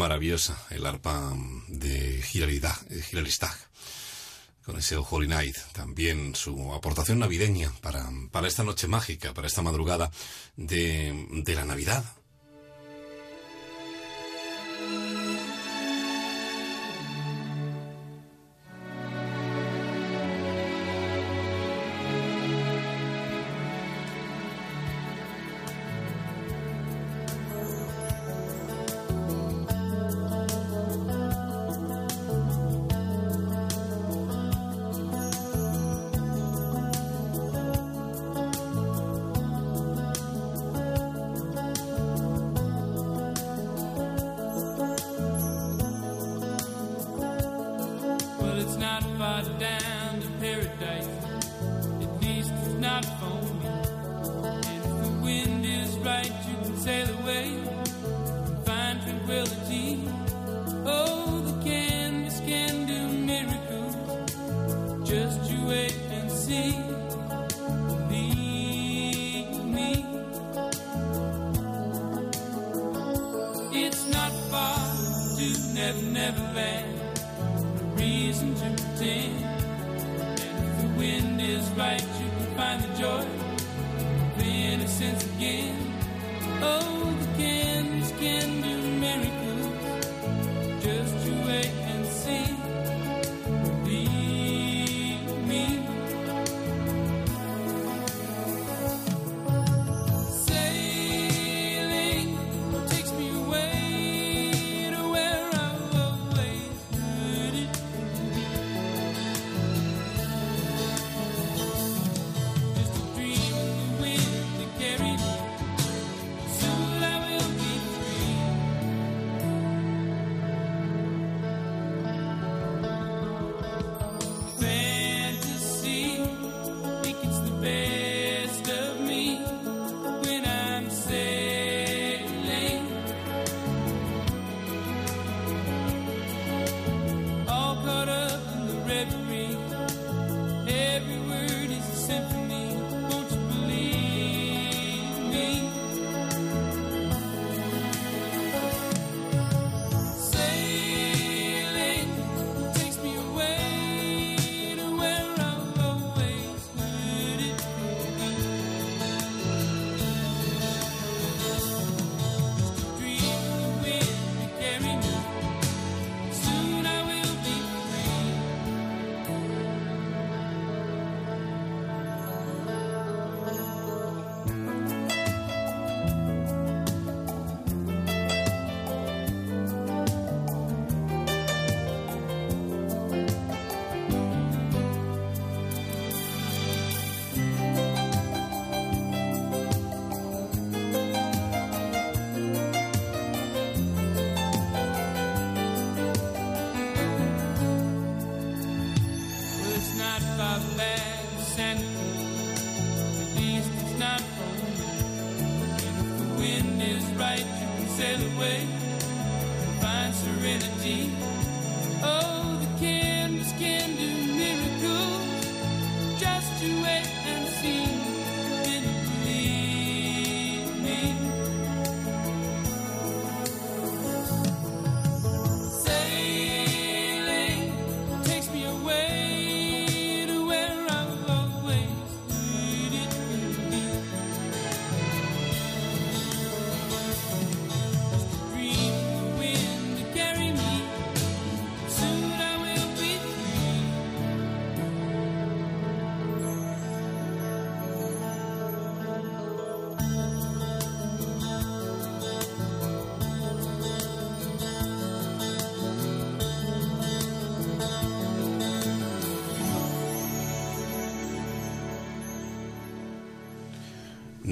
maravillosa, el arpa mm, de Hilary eh, con ese Holy Night, también su aportación navideña para, para esta noche mágica, para esta madrugada de, de la Navidad,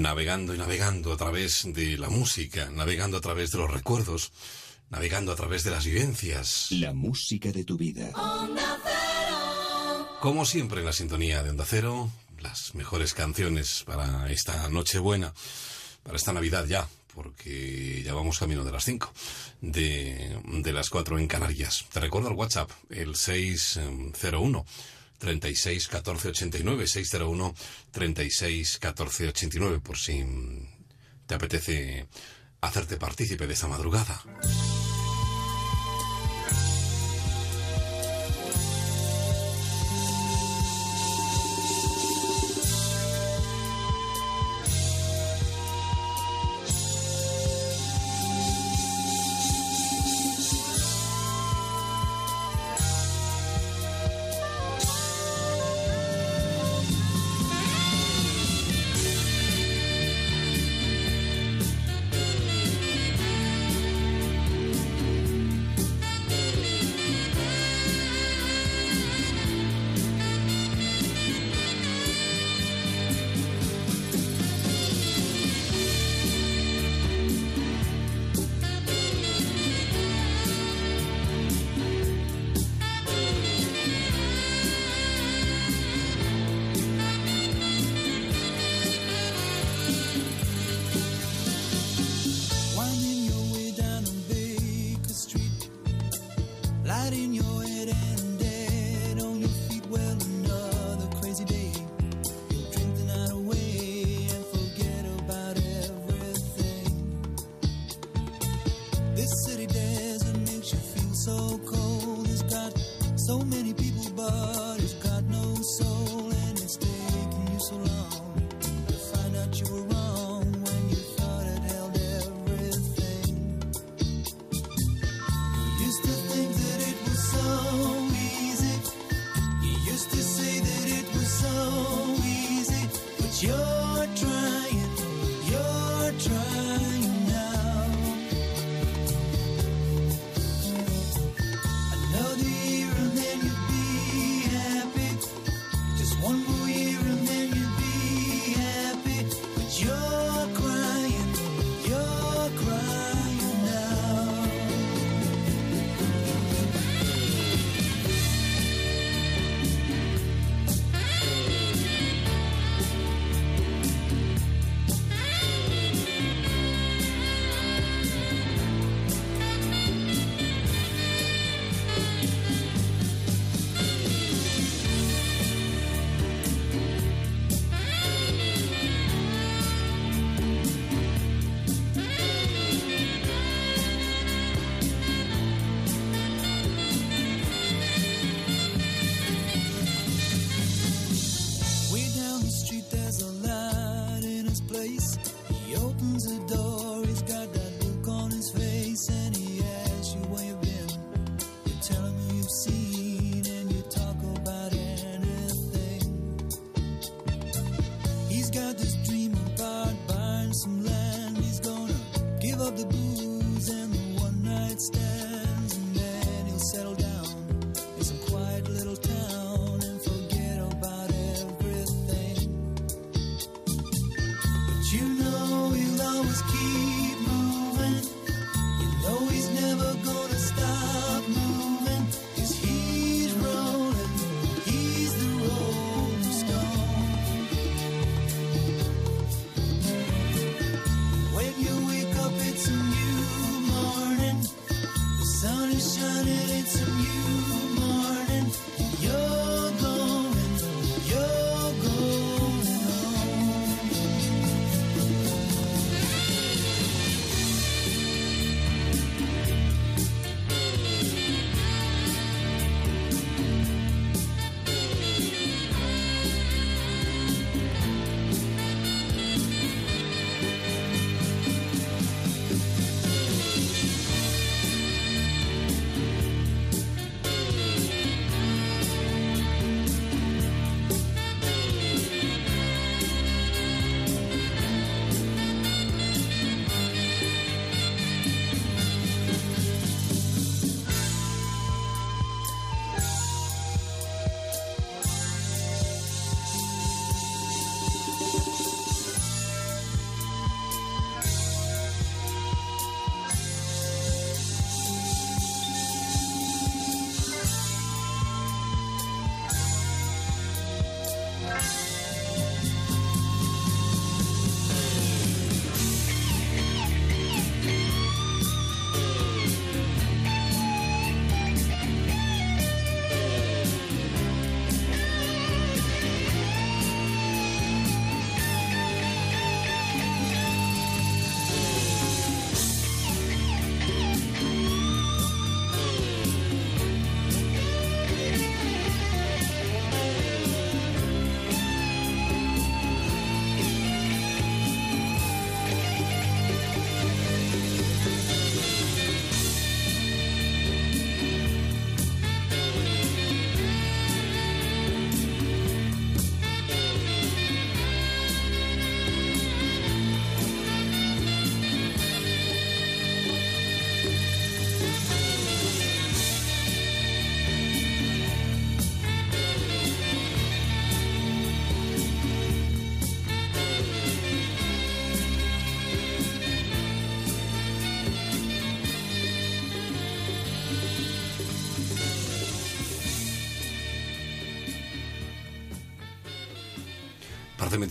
navegando y navegando a través de la música, navegando a través de los recuerdos, navegando a través de las vivencias. La música de tu vida. Onda Cero. Como siempre en la sintonía de Onda Cero, las mejores canciones para esta noche buena, para esta Navidad ya, porque ya vamos camino de las 5, de, de las 4 en Canarias. Te recuerdo el WhatsApp, el 601. 36 14 89, 601 36 14 89, por si te apetece hacerte partícipe de esta madrugada.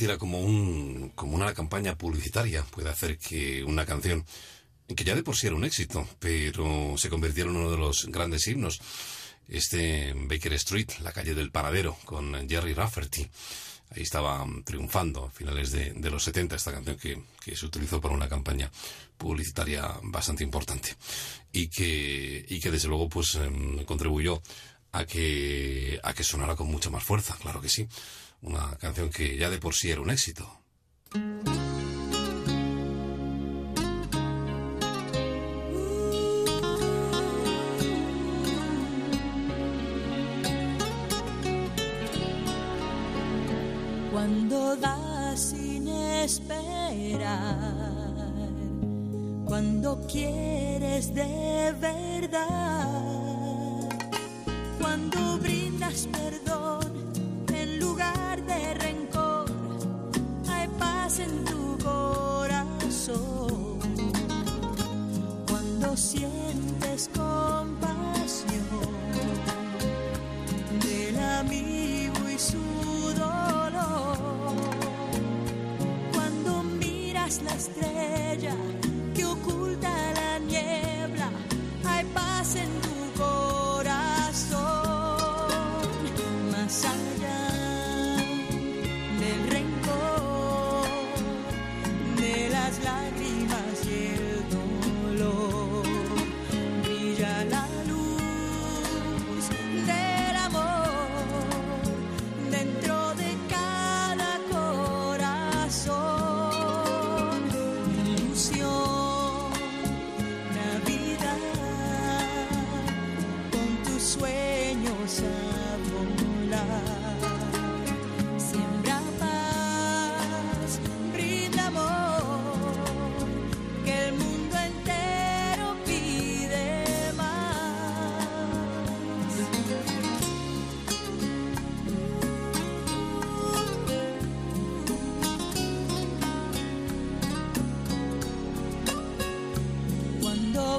convirtiera como, un, como una campaña publicitaria. Puede hacer que una canción, que ya de por sí era un éxito, pero se convirtiera en uno de los grandes himnos. Este Baker Street, la calle del paradero, con Jerry Rafferty. Ahí estaba um, triunfando a finales de, los 70 esta canción que, se utilizó para una campaña publicitaria bastante importante y que, y que desde luego pues em, contribuyó a que, a que sonara con mucha más fuerza, claro que sí una canción que ya de por sí era un éxito. Cuando das sin esperar, cuando quieres de verdad, cuando brindas perdón sientes compasión del amigo y su dolor. Cuando miras la estrella,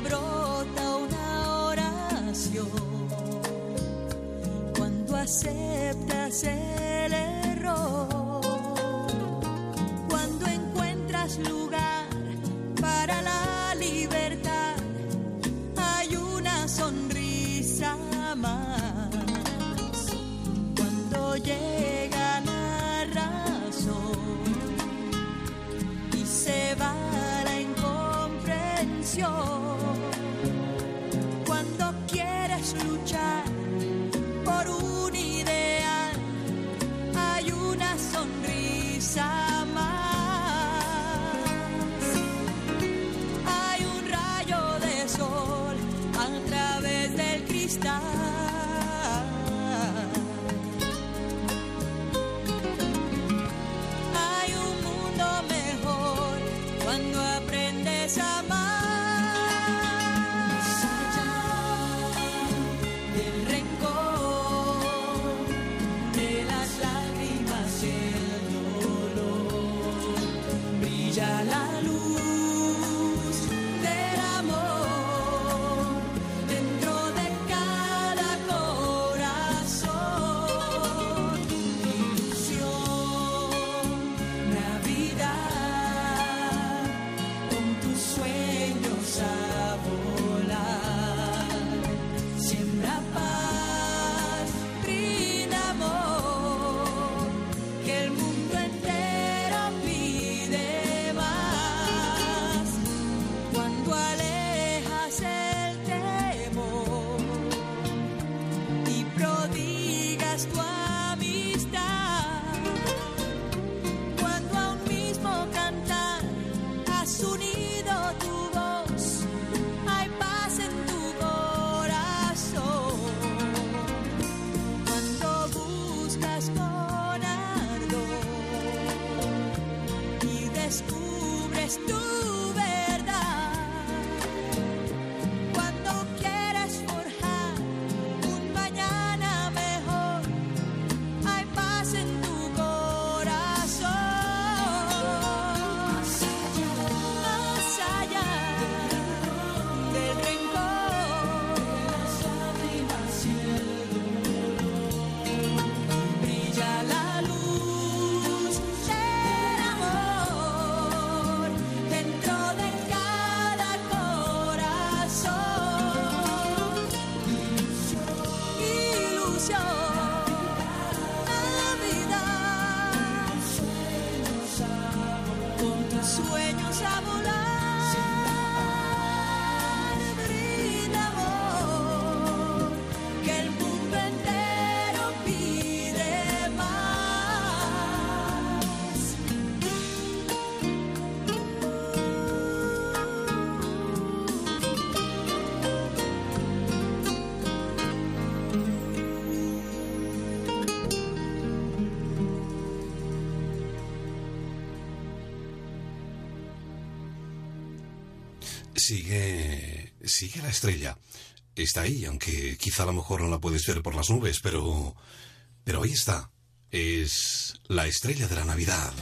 brota una oración. Cuando aceptas el sigue, sigue la estrella. Está ahí, aunque quizá a lo mejor no la puedes ver por las nubes, pero, pero ahí está. Es la estrella de la Navidad.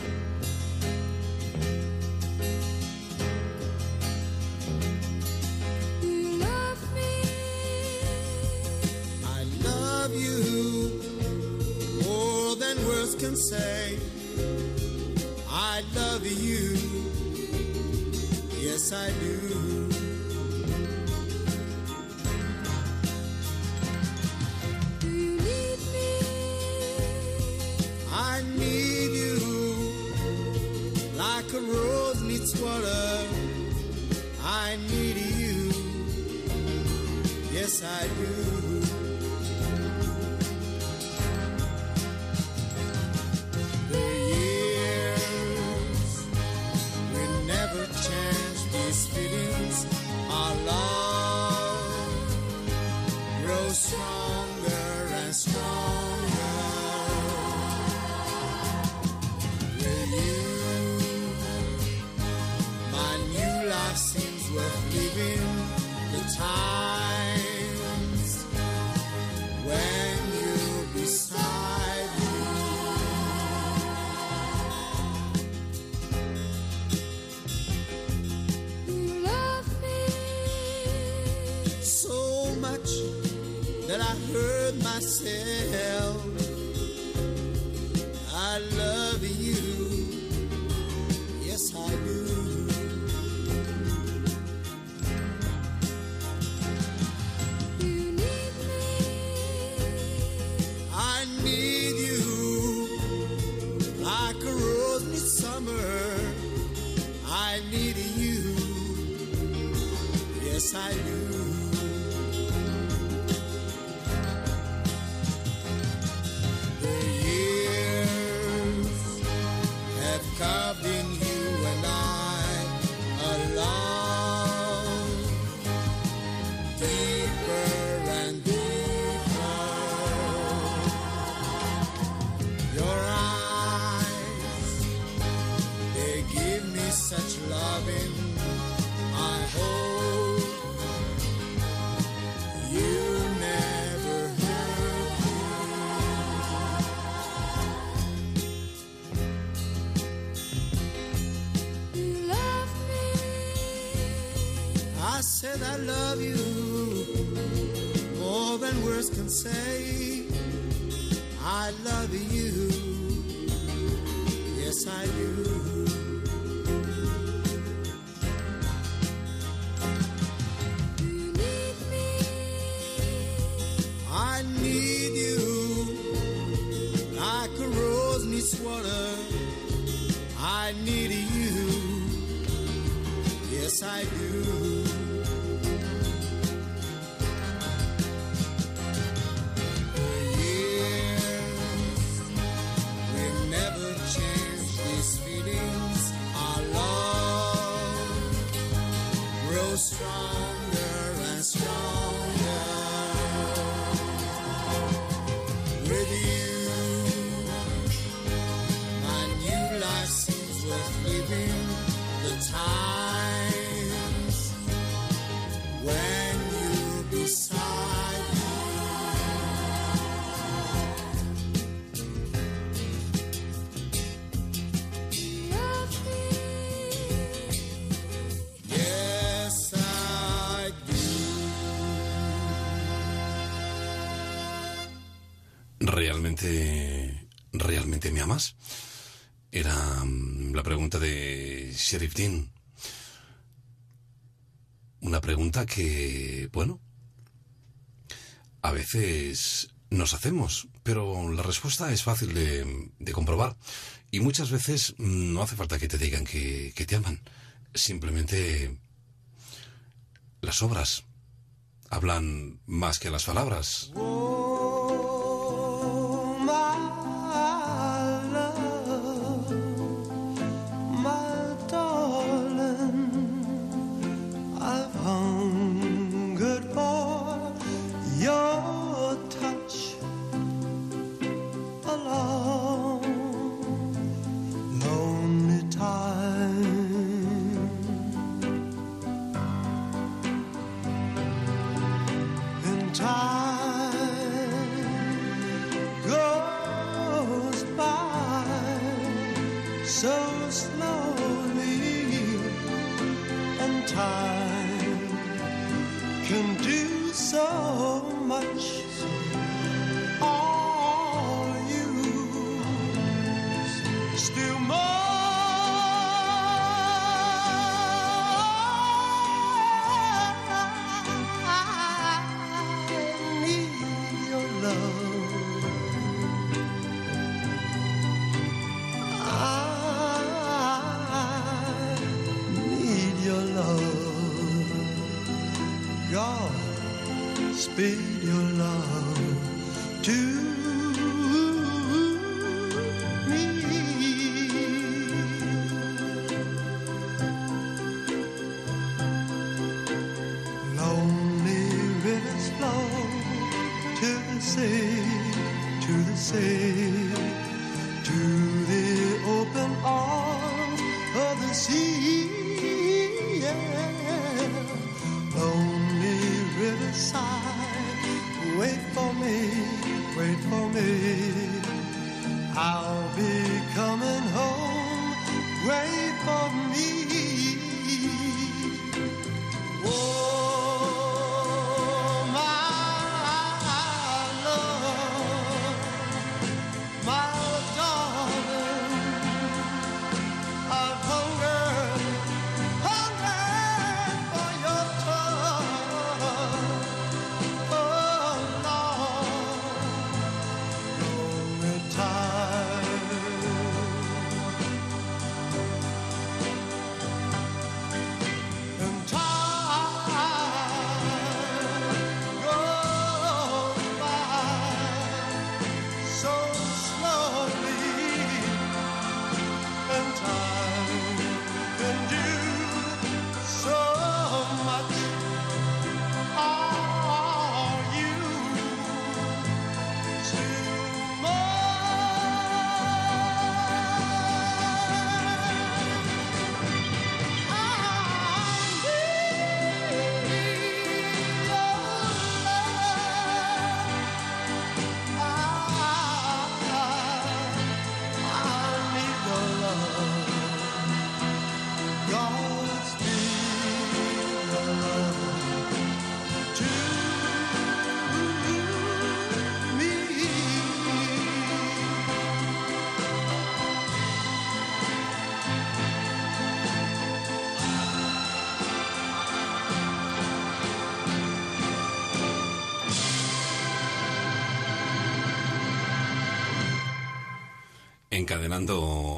realmente, me amas? Era mm, la pregunta de Sheriff Dean. Una pregunta que, bueno, a veces nos hacemos, pero la respuesta es fácil de, comprobar. Y muchas veces mm, no hace falta que te digan que te aman. Simplemente las obras hablan más que las palabras.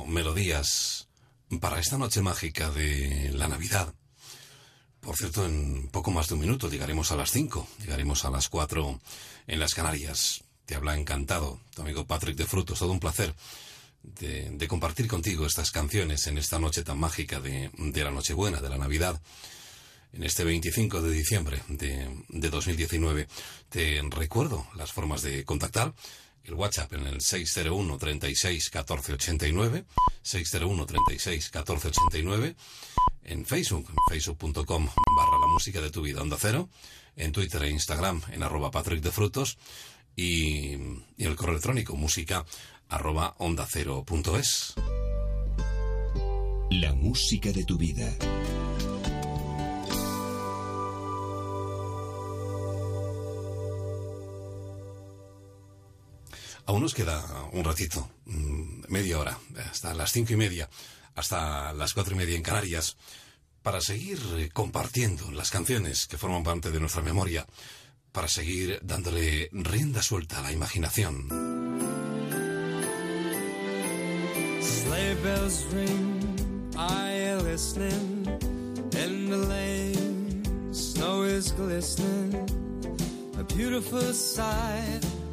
Melodías para esta noche mágica de la Navidad. Por cierto, en poco más de un minuto llegaremos a las 5, llegaremos a las 4 en las Canarias. Te habla encantado tu amigo Patrick de Frutos, todo un placer de, compartir contigo estas canciones en esta noche tan mágica de, de la Nochebuena, de la Navidad en este 25 de diciembre de, de 2019. Te recuerdo las formas de contactar. El WhatsApp en el 601 36 14 89, 601 36 14 89, en Facebook, facebook.com barra la música de tu vida onda cero, en Twitter e Instagram en arroba Patrick de Frutos y, el correo electrónico música arroba onda cero. La música de tu vida. Aún nos queda un ratito, mm, media hora, hasta las cinco y media, hasta las cuatro y media en Canarias, para seguir eh, compartiendo las canciones que forman parte de nuestra memoria, para seguir dándole rienda suelta a la imaginación. A beautiful sight.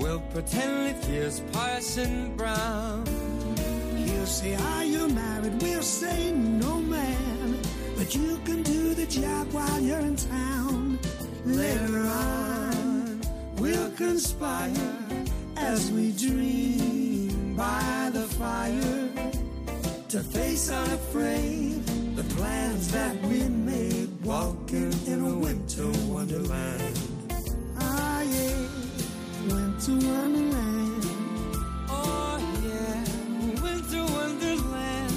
We'll pretend it here's Parson Brown. He'll say, Are you married? We'll say, No, man. But you can do the job while you're in town. Later on, we'll conspire as we dream by the fire to face unafraid the plans that we made walking in a winter wonderland. Ah, yeah, winter wonderland. Oh, yeah, winter wonderland.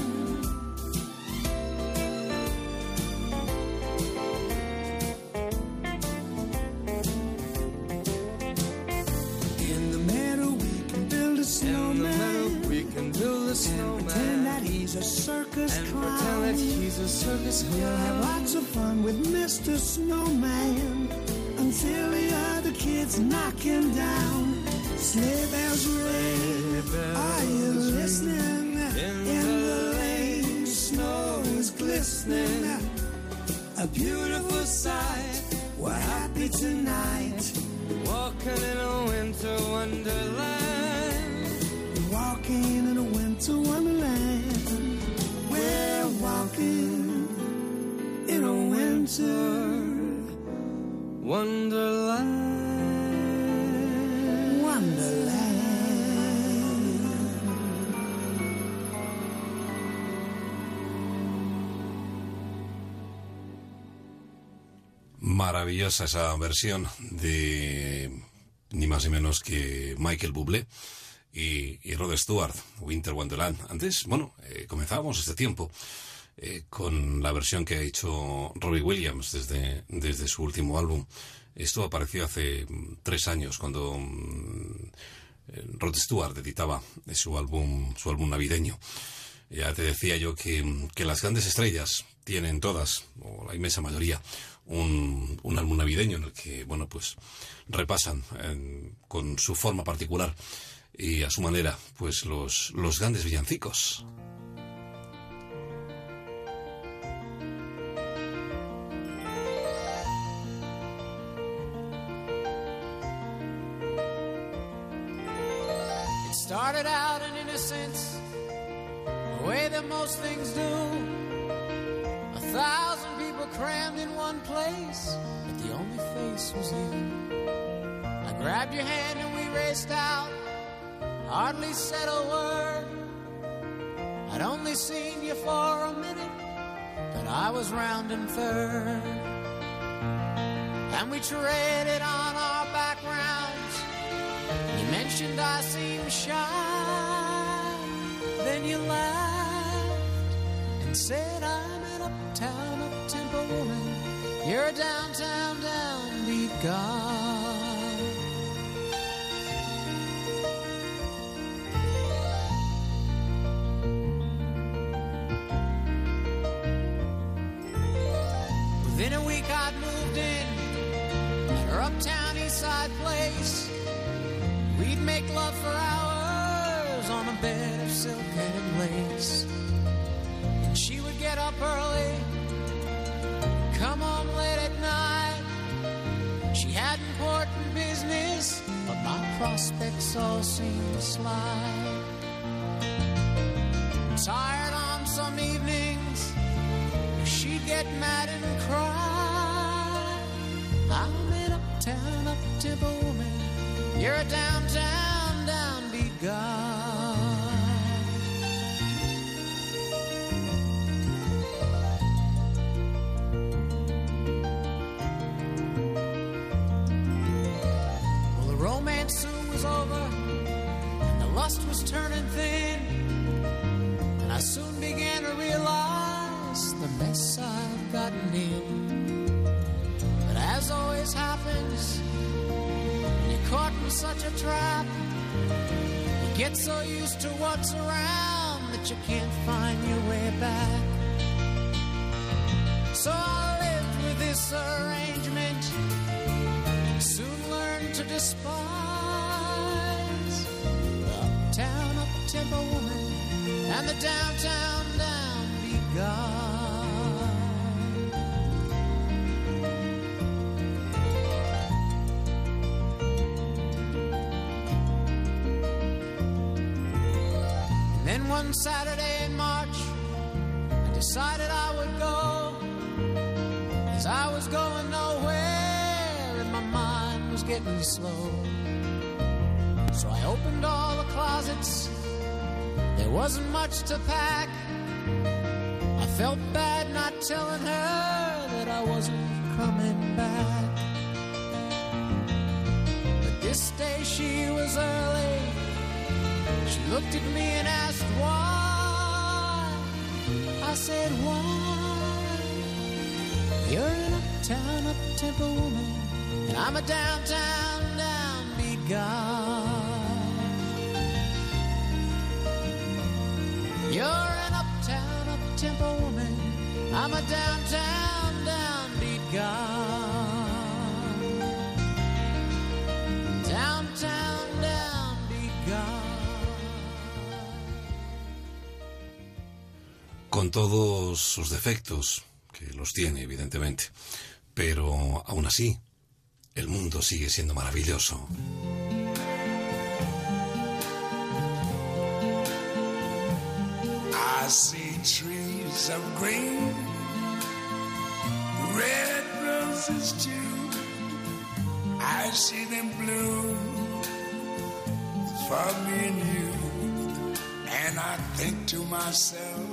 In the meadow, we can build a snowman. In the meadow we can build a And snowman. pretend that he's a circus And clown. pretend that he's a circus clown. We'll have lots of fun with Mr. Snowman until the other kids knock him down. Sleigh bells ring. Are you listening? In the lane, snow is glistening. A beautiful sight. We're happy tonight. Walking in a winter wonderland. Walking in a winter wonderland. We're walking in a winter Wonderland. wonderland. Maravillosa esa versión de ni más ni menos que Michael Bublé y, y Rod Stewart, Winter Wonderland. Antes, bueno, eh, comenzábamos este tiempo eh, con la versión que ha hecho Robbie Williams desde, desde su último álbum. Esto apareció hace mm, tres años cuando mm, eh, Rod Stewart editaba su álbum, su álbum navideño. Ya te decía yo que, que las grandes estrellas tienen todas, o la inmensa mayoría, un, un álbum navideño en el que, bueno, pues repasan eh, con su forma particular y a su manera, pues los, los grandes villancicos. Started out in innocence, the way that most things do. A thousand people crammed in one place, but the only face was you. I grabbed your hand and we raced out, hardly said a word. I'd only seen you for a minute, but I was round rounding third. And we traded on our backgrounds. Mentioned I seemed shy. Then you laughed and said I'm an uptown up-tempo woman. You're a downtown downbeat guy. Within a week I'd moved in at her uptown east side place. We'd make love for hours on a bed of silk and lace. And she would get up early, come home late at night. She had important business, but my prospects all seemed to slide. Tired on some evenings, she'd get mad and cry. I'm an uptown, up-tempo woman. You're a downtown, downbeat guy. Well, the romance soon was over, and the lust was turning thin. Such a trap, you get so used to what's around that you can't find your way back. So I lived with this arrangement, soon learned to despise the uptown up-tempo woman and the downtown one Saturday in March, I decided I would go. As I was going nowhere, and my mind was getting slow. So I opened all the closets. There wasn't much to pack. I felt bad not telling her that I wasn't coming back. But this day she was early. She looked at me and asked why. I said, why? You're an uptown, up-tempo woman, and I'm a downtown, downbeat guy. You're an uptown, up-tempo woman, I'm a downtown, downbeat guy. Con todos sus defectos, que los tiene evidentemente, pero aún así, el mundo sigue siendo maravilloso. I see trees of green, red roses too. I see them bloom for me and you. And I think to myself,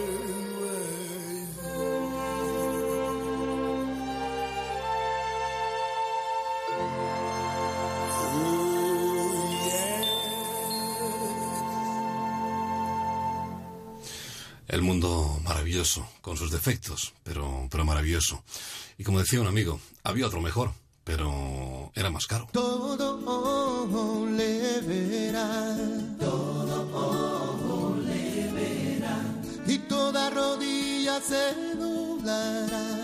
El mundo maravilloso, con sus defectos, pero, pero maravilloso. Y como decía un amigo, había otro mejor, pero era más caro. Todo le verá. Todo le verá. Y toda rodilla se doblará.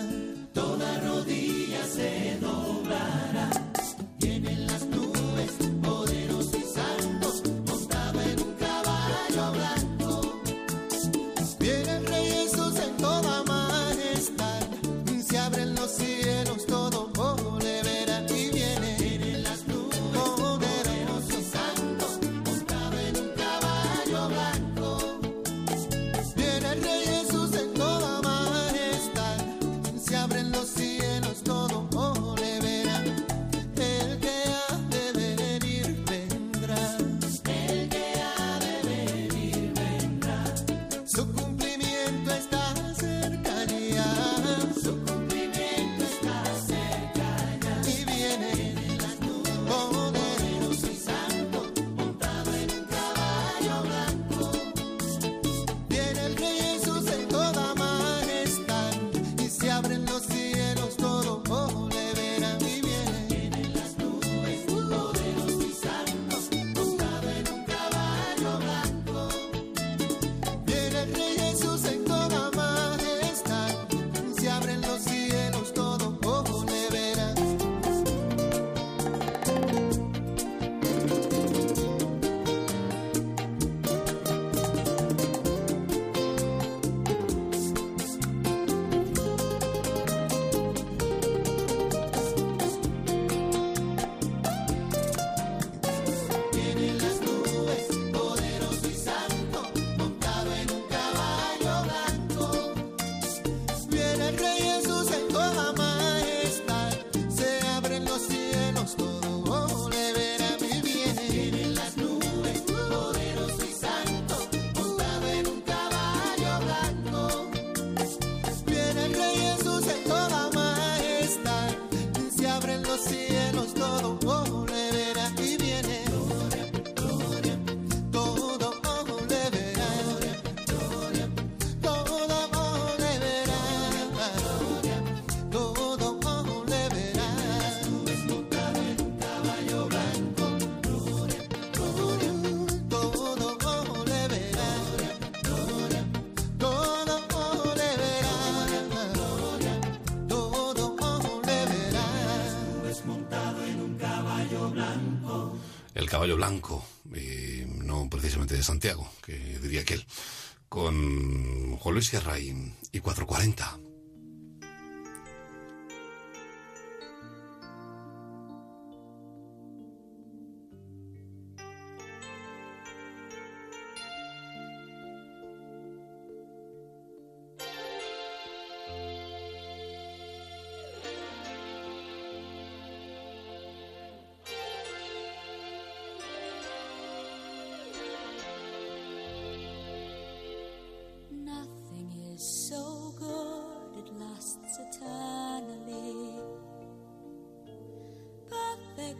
Luis Guerraín y 440.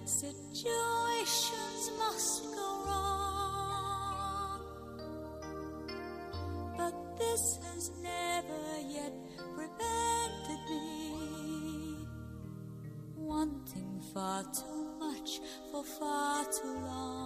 Situations must go wrong, but this has never yet prevented me wanting far too much for far too long.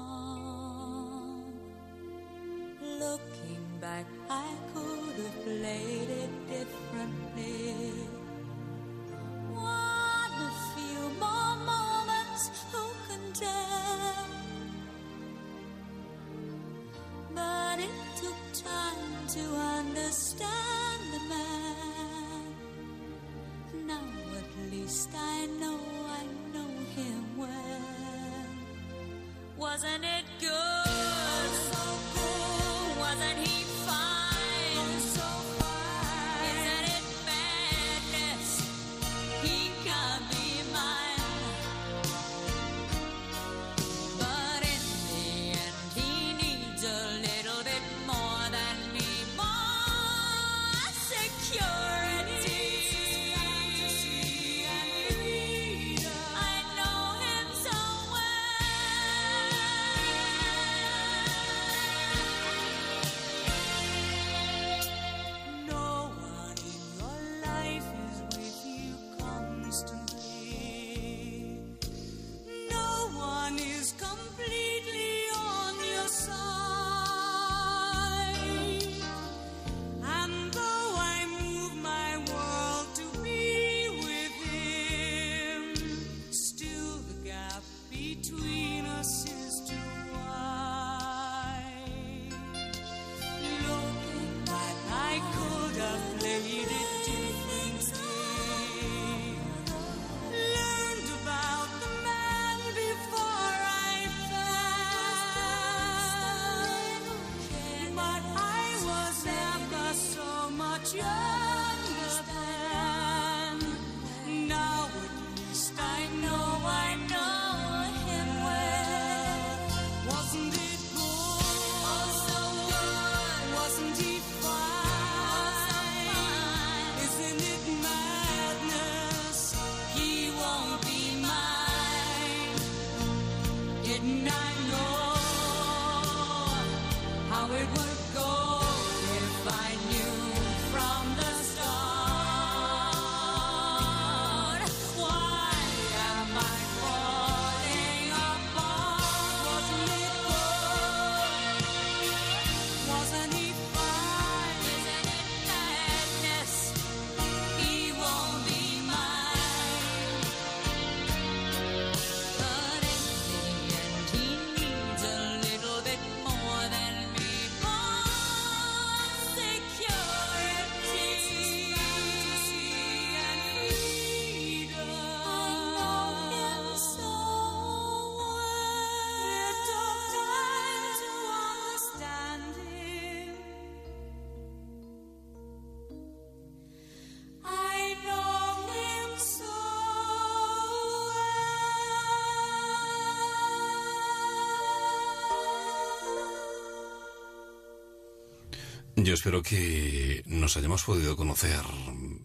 Yo espero que nos hayamos podido conocer,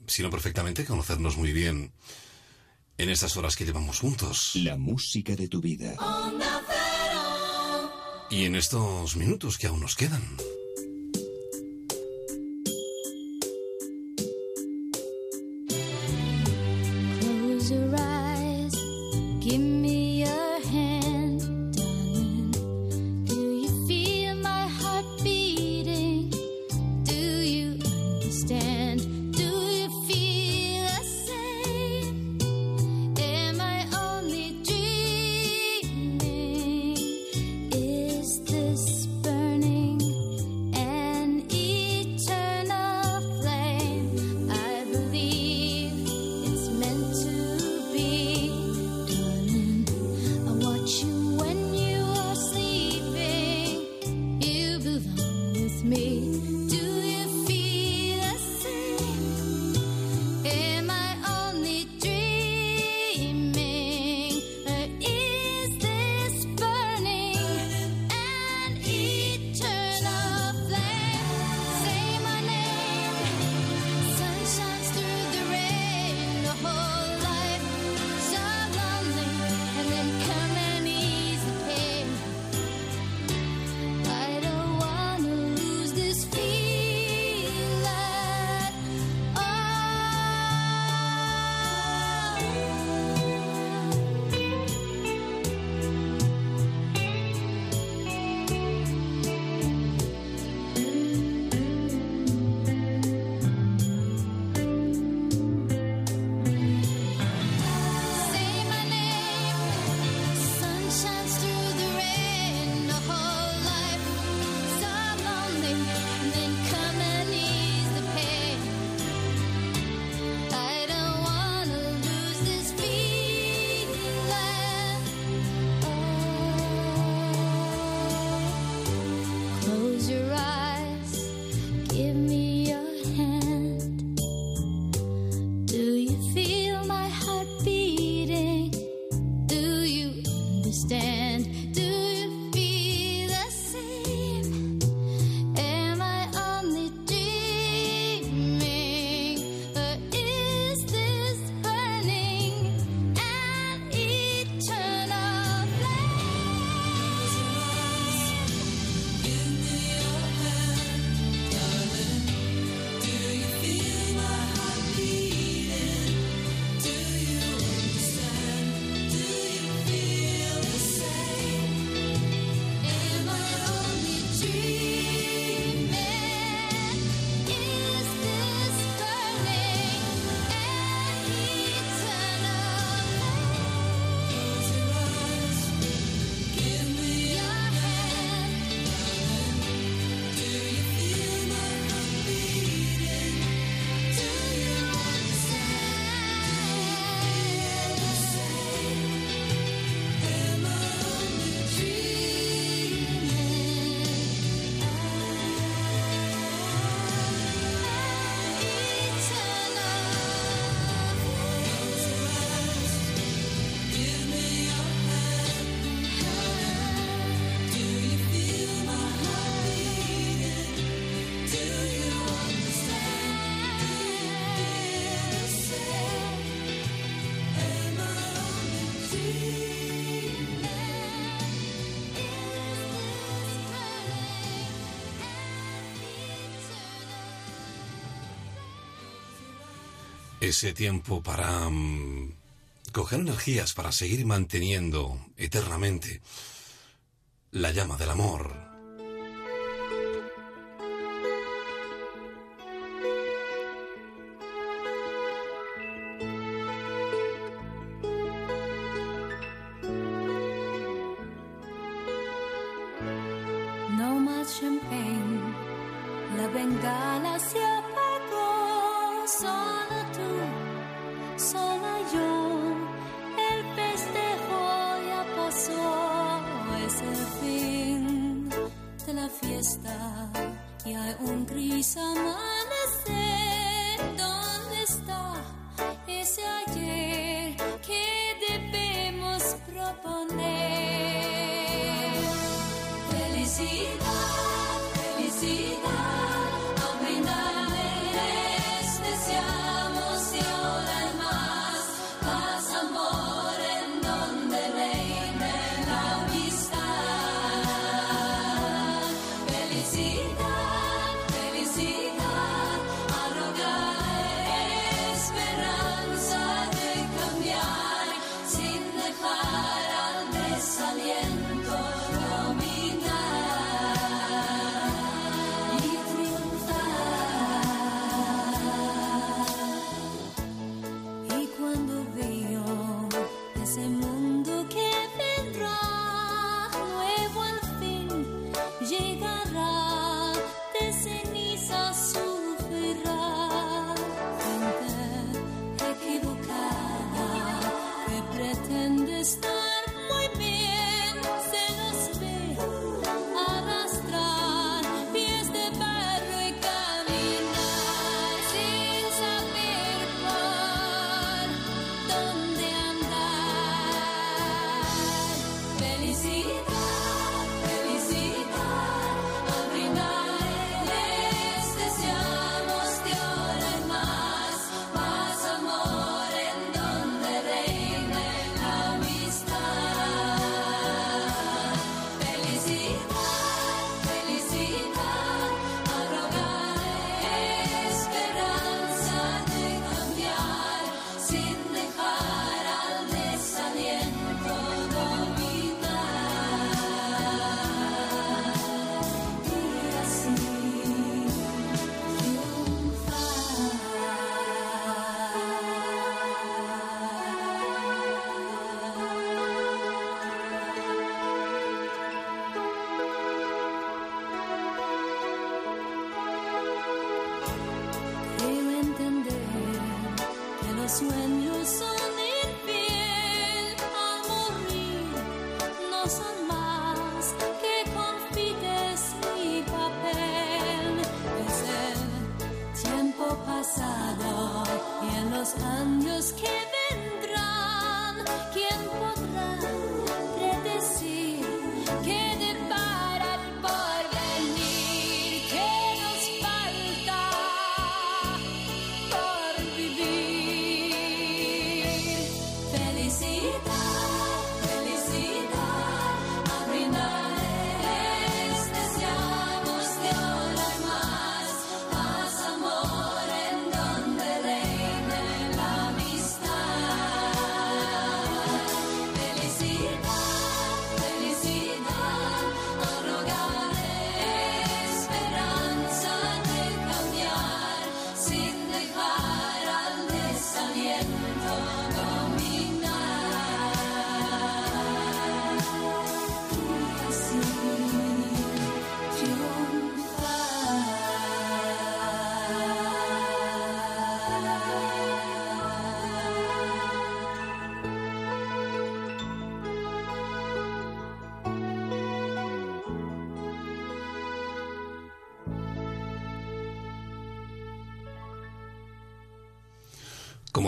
si no perfectamente, conocernos muy bien en estas horas que llevamos juntos. La música de tu vida. Onda Cero. Y en estos minutos que aún nos quedan. ese tiempo para mm, coger energías, para seguir manteniendo eternamente la llama del amor. No más champagne, la bengala se. Que hay un crisamán.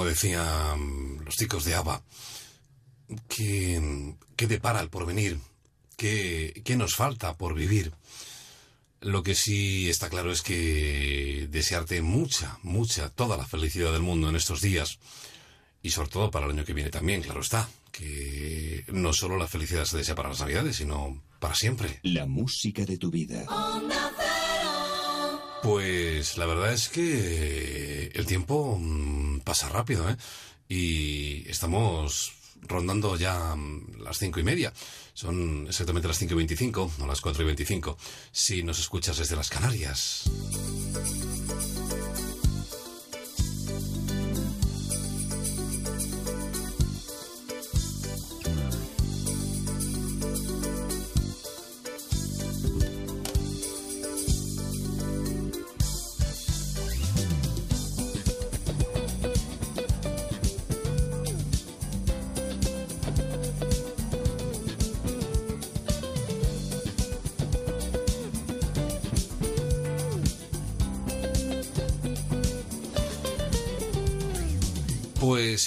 decían mm, los chicos de ABBA, que, que depara el porvenir, que, que nos falta por vivir. Lo que sí está claro es que desearte mucha, mucha, toda la felicidad del mundo en estos días y sobre todo para el año que viene también, claro está, que no solo la felicidad se desea para las navidades, sino para siempre. La música de tu vida. Pues la verdad es que el tiempo mm, pasa rápido, ¿eh? Y estamos rondando ya mm, las cinco y media. Son exactamente las cinco y veinticinco, no las cuatro y veinticinco. Si nos escuchas desde las Canarias.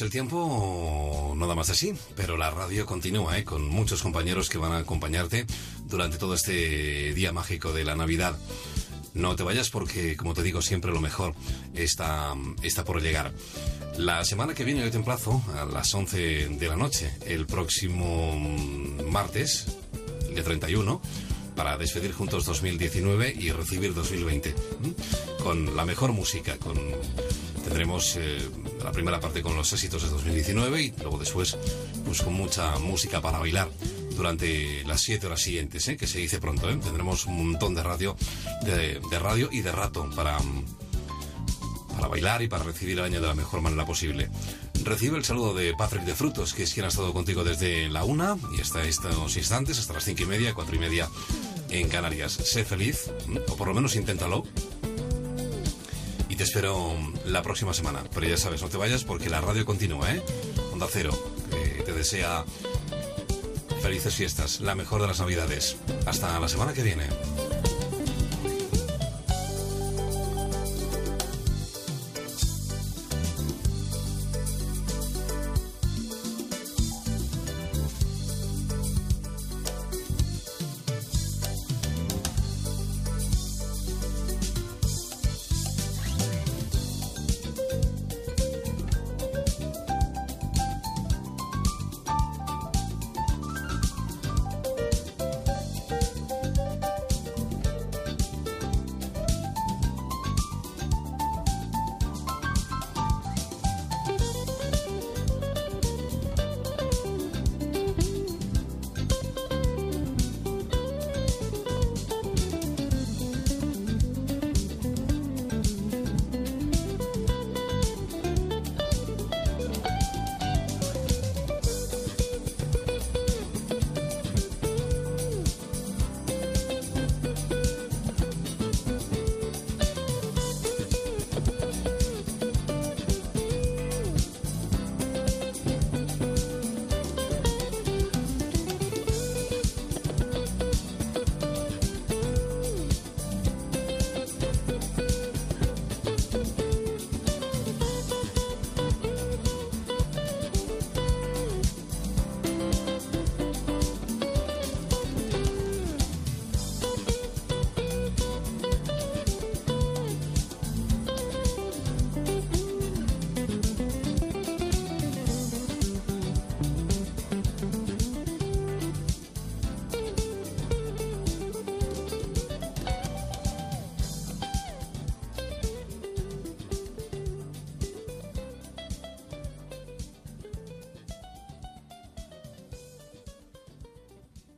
El tiempo no da más así, pero la radio continúa, ¿eh? con muchos compañeros que van a acompañarte durante todo este día mágico de la Navidad. No te vayas porque, como te digo, siempre lo mejor está, está por llegar. La semana que viene yo te emplazo a las 11 de la noche, el próximo martes, el día 31, para despedir juntos 2019 y recibir 2020. ¿m? Con la mejor música, con tendremos eh, la primera parte con los éxitos de 2019 y luego después pues con mucha música para bailar durante las siete horas siguientes, ¿eh? que se dice pronto. ¿eh? Tendremos un montón de radio, de, radio y de rato para, para bailar y para recibir el año de la mejor manera posible. Recibe el saludo de Patrick de Frutos, que es quien ha estado contigo desde la una y hasta estos instantes, hasta las cinco y media, cuatro y media en Canarias. Sé feliz, o por lo menos inténtalo. Y te espero la próxima semana. Pero ya sabes, no te vayas porque la radio continúa, ¿eh? Onda Cero, te desea felices fiestas, la mejor de las navidades. Hasta la semana que viene.